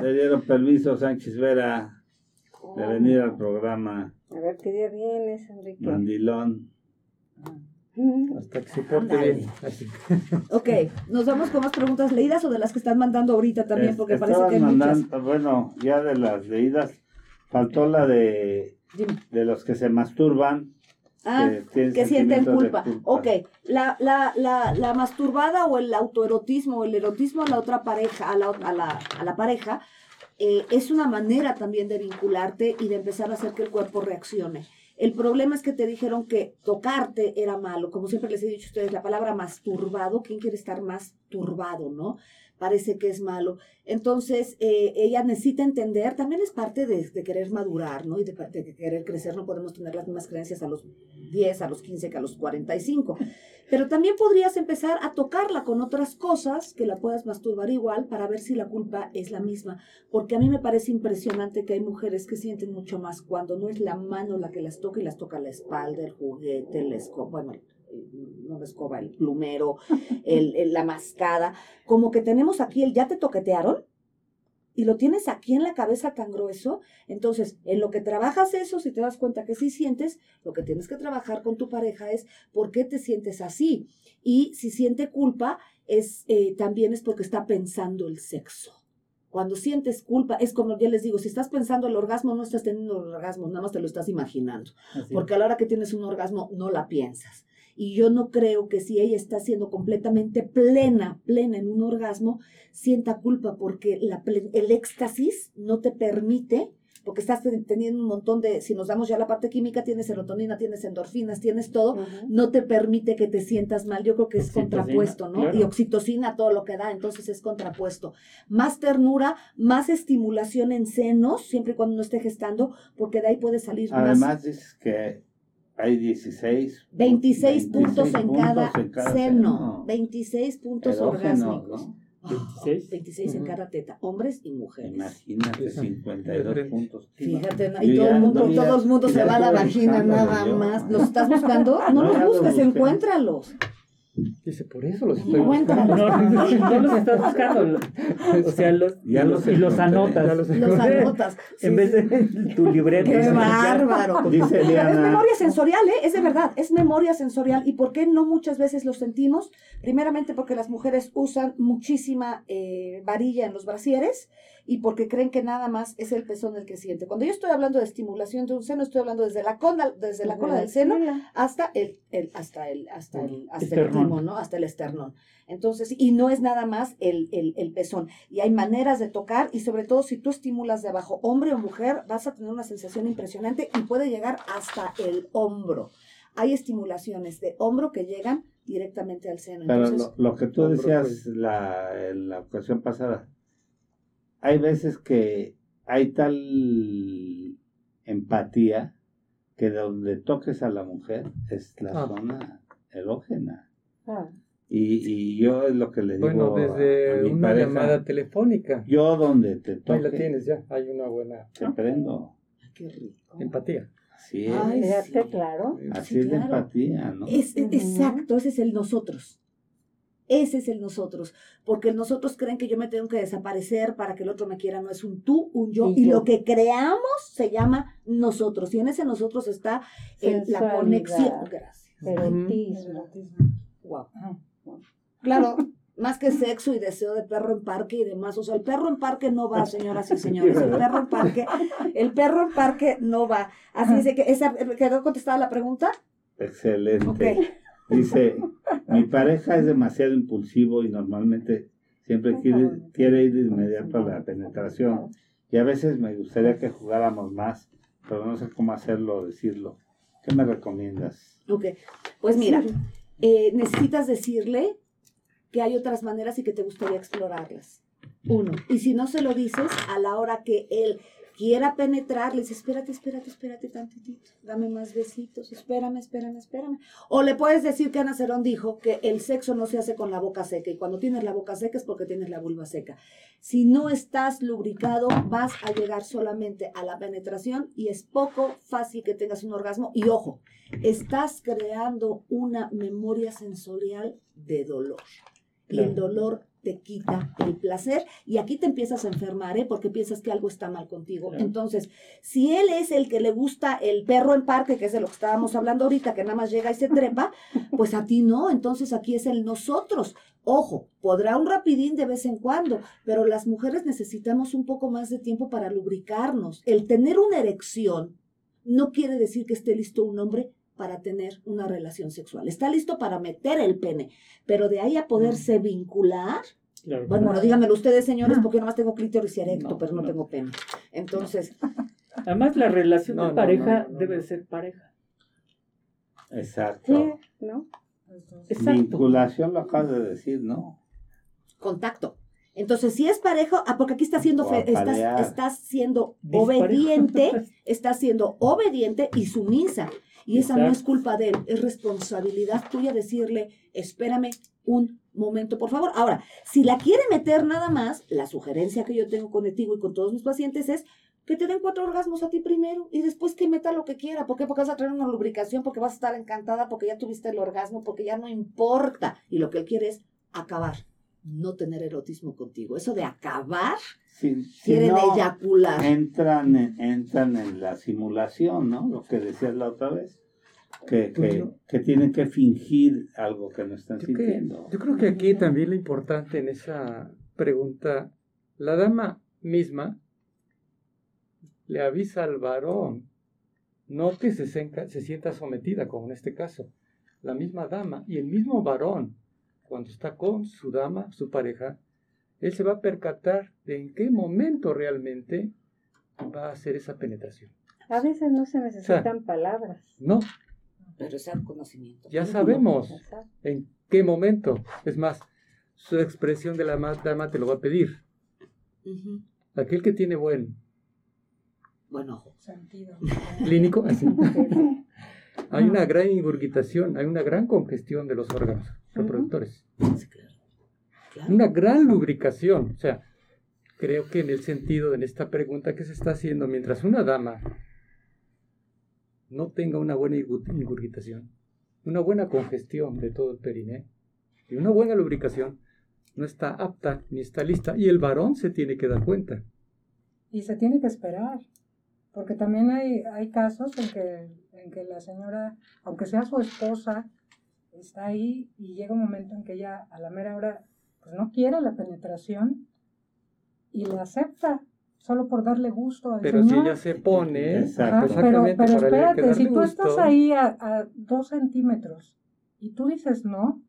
te dieron permiso, Sánchez Vera, de venir al programa. A ver qué día vienes, Enrique. Mandilón. Ah. Hasta que se porte bien. ok, nos vamos con más preguntas leídas o de las que están mandando ahorita también, porque parece que hay mandando, Bueno, ya de las leídas, faltó la de, de los que se masturban. Ah, que, sienten culpa. Ok, la, la, la, la, masturbada o el autoerotismo o el erotismo a la otra pareja, a la, a la, a la pareja, eh, es una manera también de vincularte y de empezar a hacer que el cuerpo reaccione. El problema es que te dijeron que tocarte era malo. Como siempre les he dicho a ustedes, la palabra masturbado, ¿quién quiere estar más turbado, no? Parece que es malo. Entonces, eh, ella necesita entender, también es parte de, querer madurar, ¿no? Y de, de, querer crecer. No podemos tener las mismas creencias a los 10, a los 15 que a los 45. Pero también podrías empezar a tocarla con otras cosas que la puedas masturbar igual para ver si la culpa es la misma. Porque a mí me parece impresionante que hay mujeres que sienten mucho más cuando no es la mano la que las toca y las toca la espalda, el juguete, el escoba, bueno, no la escoba, el plumero, el, la mascada. Como que tenemos aquí el ya te toquetearon y lo tienes aquí en la cabeza tan grueso, entonces en lo que trabajas eso, si te das cuenta que sí sientes, lo que tienes que trabajar con tu pareja es por qué te sientes así. Y si siente culpa, es, eh, también es porque está pensando el sexo. Cuando sientes culpa, es como ya les digo, si estás pensando el orgasmo, no estás teniendo el orgasmo, nada más te lo estás imaginando. porque a la hora que tienes un orgasmo, no la piensas. Y yo no creo que si ella está siendo completamente plena, plena en un orgasmo, sienta culpa porque la, el éxtasis no te permite, porque estás teniendo un montón de, si nos damos ya la parte química, tienes serotonina, tienes endorfinas, tienes todo, no te permite que te sientas mal. Yo creo que es contrapuesto, ¿no? Y oxitocina, todo lo que da, entonces es contrapuesto. Más ternura, más estimulación en senos, siempre y cuando no esté gestando, porque de ahí puede salir más. Además dices que hay 16. 26, puntos, en, cada seno. 26 puntos orgásmicos. 26, 26 en cada teta, hombres y mujeres. Imagínate, 52 puntos. Fíjate, y todo el mundo, todo el mundo se va a la vagina nada más. ¿Los estás buscando? No, los busques, encuéntralos. Dice, por eso los estoy buscando. No, los estás <laughs> buscando. O sea, los, Ya los y los anotas. ya los Los anotas. Sí, en vez sí. de tu libreta. ¡Qué bárbaro! Dice Es memoria sensorial, ¿eh? Es de verdad, es memoria sensorial. ¿Y por qué no muchas veces lo sentimos? Primeramente porque las mujeres usan muchísima eh, varilla en los brasieres y porque creen que nada más es el pezón el que siente. Cuando yo estoy hablando de estimulación de un seno, estoy hablando desde la cola, desde la cola del seno hasta el, el hasta el, hasta el, hasta el Esternón. timo, ¿no? Hasta el esternón. Entonces, y no es nada más el, el, el pezón. Y hay maneras de tocar, y sobre todo si tú estimulas de abajo, hombre o mujer, vas a tener una sensación impresionante y puede llegar hasta el hombro. Hay estimulaciones de hombro que llegan directamente al seno. pero Entonces, lo, lo que tú Hombro, decías pues. la, en la ocasión pasada, hay veces que hay tal empatía que donde toques a la mujer es la Ah. zona erógena. Ah, Y, y yo es lo que le digo Bueno, a- desde a mi una pareja, llamada telefónica. yo donde te Ahí la toque, tienes ya. Hay una buena te prendo. Ay, qué rico. empatía. Así es. Ay, sí. claro. Así Sí, es la claro. empatía, ¿no? Es, es-. Exacto, ese es el nosotros. Ese es el nosotros. Porque el nosotros creen que yo me tengo que desaparecer para que el otro me quiera. No es un tú, un yo. Y Y, yo. lo que creamos se llama nosotros. Y en ese nosotros está el- la conexión. Gracias. Erotismo. Wow. Claro, <laughs> más que sexo y deseo de perro en parque y demás. O sea, el perro en parque no va, señoras y <laughs> señores. El perro en parque, el perro en parque no va. Así es que esa, ¿quedó contestada la pregunta? Excelente. Ok. Dice, mi pareja es demasiado impulsivo y normalmente siempre quiere, quiere ir de inmediato a la penetración. Y a veces me gustaría que jugáramos más, pero no sé cómo hacerlo, decirlo. ¿Qué me recomiendas? Ok, pues mira, eh, necesitas decirle que hay otras maneras y que te gustaría explorarlas. Uno, y si no se lo dices, a la hora que él quiera penetrar, le dices, espérate, espérate, espérate tantitito, dame más besitos, espérame, espérame, espérame. O le puedes decir que Ana Cerón dijo que el sexo no se hace con la boca seca y cuando tienes la boca seca es porque tienes la vulva seca. Si no estás lubricado, vas a llegar solamente a la penetración y es poco fácil que tengas un orgasmo. Y ojo, estás creando una memoria sensorial de dolor. Y el dolor te quita el placer y aquí te empiezas a enfermar, ¿eh? Porque piensas que algo está mal contigo. Claro. Entonces, si él es el que le gusta el perro en parque, que es de lo que estábamos hablando ahorita, que nada más llega y se trepa, <laughs> pues a ti no. Entonces aquí es el nosotros. Ojo, podrá un rapidín de vez en cuando, pero las mujeres necesitamos un poco más de tiempo para lubricarnos. El tener una erección no quiere decir que esté listo un hombre para tener una relación sexual. Está listo para meter el pene, pero de ahí a poderse vincular, Claro. bueno, bueno, díganmelo ustedes, señores, porque yo nomás tengo clítoris erecto, No, pero no, no. tengo pene. Entonces, <laughs> Además, la relación No, de pareja no, no, debe no. ser pareja. Exacto. Sí, ¿no? Exacto. Vinculación lo acabas de decir, ¿no? contacto. Entonces, si es pareja, ah, porque aquí está siendo, fe- estás, estás siendo obediente, <laughs> estás siendo obediente y sumisa. Y esa no es culpa de él, es responsabilidad tuya decirle, espérame un momento, por favor. Ahora, si la quiere meter nada más, la sugerencia que yo tengo contigo y con todos mis pacientes es que te den cuatro orgasmos a ti primero y después que meta lo que quiera. ¿Por qué? Porque vas a traer una lubricación, porque vas a estar encantada, porque ya tuviste el orgasmo, porque ya no importa. Y lo que él quiere es acabar, no tener erotismo contigo. Eso de acabar, Si, si quieren no, eyacular. entran en, entran en la simulación, ¿no? Lo que decías la otra vez. Que, Pues que, yo- que tienen que fingir algo que no están Yo, que- sintiendo. yo creo que aquí también lo importante en esa pregunta, la dama misma le avisa al varón, no que se, senca- se sienta sometida, como en este caso, la misma dama y el mismo varón, cuando está con su dama, su pareja, él se va a percatar de en qué momento realmente va a hacer esa penetración. A veces no se necesitan palabras. No, Pero ese conocimiento. ya sabemos. <laughs> ¿En qué momento? Es más, su expresión de la ma- dama te lo va a pedir. Aquel que tiene buen Bueno, ojo. Sentido. clínico, así. <laughs> hay una gran ingurgitación, hay una gran congestión de los órganos reproductores. Sí, claro. Claro. Una gran lubricación. O sea, creo que en el sentido, en esta pregunta que se está haciendo, mientras una dama no tenga una buena ingu- ingurgitación, una buena congestión de todo el periné, Y una buena lubricación no está apta ni está lista y el varón se tiene que dar cuenta. Y se tiene que esperar, porque también hay, hay casos en que, en que la señora, aunque sea su esposa, está ahí y llega un momento en que ella a la mera hora pues no quiere la penetración y la acepta solo por darle gusto al pero si ella se pone Exacto. pero, pero espérate si tú estás ahí a, a, dos centímetros y tú dices no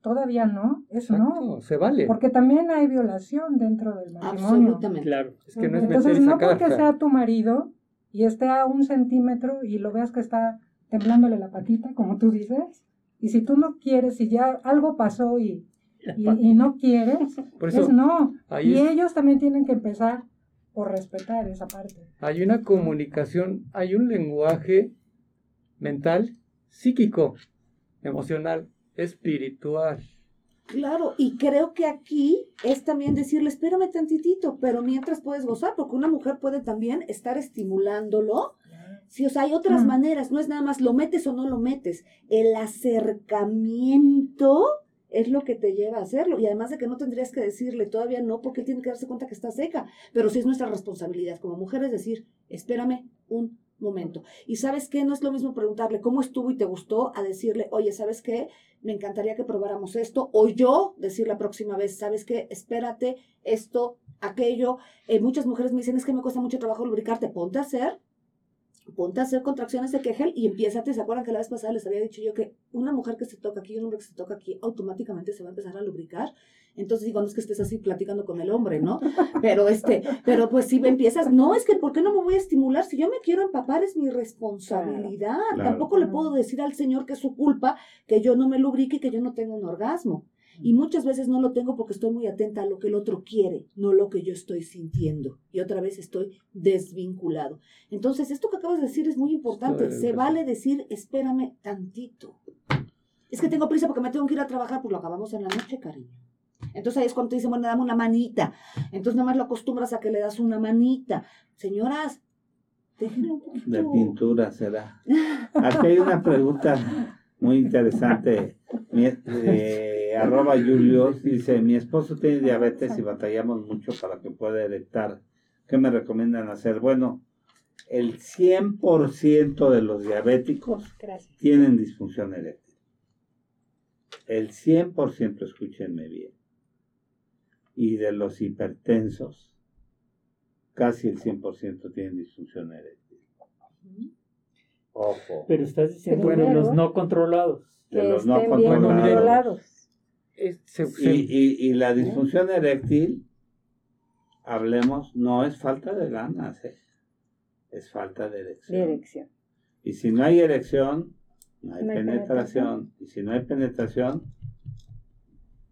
todavía no es no. Se vale. Porque también hay violación dentro del matrimonio. Absolutamente. Claro es que no es entonces no porque sea tu marido y esté a un centímetro y lo veas que está temblándole la patita como tú dices y si tú no quieres y ya algo pasó y y, no quieres, <laughs> es no. Y ellos también tienen que empezar por respetar esa parte. Hay una comunicación, hay un lenguaje mental, psíquico, emocional, espiritual. Claro, y creo que aquí es también decirle, espérame tantitito, pero mientras puedes gozar, porque una mujer puede también estar estimulándolo. Sí, o sea, hay otras maneras, no es nada más lo metes o no lo metes. El acercamiento es lo que te lleva a hacerlo. Y además de que no tendrías que decirle todavía no, porque él tiene que darse cuenta que está seca. Pero sí es nuestra responsabilidad como mujeres decir, espérame un momento. Y sabes qué, no es lo mismo preguntarle cómo estuvo y te gustó a decirle, oye, ¿sabes qué? Me encantaría que probáramos esto. O yo decir la próxima vez, ¿sabes qué? Espérate, esto, aquello. Eh, muchas mujeres me dicen, es que me cuesta mucho trabajo lubricarte. Ponte a hacer ponte a hacer contracciones de Kegel y empieza, ¿se acuerdan que la vez pasada les había dicho yo que una mujer que se toca aquí y un hombre que se toca aquí automáticamente se va a empezar a lubricar? Entonces digo, no es que estés así platicando con el hombre, ¿no? <laughs> Pero este, pero pues si empiezas, no, es que ¿por qué no me voy a estimular? Si yo me quiero empapar es mi responsabilidad. Tampoco le puedo decir al Señor que es su culpa que yo no me lubrique y que yo no tenga un orgasmo. Y muchas veces no lo tengo porque estoy muy atenta a lo que el otro quiere, no lo que yo estoy sintiendo. Y otra vez estoy desvinculado. Entonces, esto que acabas de decir es muy importante. Se vale decir, espérame tantito. Es que tengo prisa porque me tengo que ir a trabajar, pues lo acabamos en la noche, cariño. Entonces ahí es cuando te dicen, bueno, dame una manita. Entonces nada más lo acostumbras a que le das una manita. Señoras, déjenlo un poquito. De pintura será. Aquí hay una pregunta muy interesante. Eh, arroba Julius dice, mi esposo tiene diabetes y batallamos mucho para que pueda erectar. ¿Qué me recomiendan hacer? Bueno, el 100% de los diabéticos tienen disfunción eréctil. El 100%, escúchenme bien. Y de los hipertensos, casi el 100% tienen disfunción eréctil. Ojo. Pero estás diciendo bueno, los no controlados. De los no controlados. Y, y, la disfunción eréctil, hablemos, no es falta de ganas, ¿eh? es falta de erección. Y si no hay erección, no hay, penetración. Y si no hay penetración,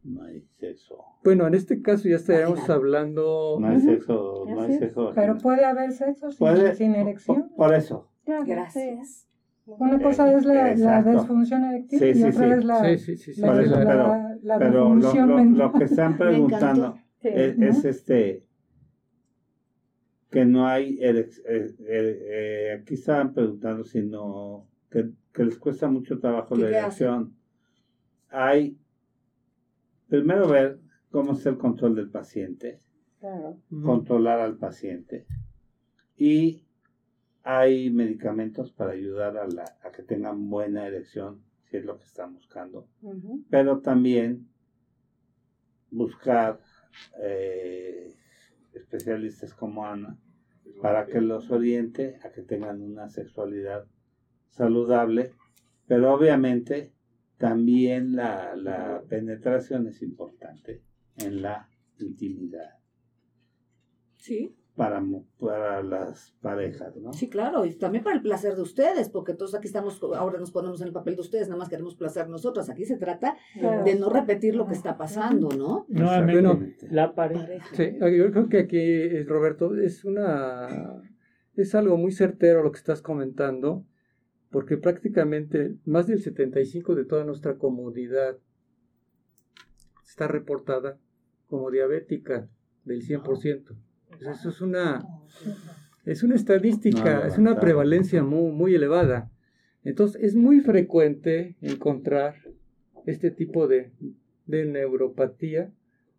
no hay sexo. Bueno, en este caso ya estaríamos hablando. No hay sexo, no hay sexo. Pero puede haber sexo sin, erección. Por, eso. Gracias. Una cosa es la, la disfunción eréctil y otra es la, sí, sí, la, pero, la, pero lo, lo, que están <laughs> preguntando es, este que no hay eh, eh, eh, aquí estaban preguntando si no que, que les cuesta mucho trabajo la erección hay primero ver cómo es el control del paciente controlar al paciente y hay medicamentos para ayudar a, la, a que tengan buena erección, es lo que están buscando. Pero también buscar eh, especialistas como Ana para que los oriente a que tengan una sexualidad saludable, pero obviamente también la, la penetración es importante en la intimidad. Sí para, para las parejas, ¿no? Sí, claro, y también para el placer de ustedes, porque todos aquí estamos, ahora nos ponemos en el papel de ustedes, nada más queremos placer nosotros. Aquí se trata de no repetir lo que está pasando, ¿no? No, bueno, la pareja. Sí, yo creo que aquí, eh, Roberto, es una, es algo muy certero lo que estás comentando, porque prácticamente más del 75 de toda nuestra comunidad está reportada como diabética del 100%. Pues eso es una, es una estadística, es una prevalencia muy, muy elevada. Entonces es muy frecuente encontrar este tipo de, neuropatía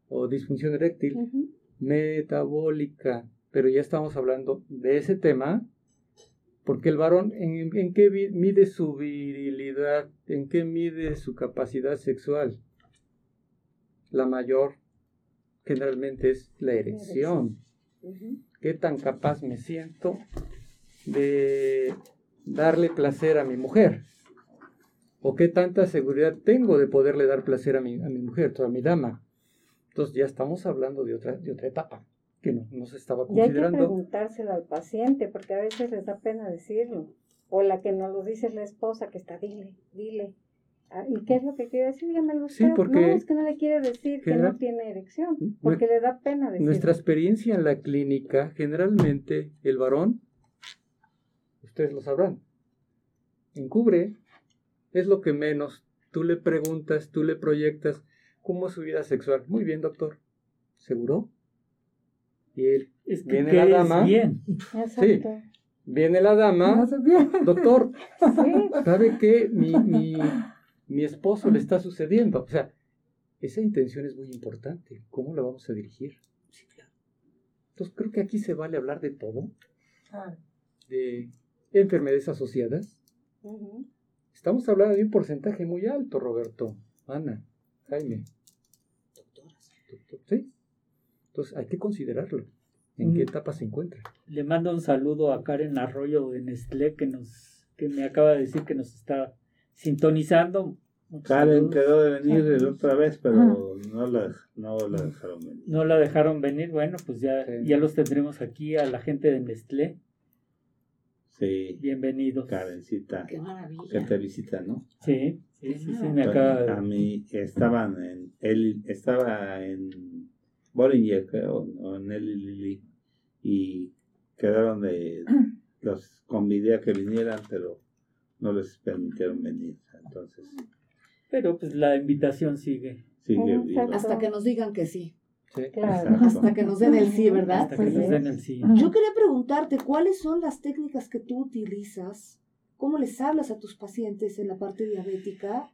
o disfunción eréctil metabólica. Pero ya estamos hablando de ese tema porque el varón, ¿en, ¿en, qué mide su virilidad? ¿En qué mide su capacidad sexual? La mayor generalmente es la erección. ¿Qué tan capaz me siento de darle placer a mi mujer? ¿O qué tanta seguridad tengo de poderle dar placer a mi, a mi mujer, a mi dama? Entonces ya estamos hablando de otra, de otra etapa que no, se estaba considerando. Y hay que preguntárselo al paciente, porque a veces les da pena decirlo. O la que nos lo dice es la esposa que está, dile, dile. Ah, ¿Y qué es lo que quiere decir? Dígamelo usted. porque no, es que no le quiere decir que no tiene erección, porque le da pena decirlo. Nuestra experiencia en la clínica, generalmente el varón, ustedes lo sabrán, encubre, es lo que menos. Tú le preguntas, tú le proyectas, ¿cómo es su vida sexual? Muy bien, doctor. ¿Seguro? Y él, viene la dama. Bien. Sí, viene la dama. Doctor, ¿sabe qué? Mi, esposo le está sucediendo. O sea, esa intención es muy importante. ¿Cómo la vamos a dirigir? Entonces creo que aquí se vale hablar de todo. De enfermedades asociadas. Estamos hablando de un porcentaje muy alto, Roberto, Ana, Jaime. Doctoras. ¿Sí? Entonces hay que considerarlo. ¿En qué etapa se encuentra? Le mando un saludo a Karen Arroyo de Nestlé que nos que me acaba de decir que nos está sintonizando. Karen quedó de venir otra vez, pero no la, no la dejaron venir. No la dejaron venir, bueno, pues ya, ya los tendremos aquí a la gente de Nestlé. Sí. Bienvenidos. Karencita. Qué maravilla. Que te visita, ¿no? Sí, sí, sí, sí, me acaba de... A mí estaban en, él estaba en Bollinger, creo, o en Lili, y quedaron de, <clears throat> los convidé a que vinieran, pero no les permitieron venir, entonces. Pero pues la invitación sigue. Sigue Hasta que nos digan que sí. Sí, claro. Hasta que nos den el sí, ¿verdad? Hasta que nos den el sí. Yo quería preguntarte, ¿cuáles son las técnicas que tú utilizas? ¿Cómo les hablas a tus pacientes en la parte diabética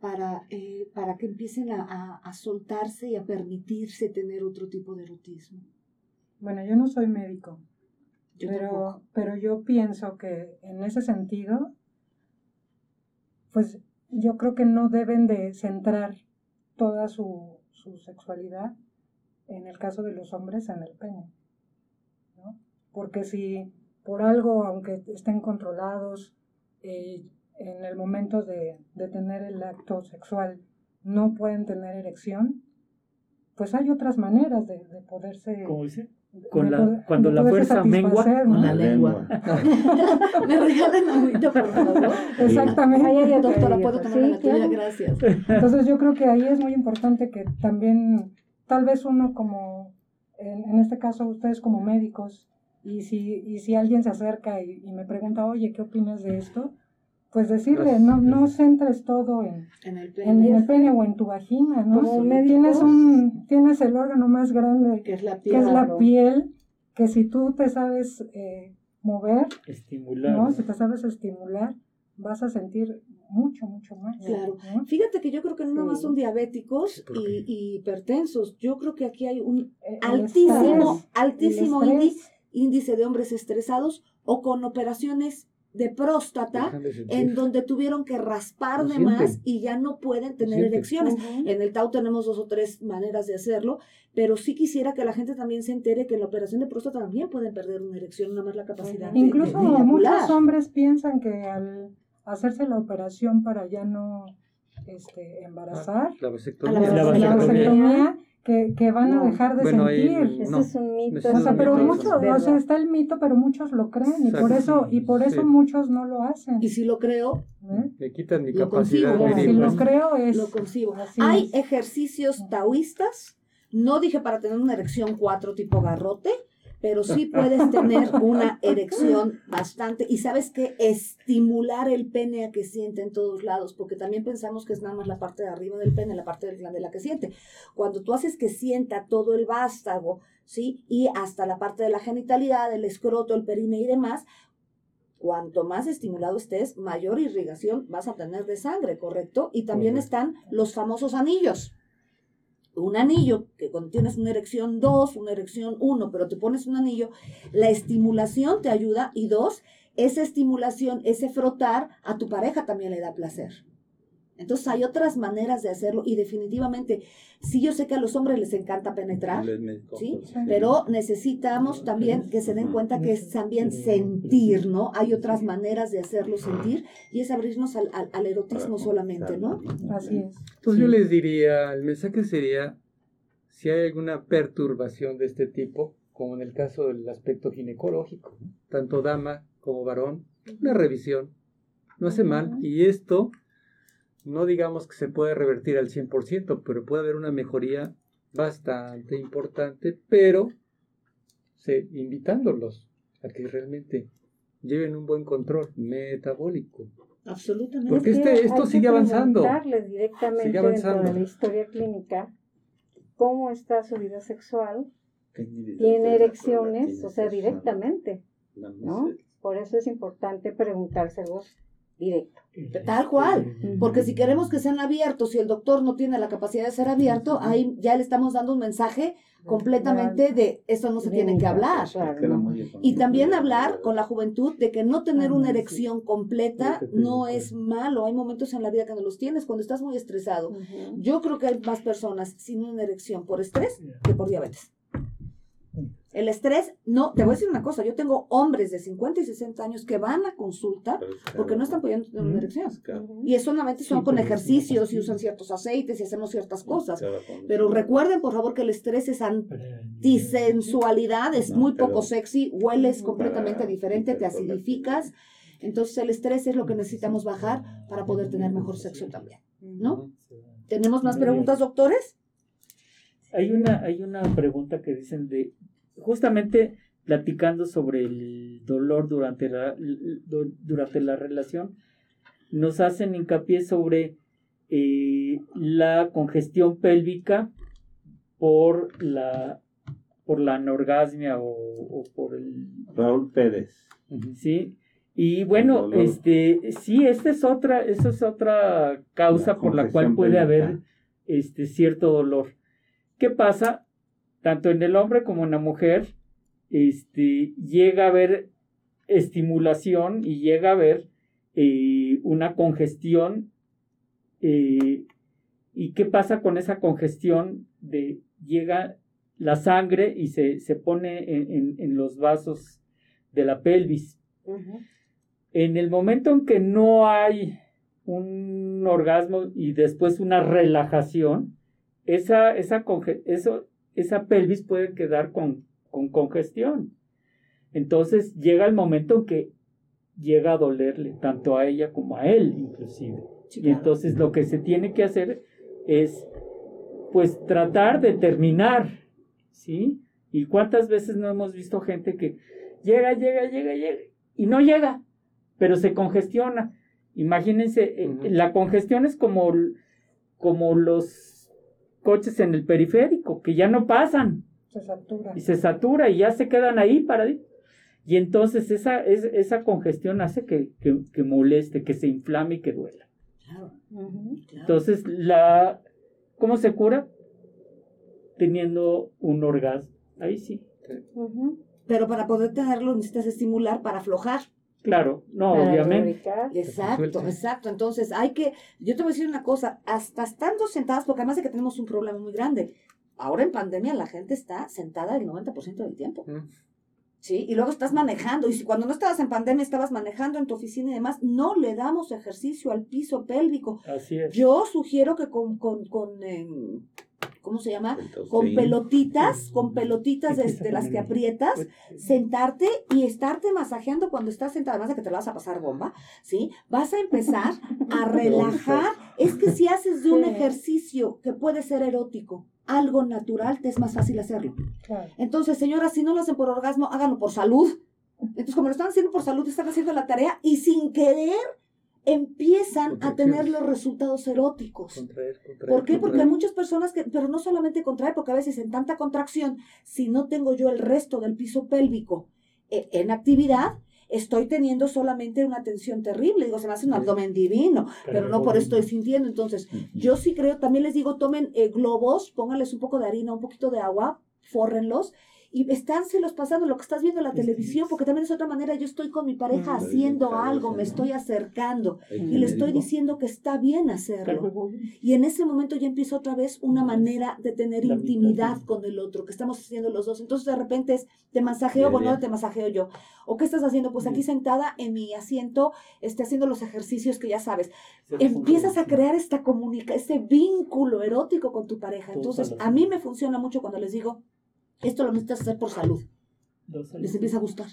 para, eh, para que empiecen a, a, soltarse y a permitirse tener otro tipo de erotismo? Bueno, yo no soy médico, pero, pero yo pienso que en ese sentido, pues yo creo que no deben de centrar toda su, su sexualidad, en el caso de los hombres, en el pene. ¿no? Porque si por algo, aunque estén controlados, eh, en el momento de, tener el acto sexual no pueden tener erección, pues hay otras maneras de, poderse... ¿Cómo dice? Con la, cuando la fuerza mengua con la lengua. <laughs> Me regalan agüita, por favor. <laughs> Exactamente. doctora, puedo tomar la tuya, gracias. Entonces yo creo que ahí es muy importante que también, tal vez uno como, en, este caso ustedes como médicos, y si, y si alguien se acerca y, y me pregunta, oye, ¿qué opinas de esto? Pues decirle, no, no centres todo en, en, el pene. o en tu vagina, ¿no? tienes, un, tienes el órgano más grande, que es la piel, que, es la piel, que si tú te sabes eh, mover, estimular, ¿no? si te sabes estimular, vas a sentir mucho, mucho más. Claro. Fíjate que yo creo que no nada más son diabéticos y, hipertensos. Yo creo que aquí hay un eh, altísimo, altísimo índice de hombres estresados o con operaciones de próstata en donde tuvieron que raspar de más y ya no pueden tener erecciones. En el TAU tenemos dos o tres maneras de hacerlo, pero sí quisiera que la gente también se entere que en la operación de próstata también pueden perder una erección, nada más la capacidad. Incluso muchos hombres piensan que al hacerse la operación para ya no este, embarazar, la vasectomía que, que van a dejar de sentir. Ese es un mito. O sea, pero muchos, o sea, está el mito, pero muchos lo creen y por eso y por eso muchos no lo hacen. Y si lo creo, ¿Eh? me quitan mi capacidad. si lo creo es lo consigo. Hay ejercicios taoístas, no dije para tener una erección cuatro tipo garrote, pero sí puedes tener una erección bastante y sabes que estimular el pene a que siente en todos lados, porque también pensamos que es nada más la parte de arriba del pene, la parte del glande la que siente. Cuando tú haces que sienta todo el vástago, ¿sí? Y hasta la parte de la genitalidad, el escroto, el perine y demás, Cuanto más estimulado estés, mayor irrigación vas a tener de sangre, ¿correcto? Y también están los famosos anillos. Un anillo que cuando tienes una erección 2, una erección 1, pero te pones un anillo, la estimulación te ayuda y dos, esa estimulación, ese frotar a tu pareja también le da placer. Entonces hay otras maneras de hacerlo y definitivamente, sí yo sé que a los hombres les encanta penetrar, ¿sí? pero necesitamos también que se den cuenta que es también sentir, ¿no? Hay otras maneras de hacerlo sentir y es abrirnos al, al, erotismo solamente, ¿no? Así es. Entonces yo les diría, el mensaje sería, si hay alguna perturbación de este tipo, como en el caso del aspecto ginecológico, tanto dama como varón, una revisión, no hace mal, y esto no digamos que se puede revertir al 100%, pero puede haber una mejoría bastante importante, pero invitándolos a que realmente lleven un buen control metabólico. Absolutamente. Porque este, esto sigue avanzando. directamente sigue avanzando. dentro de la historia clínica cómo está su vida sexual, tiene erecciones, o sea, directamente, ¿no? Por eso es importante preguntárselos directo. Tal cual, porque si queremos que sean abiertos, si el doctor no tiene la capacidad de ser abierto, ahí ya le estamos dando un mensaje completamente de eso no se tiene que hablar. Y también hablar con la juventud de que no tener una erección completa no es malo. Hay momentos en la vida que no los tienes cuando estás muy estresado. Yo creo que hay más personas sin una erección por estrés que por diabetes. El estrés, no, te voy a decir una cosa, yo tengo hombres de 50 y 60 años que van a consulta porque no están pudiendo tener una erección. Y eso solamente son con ejercicios y usan ciertos aceites y hacemos ciertas cosas. Pero recuerden, por favor, que el estrés es antisensualidad, es muy poco sexy, hueles completamente diferente, te acidificas. Entonces el estrés es lo que necesitamos bajar para poder tener mejor sexo también, ¿no? ¿Tenemos más preguntas, doctores? Hay una, hay una pregunta que dicen de justamente platicando sobre el dolor durante la, durante la relación, nos hacen hincapié sobre eh, la congestión pélvica por la por la anorgasmia o, por el Raúl Pérez. Sí. Y bueno este sí esta es otra esa es otra causa por la cual puede haber este cierto dolor qué pasa tanto en el hombre como en la mujer, este, llega a haber estimulación y llega a haber eh, una congestión. Eh, ¿Y qué pasa con esa congestión? De, llega la sangre y se, pone en, los vasos de la pelvis. En el momento en que no hay un orgasmo y después una relajación, esa, esa eso, esa pelvis puede quedar con, congestión. Entonces llega el momento en que llega a dolerle tanto a ella como a él inclusive. Y entonces lo que se tiene que hacer es pues tratar de terminar, ¿sí? ¿Y cuántas veces no hemos visto gente que llega, llega, llega, llega y no llega, pero se congestiona? Imagínense, eh, la congestión es como, como los coches en el periférico que ya no pasan. Se satura. Y se satura y ya se quedan ahí para... Y entonces esa, esa congestión hace que, moleste, que se inflame y que duela. Entonces, la, ¿cómo se cura? Teniendo un orgasmo. Ahí sí. Pero para poder tenerlo necesitas estimular para aflojar. Claro, no, obviamente. Exacto, exacto. Entonces hay que, yo te voy a decir una cosa, hasta estando sentadas, porque además de que tenemos un problema muy grande, ahora en pandemia la gente está sentada el 90% del tiempo. Mm. ¿Sí? Y luego estás manejando, y si cuando no estabas en pandemia estabas manejando en tu oficina y demás, no le damos ejercicio al piso pélvico. Así es. Yo sugiero que con, con, con em, ¿cómo se llama? Con pelotitas, con pelotitas de, las que <laughs> aprietas, pues, sentarte y estarte masajeando cuando estás sentada, además de que te vas a pasar bomba, ¿sí? Vas a empezar a <laughs> relajar. Es que si haces de un ejercicio que puede ser erótico, algo natural, te es más fácil hacerlo. Entonces, señoras, si no lo hacen por orgasmo, háganlo por salud. Entonces, como lo están haciendo por salud, están haciendo la tarea y sin querer empiezan a tener los resultados eróticos. ¿Por qué? Porque hay muchas personas que, pero no solamente contraer, porque a veces en tanta contracción, si no tengo yo el resto del piso pélvico eh, en actividad, estoy teniendo solamente una tensión terrible, digo, se me hace un abdomen divino, pero no por eso estoy sintiendo. Entonces, yo sí creo, también les digo, tomen eh, globos, pónganles un poco de harina, un poquito de agua, fórrenlos y estánselos pasando lo que estás viendo en la televisión, porque también es otra manera, yo estoy con mi pareja haciendo algo, me estoy acercando y le estoy diciendo que está bien hacerlo. Y en ese momento ya empieza otra vez una manera de tener intimidad con el otro, que estamos haciendo los dos. Entonces de repente es, te masajeo, bueno, te masajeo yo. ¿O qué estás haciendo? Pues aquí sentada en mi asiento, este, haciendo los ejercicios que ya sabes. Empiezas a crear esta comunicación, este vínculo erótico con tu pareja. Entonces, a mí me funciona mucho cuando les digo, esto lo necesitas hacer por salud. Les empieza a gustar.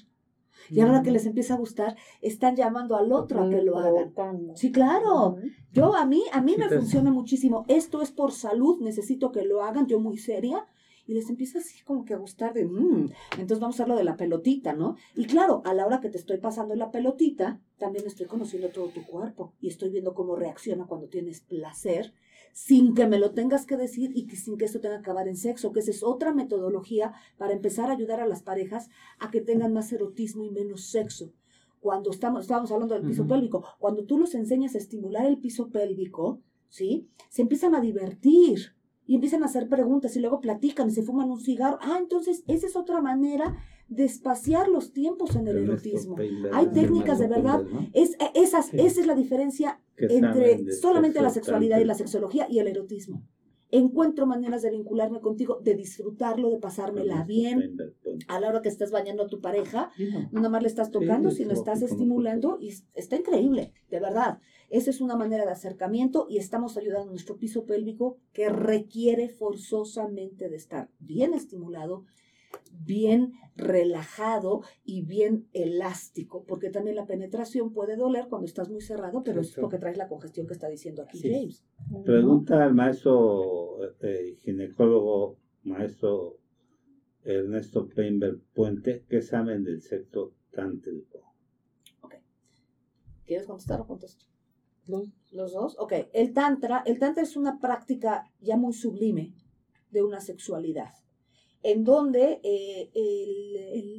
Y ahora que les empieza a gustar, están llamando al otro a que lo hagan. Sí, claro. Yo a mí, a mí me funciona muchísimo. Esto es por salud, necesito que lo hagan, yo muy seria. Y les empieza así como que a gustar de, mmm, entonces vamos a hacer lo de la pelotita, ¿no? Y claro, a la hora que te estoy pasando la pelotita, también estoy conociendo todo tu cuerpo y estoy viendo cómo reacciona cuando tienes placer sin que me lo tengas que decir y que sin que esto tenga que acabar en sexo, que esa es otra metodología para empezar a ayudar a las parejas a que tengan más erotismo y menos sexo. Cuando estamos, estábamos hablando del piso pélvico, cuando tú los enseñas a estimular el piso pélvico, ¿sí? Se empiezan a divertir y empiezan a hacer preguntas y luego platican y se fuman un cigarro. Ah, entonces esa es otra manera de espaciar los tiempos en el erotismo. Hay técnicas de verdad. Es, esas, esa es la diferencia entre solamente la sexualidad y la sexología y el erotismo. Encuentro maneras de vincularme contigo, de disfrutarlo, de pasármela bien. A la hora que estás bañando a tu pareja, no nada más le estás tocando, sino estás estimulando y está increíble, de verdad. Esa es una manera de acercamiento y estamos ayudando a nuestro piso pélvico que requiere forzosamente de estar bien estimulado bien relajado y bien elástico, porque también la penetración puede doler cuando estás muy cerrado, pero es porque traes la congestión que está diciendo aquí James. Pregunta al maestro eh, ginecólogo, maestro Ernesto Peinberg Puente, ¿qué saben del sexo tántrico? Ok. ¿Quieres contestar o contesto? Los dos. Ok. El tantra, el tantra es una práctica ya muy sublime de una sexualidad en donde eh,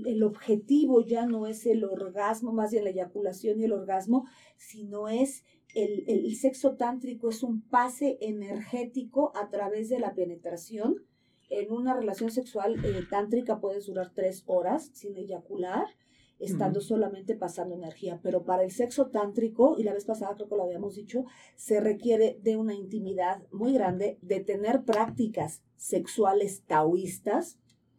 el, objetivo ya no es el orgasmo, más bien la eyaculación y el orgasmo, sino es el, el sexo tántrico, es un pase energético a través de la penetración. En una relación sexual eh, tántrica puedes durar tres horas sin eyacular estando solamente pasando energía. Pero para el sexo tántrico, y la vez pasada creo que lo habíamos dicho, se requiere de una intimidad muy grande, de tener prácticas sexuales taoístas,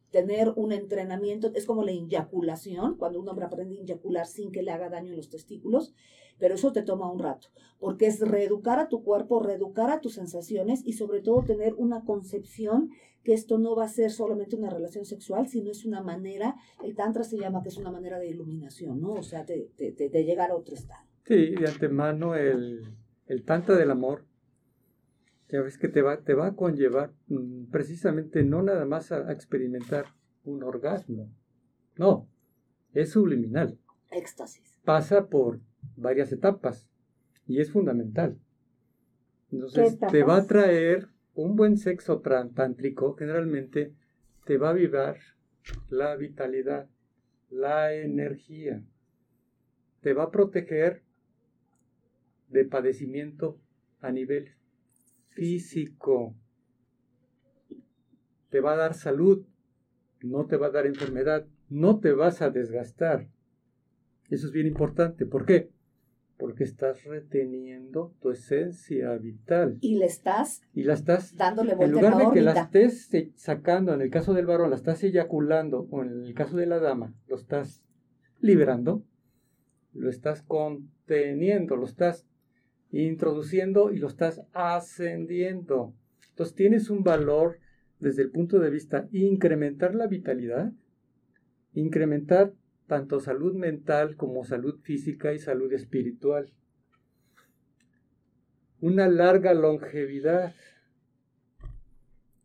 tener un entrenamiento, es como la inyaculación, cuando un hombre aprende a inyacular sin que le haga daño en los testículos, pero eso te toma un rato, porque es reeducar a tu cuerpo, reeducar a tus sensaciones y sobre todo tener una concepción que esto no va a ser solamente una relación sexual, sino es una manera, el tantra se llama que es una manera de iluminación, ¿no? O sea, de, llegar a otro estado. Sí, de antemano el, el tantra del amor, ya ves que te va, te va a conllevar mm, precisamente no nada más a, experimentar un orgasmo, no, es subliminal. Éxtasis. Pasa por varias etapas y es fundamental. Entonces, te va a traer un buen sexo tántrico generalmente te va a avivar la vitalidad, la energía, te va a proteger de padecimiento a nivel físico, te va a dar salud, no te va a dar enfermedad, no te vas a desgastar. Eso es bien importante. ¿Por qué? porque estás reteniendo tu esencia vital. Y le estás, y la estás dándole vuelta En lugar de que la estés sacando, en el caso del varón la estás eyaculando, o en el caso de la dama lo estás liberando, lo estás conteniendo, lo estás introduciendo y lo estás ascendiendo. Entonces tienes un valor desde el punto de vista incrementar la vitalidad, incrementar tanto salud mental como salud física y salud espiritual. Una larga longevidad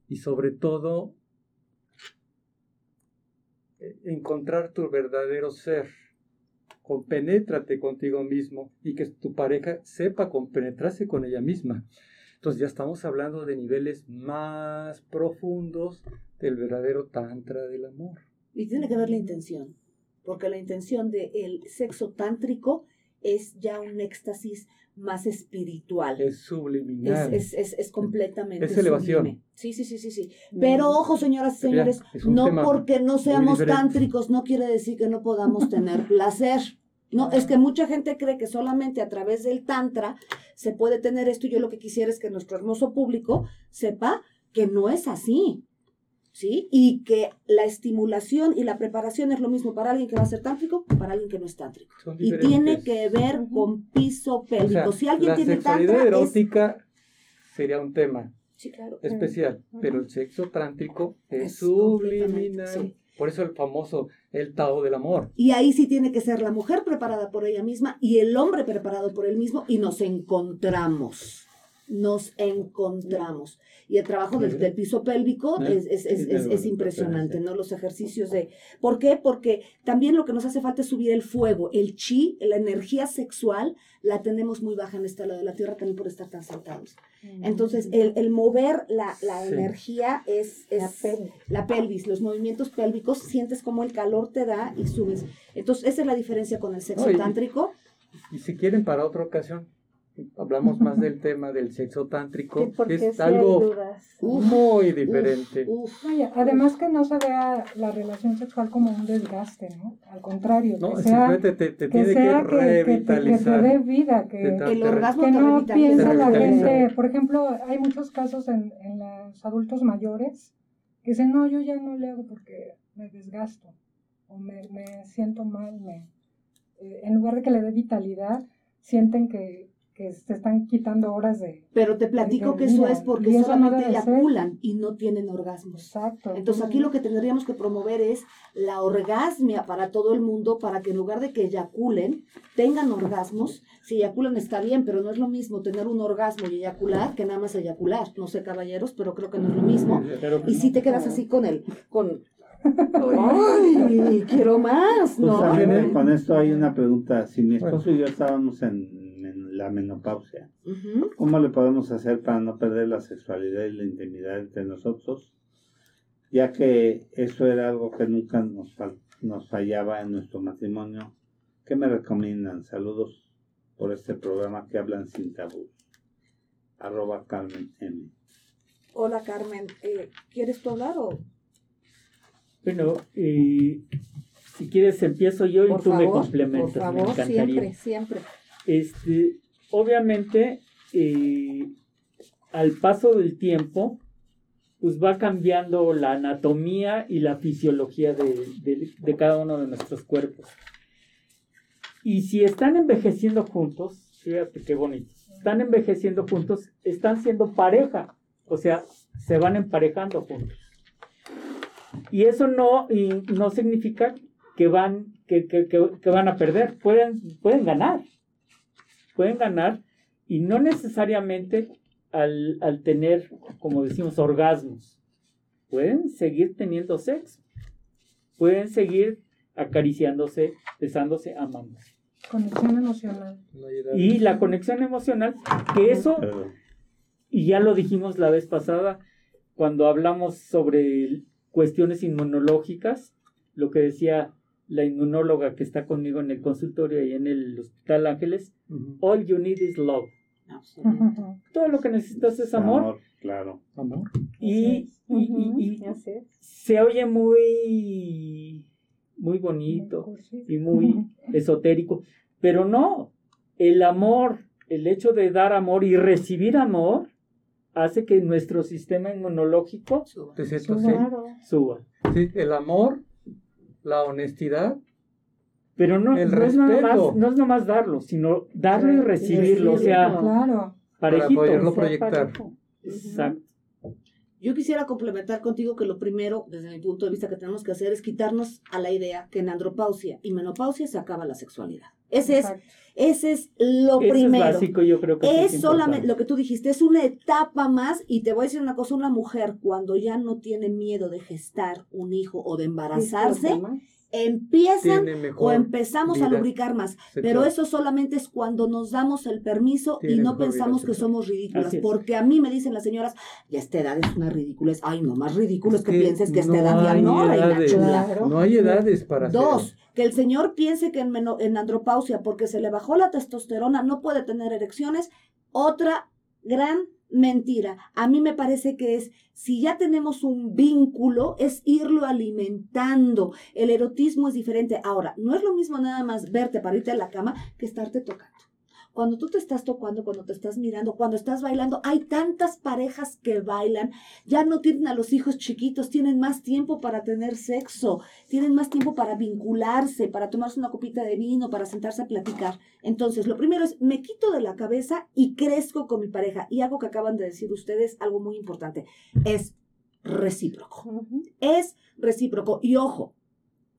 y sobre todo eh, encontrar tu verdadero ser. Compenétrate contigo mismo y que tu pareja sepa compenetrarse con ella misma. Entonces ya estamos hablando de niveles más profundos del verdadero tantra del amor. Y tiene que ver la intención porque la intención del sexo tántrico es ya un éxtasis más espiritual. Es subliminal. Es, es, es, completamente Es elevación. sublime. Sí, sí, sí, sí, sí. Pero ojo, señoras y señores, es no porque no seamos tántricos no quiere decir que no podamos tener <laughs> placer. No, es que mucha gente cree que solamente a través del tantra se puede tener esto y yo lo que quisiera es que nuestro hermoso público sepa que no es así. ¿Sí? Y que la estimulación y la preparación es lo mismo para alguien que va a ser tántrico que para alguien que no es tántrico. Son Y tiene que ver con piso O pélvico. sea, si alguien la tiene sexualidad tantra, es... erótica sería un tema Sí, claro. especial, pero el sexo trántrico es, Es subliminal. sí. Por eso el famoso el Tao del amor. Y ahí sí tiene que ser la mujer preparada por ella misma y el hombre preparado por él mismo y nos encontramos. Nos encontramos. Y el trabajo del, del piso pélvico Eh, es, es- es- es- impresionante. ¿no? Los ejercicios de... ¿Por qué? Porque también lo que nos hace falta es subir el fuego, el chi, la energía sexual, la tenemos muy baja en esta lado de la Tierra también por estar tan sentados. Entonces, el, el mover la, la Sí. energía es, es La pelvis. la pelvis, los movimientos pélvicos, sientes como el calor te da y subes. Entonces, esa es la diferencia con el sexo No, y- tántrico. Y si quieren para otra ocasión, hablamos más del tema del sexo tántrico, Sí, que es algo dudas. muy diferente. Uf, Vaya, además que no se vea la relación sexual como un desgaste, ¿no? Al contrario, no, que sea, simplemente te, te que, tiene sea que que, que te, que te revitalizar. dé vida, que, el orgasmo que no piensa la gente, por ejemplo, hay muchos casos en, en los adultos mayores que dicen, no, yo ya no le hago porque me desgasto o me, me siento mal, me, eh, en lugar de que le dé vitalidad, sienten que, que se están quitando horas de... Pero te platico de que eso es porque eso no solamente ser. eyaculan y no tienen orgasmos. Exacto. Entonces aquí lo que tendríamos que promover es la orgasmia para todo el mundo, para que en lugar de que eyaculen, tengan orgasmos. Si eyaculan está bien, pero no es lo mismo tener un orgasmo y eyacular que nada más eyacular. No sé, caballeros, pero creo que no es lo mismo. Pero Y si te quedas así con el, con, <laughs> ¡ay, quiero más! ¿no? Justamente con esto hay una pregunta. Si mi esposo y yo estábamos en la menopausia. ¿cómo le podemos hacer para no perder la sexualidad y la intimidad entre nosotros? Ya que eso era algo que nunca nos, fal- nos fallaba en nuestro matrimonio. ¿Qué me recomiendan? Saludos por este programa que hablan sin tabú. Arroba Carmen M. Hola Carmen, eh, ¿quieres tú hablar o...? Bueno, eh, si quieres empiezo yo y tú me complementas. por me favor, encantaría. siempre, siempre. Este, obviamente, eh, al paso del tiempo, pues va cambiando la anatomía y la fisiología de, cada uno de nuestros cuerpos. Y si están envejeciendo juntos, fíjate qué bonito, están envejeciendo juntos, están siendo pareja, o sea, se van emparejando juntos. Y eso no, no significa que van, que- que van a perder, pueden, pueden ganar pueden ganar y no necesariamente al, al tener, como decimos, orgasmos. Pueden seguir teniendo sexo. Pueden seguir acariciándose, besándose, amándose. Conexión emocional. Y la conexión emocional, que eso, y ya lo dijimos la vez pasada, cuando hablamos sobre cuestiones inmunológicas, lo que decía la inmunóloga que está conmigo en el consultorio y en el Hospital Ángeles, all you need is love. Todo lo que necesitas es amor. claro. Amor. Y, y- y- se oye muy, muy bonito y muy esotérico, pero no, el amor, el hecho de dar amor y recibir amor hace que nuestro sistema inmunológico suba. sí, el amor, la honestidad, Pero no, El no, es nada más, no es nomás darlo, sino darlo y recibirlo, o sea, Claro. para parejito. poderlo Sea proyectar. parejo. Exacto. Yo quisiera complementar contigo que lo primero, desde mi punto de vista, que tenemos que hacer es quitarnos a la idea que en andropausia y menopausia se acaba la sexualidad. Ese es, ese es lo Eso primero. es básico, yo creo que sí Es solamente lo que tú dijiste, es una etapa más y te voy a decir una cosa, una mujer cuando ya no tiene miedo de gestar un hijo o de embarazarse. Empiezan o empezamos a lubricar más. sexual. Pero eso solamente es cuando nos damos el permiso y no pensamos que sexual. somos ridículas. Porque a mí me dicen las señoras, ya esta edad es una ridícula. Ay, no, más ridículo es que, que pienses que esta no edad ya no, reina chula. No hay edades para hacer. Dos, Que el señor piense que en, en andropausia, porque se le bajó la testosterona, no puede tener erecciones, otra gran mentira. A mí me parece que es, si ya tenemos un vínculo, es irlo alimentando. El erotismo es diferente. Ahora, no es lo mismo nada más verte para irte a la cama que estarte tocando cuando tú te estás tocando, cuando te estás mirando, cuando estás bailando, hay tantas parejas que bailan, ya no tienen a los hijos chiquitos, tienen más tiempo para tener sexo, tienen más tiempo para vincularse, para tomarse una copita de vino, para sentarse a platicar. Entonces, lo primero es, me quito de la cabeza y crezco con mi pareja. Y algo que acaban de decir ustedes, algo muy importante, es recíproco. Es recíproco. Y ojo,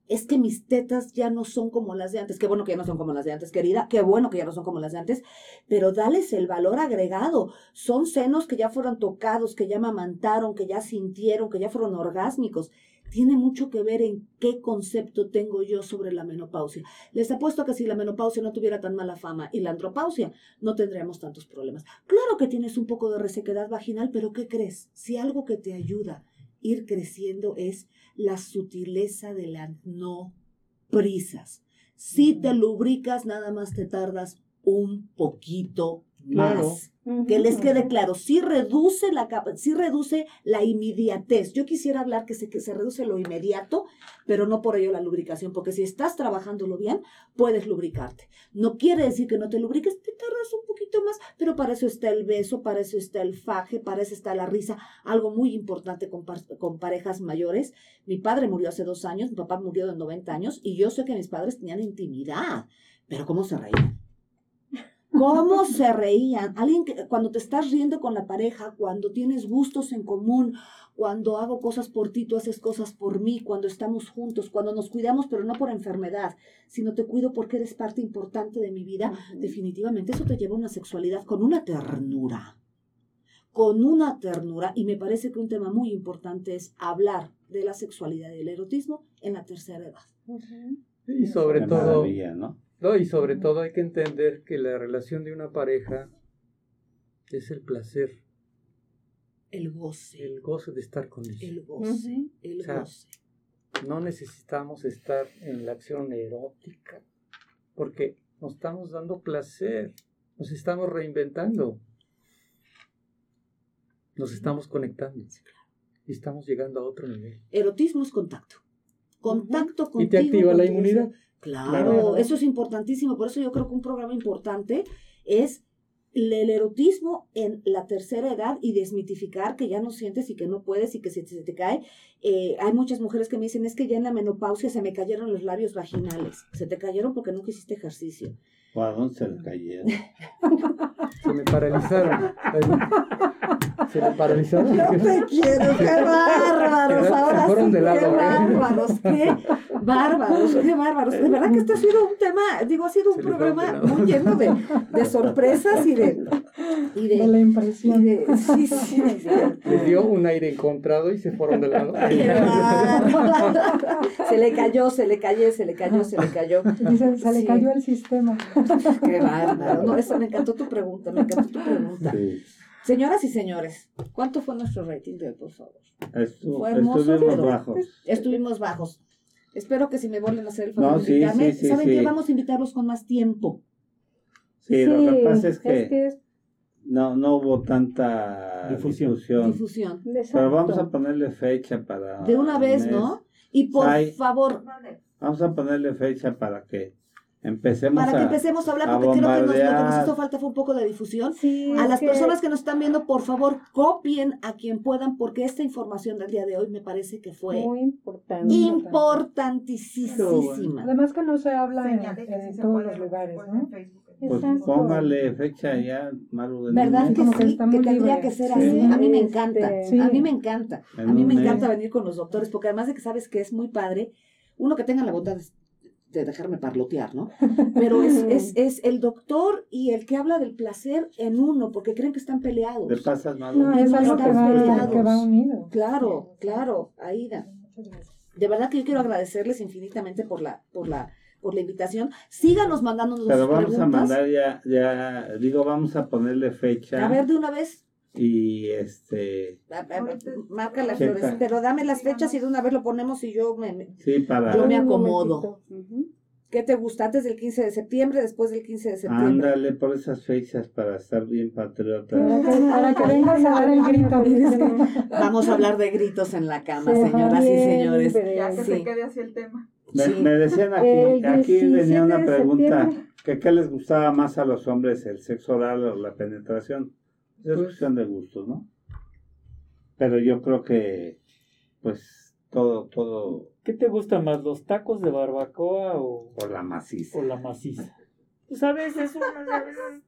es que mis tetas ya no son como las de antes. Qué bueno que ya no son como las de antes, querida. Qué bueno que ya no son como las de antes. Pero dales el valor agregado. Son senos que ya fueron tocados, que ya mamantaron, que ya sintieron, que ya fueron orgásmicos. Tiene mucho que ver en qué concepto tengo yo sobre la menopausia. Les apuesto que si la menopausia no tuviera tan mala fama y la andropausia, no tendríamos tantos problemas. Claro que tienes un poco de resequedad vaginal, pero ¿qué crees? Si algo que te ayuda ir creciendo es la sutileza de las no prisas. Si te lubricas, nada más te tardas un poquito más. Que les quede claro, sí reduce la sí reduce la inmediatez. Yo quisiera hablar que se, que se reduce lo inmediato, pero no por ello la lubricación, porque si estás trabajándolo bien, puedes lubricarte. No quiere decir que no te lubriques, te tardas un poquito más, pero para eso está el beso, para eso está el faje, para eso está la risa, algo muy importante con, con parejas mayores. Mi padre murió hace dos años, mi papá murió de 90 años, y yo sé que mis padres tenían intimidad, pero ¿cómo se reían? ¿Cómo se reían? Alguien que cuando te estás riendo con la pareja, cuando tienes gustos en común, cuando hago cosas por ti, tú haces cosas por mí, cuando estamos juntos, cuando nos cuidamos, pero no por enfermedad, sino te cuido porque eres parte importante de mi vida, definitivamente eso te lleva a una sexualidad con una ternura. Con una ternura, y me parece que un tema muy importante es hablar de la sexualidad y el erotismo en la tercera edad. Y sobre todo, ¿no? No, y sobre todo hay que entender que la relación de una pareja es el placer. El goce. El goce de estar con ellos. El goce. El goce. No necesitamos estar en la acción erótica porque nos estamos dando placer, nos estamos reinventando, nos estamos conectando y estamos llegando a otro nivel. Erotismo es contacto. Contacto contigo. Y te activa la inmunidad. Claro, eso es importantísimo. Por eso yo creo que un programa importante es el erotismo en la tercera edad y desmitificar que ya no sientes y que no puedes y que se, se te cae. Eh, hay muchas mujeres que me dicen, es que ya en la menopausia se me cayeron los labios vaginales. Se te cayeron porque nunca hiciste ejercicio. ¿A dónde se le cayeron? <laughs> se me paralizaron. Se me paralizaron. <laughs> No te quiero, qué <laughs> bárbaros. Ahora sí, qué bárbaros, qué bárbaros, qué bárbaros. De verdad que este ha sido un tema, digo, ha sido un programa muy lleno de, de, sorpresas y de, y de, la impresión. Y de, sí, sí, Les dio un aire encontrado y se fueron de lado. se le cayó, se le cayó, se le cayó, se le cayó. se, se le cayó el sistema. Qué bárbaro. No, eso me encantó tu pregunta, me encantó tu pregunta. Señoras y señores, ¿cuánto fue nuestro rating de hoy, por favor? fue hermoso, estuvimos bajos. Estuvimos bajos. Espero que si me vuelven a hacer el favor de invitarme, ¿saben qué? Vamos a invitarlos con más tiempo. Sí, lo que pasa es que, no, no hubo tanta difusión. difusión. Pero vamos a ponerle fecha para... De una vez, ¿no? Y por favor... Vamos a ponerle fecha para que Empecemos para que empecemos a hablar, porque creo que lo que nos hizo falta fue un poco de difusión. a las personas que nos están viendo, por favor, copien a quien puedan, porque esta información del día de hoy me parece que fue muy importante. importantísima. Además que no se habla en, todos los lugares, ¿no? Pues póngale fecha ya, Maru. ¿Verdad que sí? Que, tendría que ser así. A mí me encanta. A mí me encanta. A mí me encanta venir con los doctores, porque además de que sabes que es muy padre, uno que tenga la bondad de de dejarme parlotear, ¿no? Pero es, <laughs> es, es, el doctor y el que habla del placer en uno, porque creen que están peleados. ¿Te pasas mal? No, es algo que va, que va, unido. Claro, claro, Aida. De verdad que yo quiero agradecerles infinitamente por la, por la, por la invitación. Síganos mandándonos Pero vamos a mandar ya, ya, digo, vamos a ponerle fecha. A ver, de una vez. Y este. Marca las flores, pero dame las fechas y de una vez lo ponemos y yo me, sí, para, yo me acomodo. ¿Qué te gusta? ¿Antes del 15 de septiembre? ¿Después del 15 de septiembre? Ándale por esas fechas para estar bien patriota. Para que, vengas a dar el grito. <laughs> Vamos a hablar de gritos en la cama, señoras y señores. Ya que Sí. se quede así el tema. Me, Sí. me decían aquí, aquí 17 venía una pregunta, que qué les gustaba más a los hombres, el sexo oral o la penetración. Es Pues- cuestión de gustos, ¿no? Pero yo creo que, pues, todo, todo ¿Qué te gusta más, los tacos de barbacoa o, por la maciza. o la maciza? Pues a veces uno, a veces...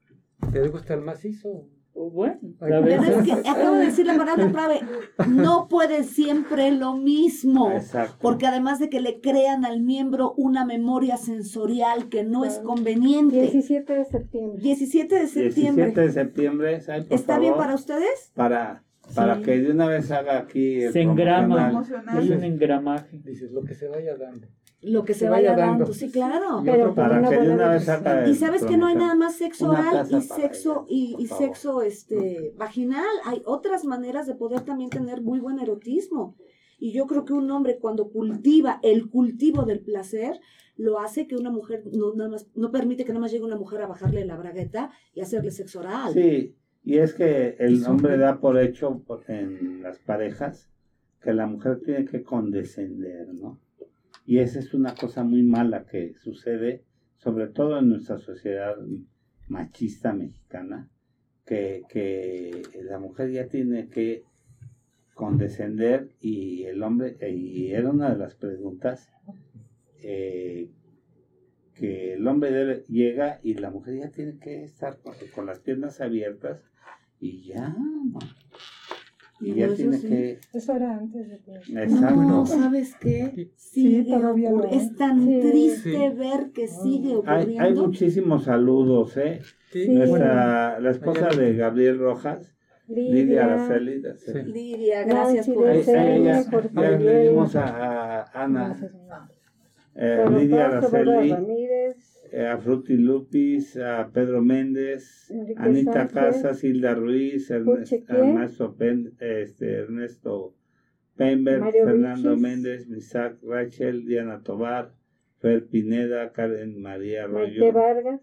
¿Te gusta el macizo? Bueno, Pero es que acabo de decir la palabra clave. No puede siempre lo mismo. Exacto. Porque además de que le crean al miembro una memoria sensorial que no es Claro. conveniente. 17 de septiembre. 17 de septiembre. 17 de septiembre, ¿saben, por ¿Está bien favor? para ustedes? Para, para Sí. que de una vez haga aquí el Se engrama. Hay un engramaje. Dices, lo que se vaya dando. Lo que se, Se vaya, vaya dando. dando. Sí, claro. Y Pero Para Una que buena una vez Y sabes que no hay nada más sexo oral y sexo ella, y, y sexo este vaginal. Hay otras maneras de poder también tener muy buen erotismo. Y yo creo que un hombre cuando cultiva el cultivo del placer, lo hace que una mujer no nada más, no permite que nada más llegue una mujer a bajarle la bragueta y hacerle sexo oral. Sí, y es que el hombre da por hecho en las parejas que la mujer tiene que condescender, ¿no? Y esa es una cosa muy mala que sucede, sobre todo en nuestra sociedad machista mexicana, que, que la mujer ya tiene que condescender y el hombre, y era una de las preguntas, eh, que el hombre debe, llega y la mujer ya tiene que estar con, con las piernas abiertas y ya. Y No, ya eso tiene sí. que... Eso era antes de que... Exacto. No, ¿sabes qué? Sigue todavía ocurri- no. Es tan Sí. triste Sí. ver que sigue Hay, hay ocurriendo. muchísimos saludos, ¿eh? Sí, Sí. Nuestra, la esposa Hay de Gabriel Rojas, Lidia Araceli, Sí. Lidia, gracias por Ahí- ya, por ya le dimos a, a Ana, Gracias, eh, Lidia Araceli, Ramírez, eh, a Fruti Lupis, a Pedro Méndez, Enrique Anita Sánchez, Casas, Hilda Ruiz, Ernest-. Ernesto, Pen- este, Ernesto Pember, Mario Fernando. Méndez, Misak Rachel, Diana Tobar, Fer Pineda, Karen María Arroyo, Vargas,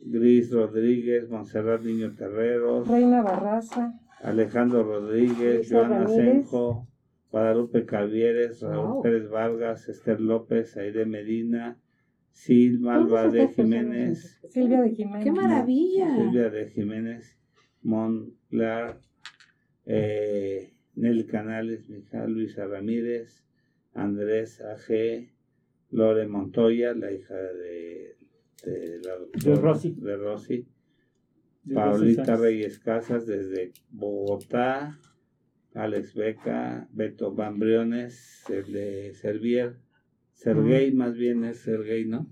Gris Rodríguez, Monserrat Niño Terreros, Reina Barraza. Alejandro Rodríguez, Luisa Joana Ramírez. Senjo, Guadalupe Cavieres, Raúl Wow. Pérez Vargas, Esther López, Aide Medina, Sil Malva Todas de Jiménez, Silvia de Jiménez. ¡Qué maravilla! Silvia de Jiménez, Monclar, eh, Nelly Canales, Mija, Luisa Ramírez, Andrés A.G., Lore Montoya, la hija de, de la doctora- De Rosy. de Rosy, de Paulita. Reyes Casas desde Bogotá, Alex Beca, Beto Bambriones, el de Servier, Sergey más bien es Sergey, ¿no?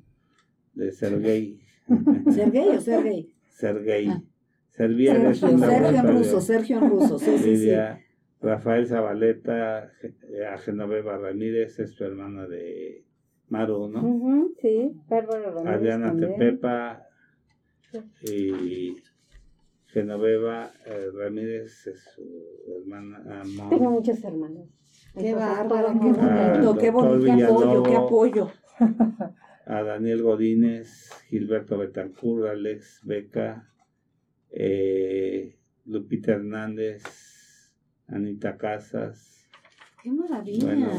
De Sergey. <laughs> ¿Sergey o Sergey? Sergey. Ah. Sergio, Sergio en ruso, Sergio en ruso, sí, sí, sí. Rafael Zabaleta, Ge- a Genoveva Ramírez, es su hermana de Maru, ¿no? ujú, sí, Bárbara Ramírez Adriana. Tepepa y Genoveva eh, Ramírez es su hermana Amor. Tengo muchas hermanas. Qué bárbaro, qué bonito, qué bonito apoyo, qué apoyo. <laughs> a Daniel Godínez, Gilberto Betancur, Alex Beca, eh, Lupita Hernández, Anita Casas. Qué maravilla. Bueno,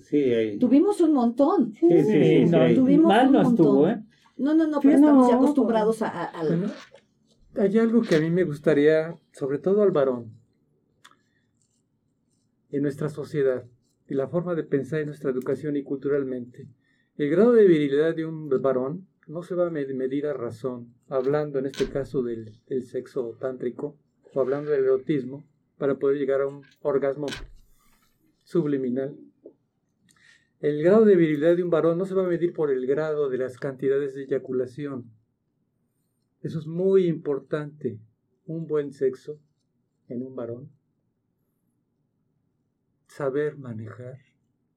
sí, hay- Tuvimos un montón. sí, sí, sí, Sí, sí, no, hay- Tuvimos mal un no estuvo, montón. ¿eh? No, no, no, pero Sí, estamos acostumbrados a, a- Bueno, hay algo que a mí me gustaría, sobre todo al varón, en nuestra sociedad y la forma de pensar en nuestra educación y culturalmente. El grado de virilidad de un varón no se va a med- medir a razón, hablando en este caso del, del sexo tántrico o hablando del erotismo, para poder llegar a un orgasmo subliminal. El grado de virilidad de un varón no se va a medir por el grado de las cantidades de eyaculación. Eso es muy importante. Un buen sexo en un varón. Saber manejar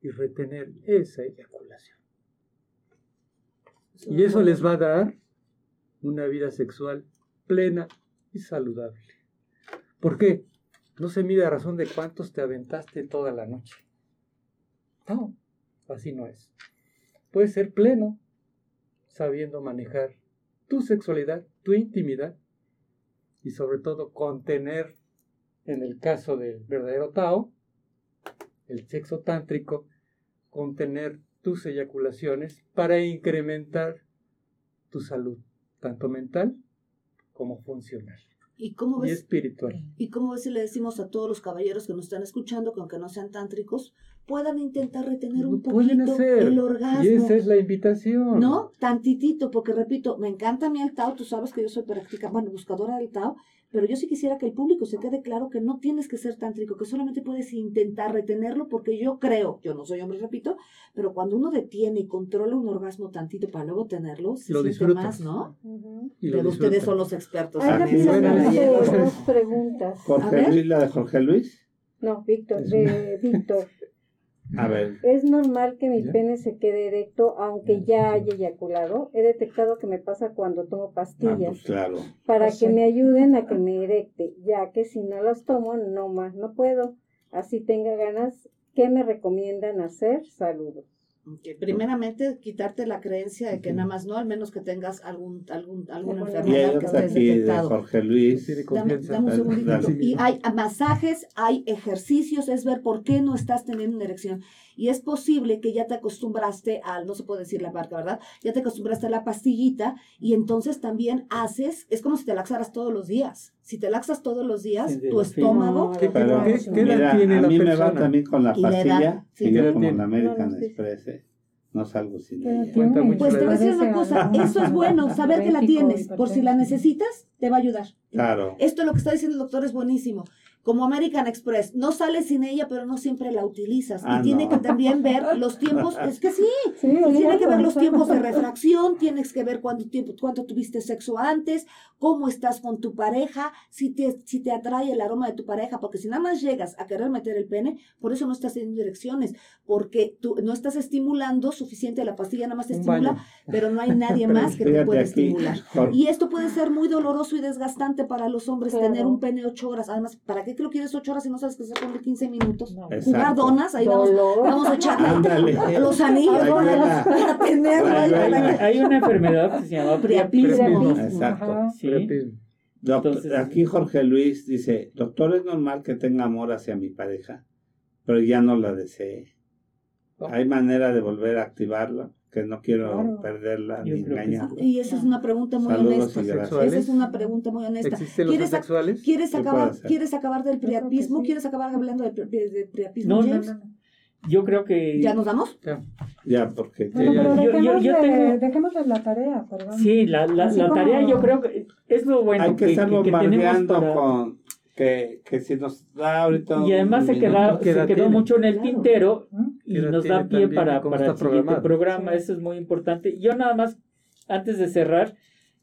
y retener esa eyaculación. Y eso les va a dar una vida sexual plena y saludable. ¿Por qué? No se mide a razón de cuántos te aventaste toda la noche. No, así no es. Puede ser pleno sabiendo manejar tu sexualidad, tu intimidad y sobre todo contener, en el caso del verdadero Tao, el sexo tántrico, contener tus eyaculaciones para incrementar tu salud, tanto mental como funcional. ¿Y cómo ves? Y espiritual. ¿Y cómo ves si le decimos a todos los caballeros que nos están escuchando, que aunque no sean tántricos, puedan intentar retener un poquito el orgasmo? Y esa es la invitación. ¿No? Tantitito, porque repito, me encanta a mí el Tao, tú sabes que yo soy práctica, bueno, buscadora del Tao, pero yo sí quisiera que el público se quede claro que no tienes que ser tántrico, que solamente puedes intentar retenerlo, porque yo creo, yo no soy hombre, repito, pero cuando uno detiene y controla un orgasmo tantito para luego tenerlo, se lo siente más, ¿no? pero ustedes son los expertos. Hay dos preguntas. Jorge Luis, la de Jorge Luis. No, Víctor, de Víctor. A ver. ¿Es normal que mi pene se quede erecto aunque ya haya eyaculado? He detectado que me pasa cuando tomo pastillas. Ah, pues claro. Para pues que me ayuden a que me erecte, ya que si no las tomo, no más no puedo. Así tenga ganas, ¿qué me recomiendan hacer? Saludos. Primeramente, quitarte la creencia de que nada más no, al menos que tengas algún, algún, alguna enfermedad que estés detectado. Jorge Luis. Dame, un segundito. Y hay masajes, hay ejercicios, es ver por qué no estás teniendo una erección. Y es posible que ya te acostumbraste al, no se puede decir la marca, ¿verdad? Ya te acostumbraste a la pastillita y entonces también haces, es como si te laxaras todos los días. Si te laxas todos los días, tu estómago... ¿Qué, pero, ¿qué, mira, tiene a mí me va también con la pastilla, y yo como la American Express, ¿eh? no salgo sin ella. Pues te voy a decir una cosa, eso es bueno, saber que la tienes, por si la necesitas, te va a ayudar. Claro. Esto lo que está diciendo el doctor es buenísimo como American Express, no sales sin ella, pero no siempre la utilizas. y ah, tiene que también ver los tiempos, <laughs> es que sí, tiene que ver los tiempos de refracción, tienes que ver cuánto tiempo, cuánto tuviste sexo antes, cómo estás con tu pareja, si te, si te atrae el aroma de tu pareja, porque si nada más llegas a querer meter el pene, por eso no estás teniendo direcciones, porque tú no estás estimulando suficiente, la pastilla nada más te estimula, pero no hay nadie <laughs> más que te pueda estimular. Y esto puede ser muy doloroso y desgastante para los hombres, tener un pene ocho horas, además, ¿para qué que lo quieres ocho horas y no sabes que se pone 15 minutos? Jugar donas, ahí vamos, vamos a echarle los anillos <laughs> para tenerlo. Hay, una enfermedad que se llama priapismo. Exacto. aquí Jorge Luis dice, doctor, es normal que tenga amor hacia mi pareja, pero ya no la desee. ¿Hay manera de volver a activarla? Que no quiero perderla ni engañarla. Y esa es una pregunta muy honesta. Esa es una pregunta muy honesta. ¿Existen los ¿Quieres, sexuales? ¿quieres acabar, ¿Quieres acabar del priapismo? ¿Quieres acabar hablando del, priapismo, no, No, no, Yo creo que... ¿Ya nos damos? Ya, porque... Bueno, pero dejemos, yo, yo dejemos la tarea, perdón. Sí, la, la, la tarea yo creo que es lo bueno Hay que, que estar bombardeando para... con que, que si nos da ahorita. Y además se, queda, se quedó mucho en el tintero y nos da pie para, para el siguiente programa. Eso es muy importante. Yo nada más, antes de cerrar,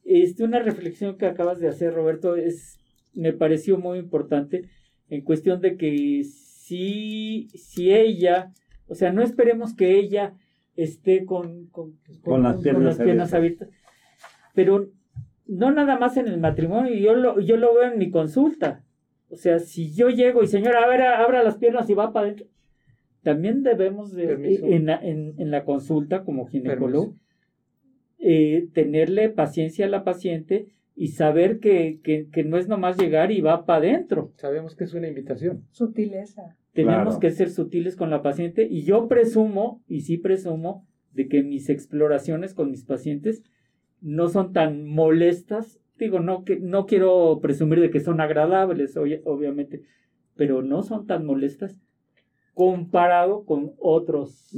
este, una reflexión que acabas de hacer, Roberto, es me pareció muy importante en cuestión de que si, si ella, o sea, no esperemos que ella esté con, con, con, las piernas, piernas abiertas, pero no nada más en el matrimonio, yo lo, yo lo veo en mi consulta. O sea, si yo llego y señora, a ver, abra las piernas y va para adentro, también debemos de, en, la, en, la consulta como ginecólogo eh, tenerle paciencia a la paciente y saber que, que, que, no es nomás llegar y va para adentro. Sabemos que es una invitación. Sutileza. Tenemos que ser sutiles con la paciente y yo presumo, y sí presumo, de que mis exploraciones con mis pacientes no son tan molestas digo, no, que, no quiero presumir de que son agradables, obviamente, pero no son tan molestas comparado con otros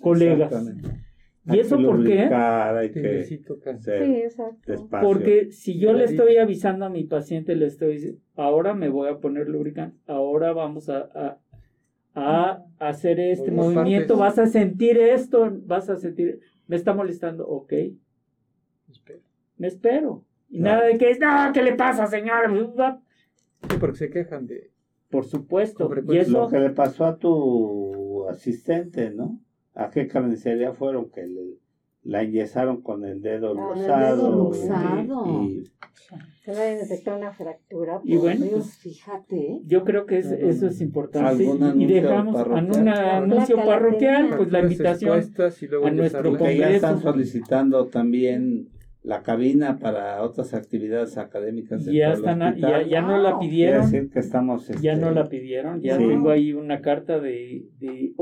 colegas. ¿Y eso por qué? sí, exacto. Porque si yo le estoy avisando a mi paciente, le estoy diciendo, ahora me voy a poner lubricante, ahora vamos a, a, hacer este movimiento, vas a sentir esto, vas a sentir, me está molestando, ok. Me espero. Y nada de que, no, ¿qué le pasa, señor? Sí, porque se quejan de... Por supuesto. Y eso... Lo que le pasó a tu asistente, ¿no? ¿A qué carnicería fueron? Que le, la enyesaron con el dedo luxado. Y, Se va a detectar una fractura. Y bueno, Dios, pues, fíjate. yo creo que es- eso es importante. ¿Algún Y dejamos en un anuncio parroquial, pues la invitación. expuestas y luego a nuestro la- Porque ya están Congreso. solicitando también la cabina para otras actividades académicas. Ya están, a- ya, ya no la. Quiere pidieron, decir que estamos ya este, no la pidieron, ya Sí. tengo ahí una carta de, de,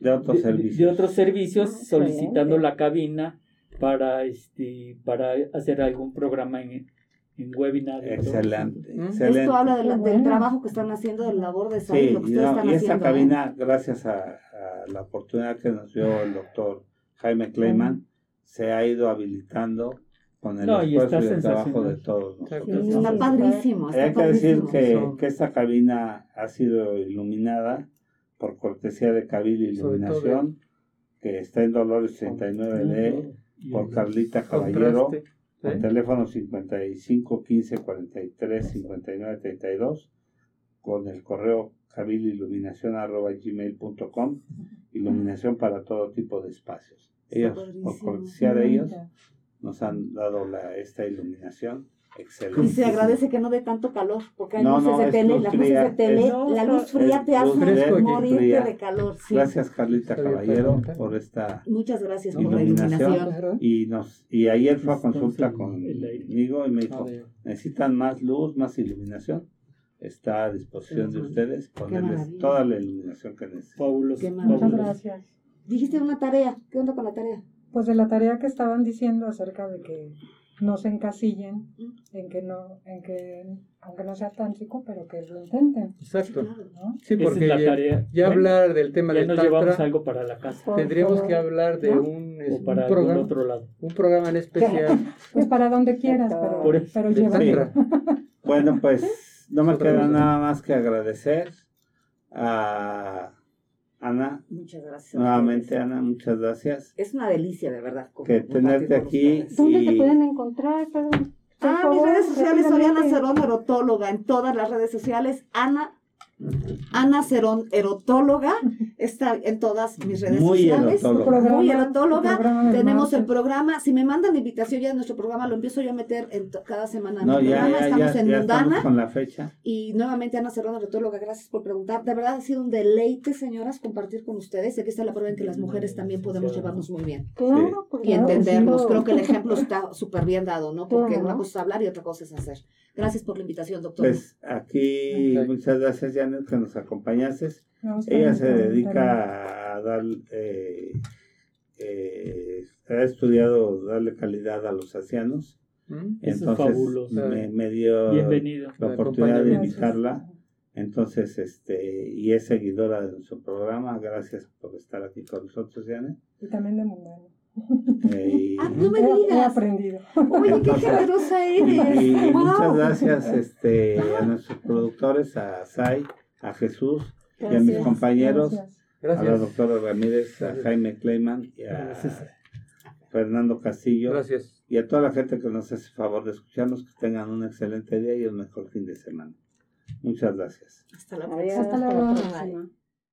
de otros de- servicios. de otros servicios Ah, solicitando excelente. la cabina para este para hacer algún programa en, en webinar. Excelente, ¿Mm? excelente. Esto habla de la- Qué del bueno. trabajo que están haciendo, de la labor de salud, Sí, lo que y, ustedes no, están y esta haciendo. ¿eh? cabina, gracias a, a la oportunidad que nos dio el doctor Jaime Kleiman, se ha ido habilitando con el No, y esfuerzo y, está el trabajo de todos nosotros. Está padrísimo, está Hay que decir que, que esta cabina ha sido iluminada por cortesía de Cabil Iluminación, que está en Dolores 39D, Y- por Carlita Caballero, con ¿eh? teléfono 55 15 43 59 32, con el correo cabililuminación.gmail.com, iluminación para todo tipo de espacios. Ellos, por cortesía de ellos, nos han dado la, esta iluminación excelente. Y se agradece que no dé tanto calor, porque hay No, luces no, de tele, luz fría, luces de tele, es- la luz fría te hace luz morirte fría. de calor. sí. Gracias Carlita Caballero por esta Muchas gracias por la iluminación. y nos y ayer fue a consulta conmigo y me dijo necesitan más luz más iluminación está a disposición de ustedes ponerles toda la iluminación que necesitan Fabuloso. Qué Muchas gracias. Dijiste una tarea, ¿qué onda con la tarea? Pues de la tarea que estaban diciendo acerca de que no se encasillen, en que no, en que, aunque no sea tántrico, pero que lo intenten, Exacto. Sí, Esa porque es la ya, tarea. ya Bueno, hablar del tema Ya del nos llevamos algo para la casa tendríamos que hablar de ¿No? un, es- un para programa, otro lado. un programa en especial <laughs> Pues para donde quieras, pero, Por eso. pero bueno pues no me queda nada más que agradecer a Ana Muchas gracias. nuevamente. Ana muchas gracias Es una delicia, de verdad. que tenerte aquí. ¿Dónde y te pueden encontrar? Perdón. Ah, mis redes sociales, Oriana rápidamente. Cerón, erotóloga, en todas las redes sociales. Ana, Ana Cerón, erotóloga, <laughs> está en todas mis redes muy sociales. Erotóloga programa- Muy erotóloga. Tenemos el programa, si me mandan la invitación ya de nuestro programa, lo empiezo yo a meter en cada semana en no el ya programa. ya estamos ya, en ya Mundana. estamos con la fecha Y nuevamente Ana Serrano, erotóloga, gracias por preguntar. De verdad ha sido un deleite, señoras, compartir con ustedes. Y aquí está la prueba en que las mujeres también podemos llevarnos muy bien Claro, porque y entendernos. sí. Creo que el ejemplo está súper bien dado, ¿no? Porque Claro. una cosa es hablar y otra cosa es hacer. Gracias por la invitación, doctor. pues aquí muchas gracias Janet que nos acompañaste Ella se dedica a dar, eh, eh, ha estudiado darle calidad a los ancianos, ¿Mm? Eso es me, me dio Bienvenido. la oportunidad de invitarla, entonces este y es seguidora de nuestro programa, gracias por estar aquí con nosotros, Janet. Y también de mundano. Eh, y, Ah, no me He- He digas. aprendido. Oye, qué generosa eres. y Wow. muchas gracias este, a nuestros productores, a Sai, a Jesús y a mis compañeros. Gracias. a la doctora Ramírez, a. Jaime Kleiman y a Gracias. Fernando Castillo Gracias. y a toda la gente que nos hace favor de escucharnos, que tengan un excelente día y un mejor fin de semana. Muchas gracias. Hasta la próxima. Hasta la próxima.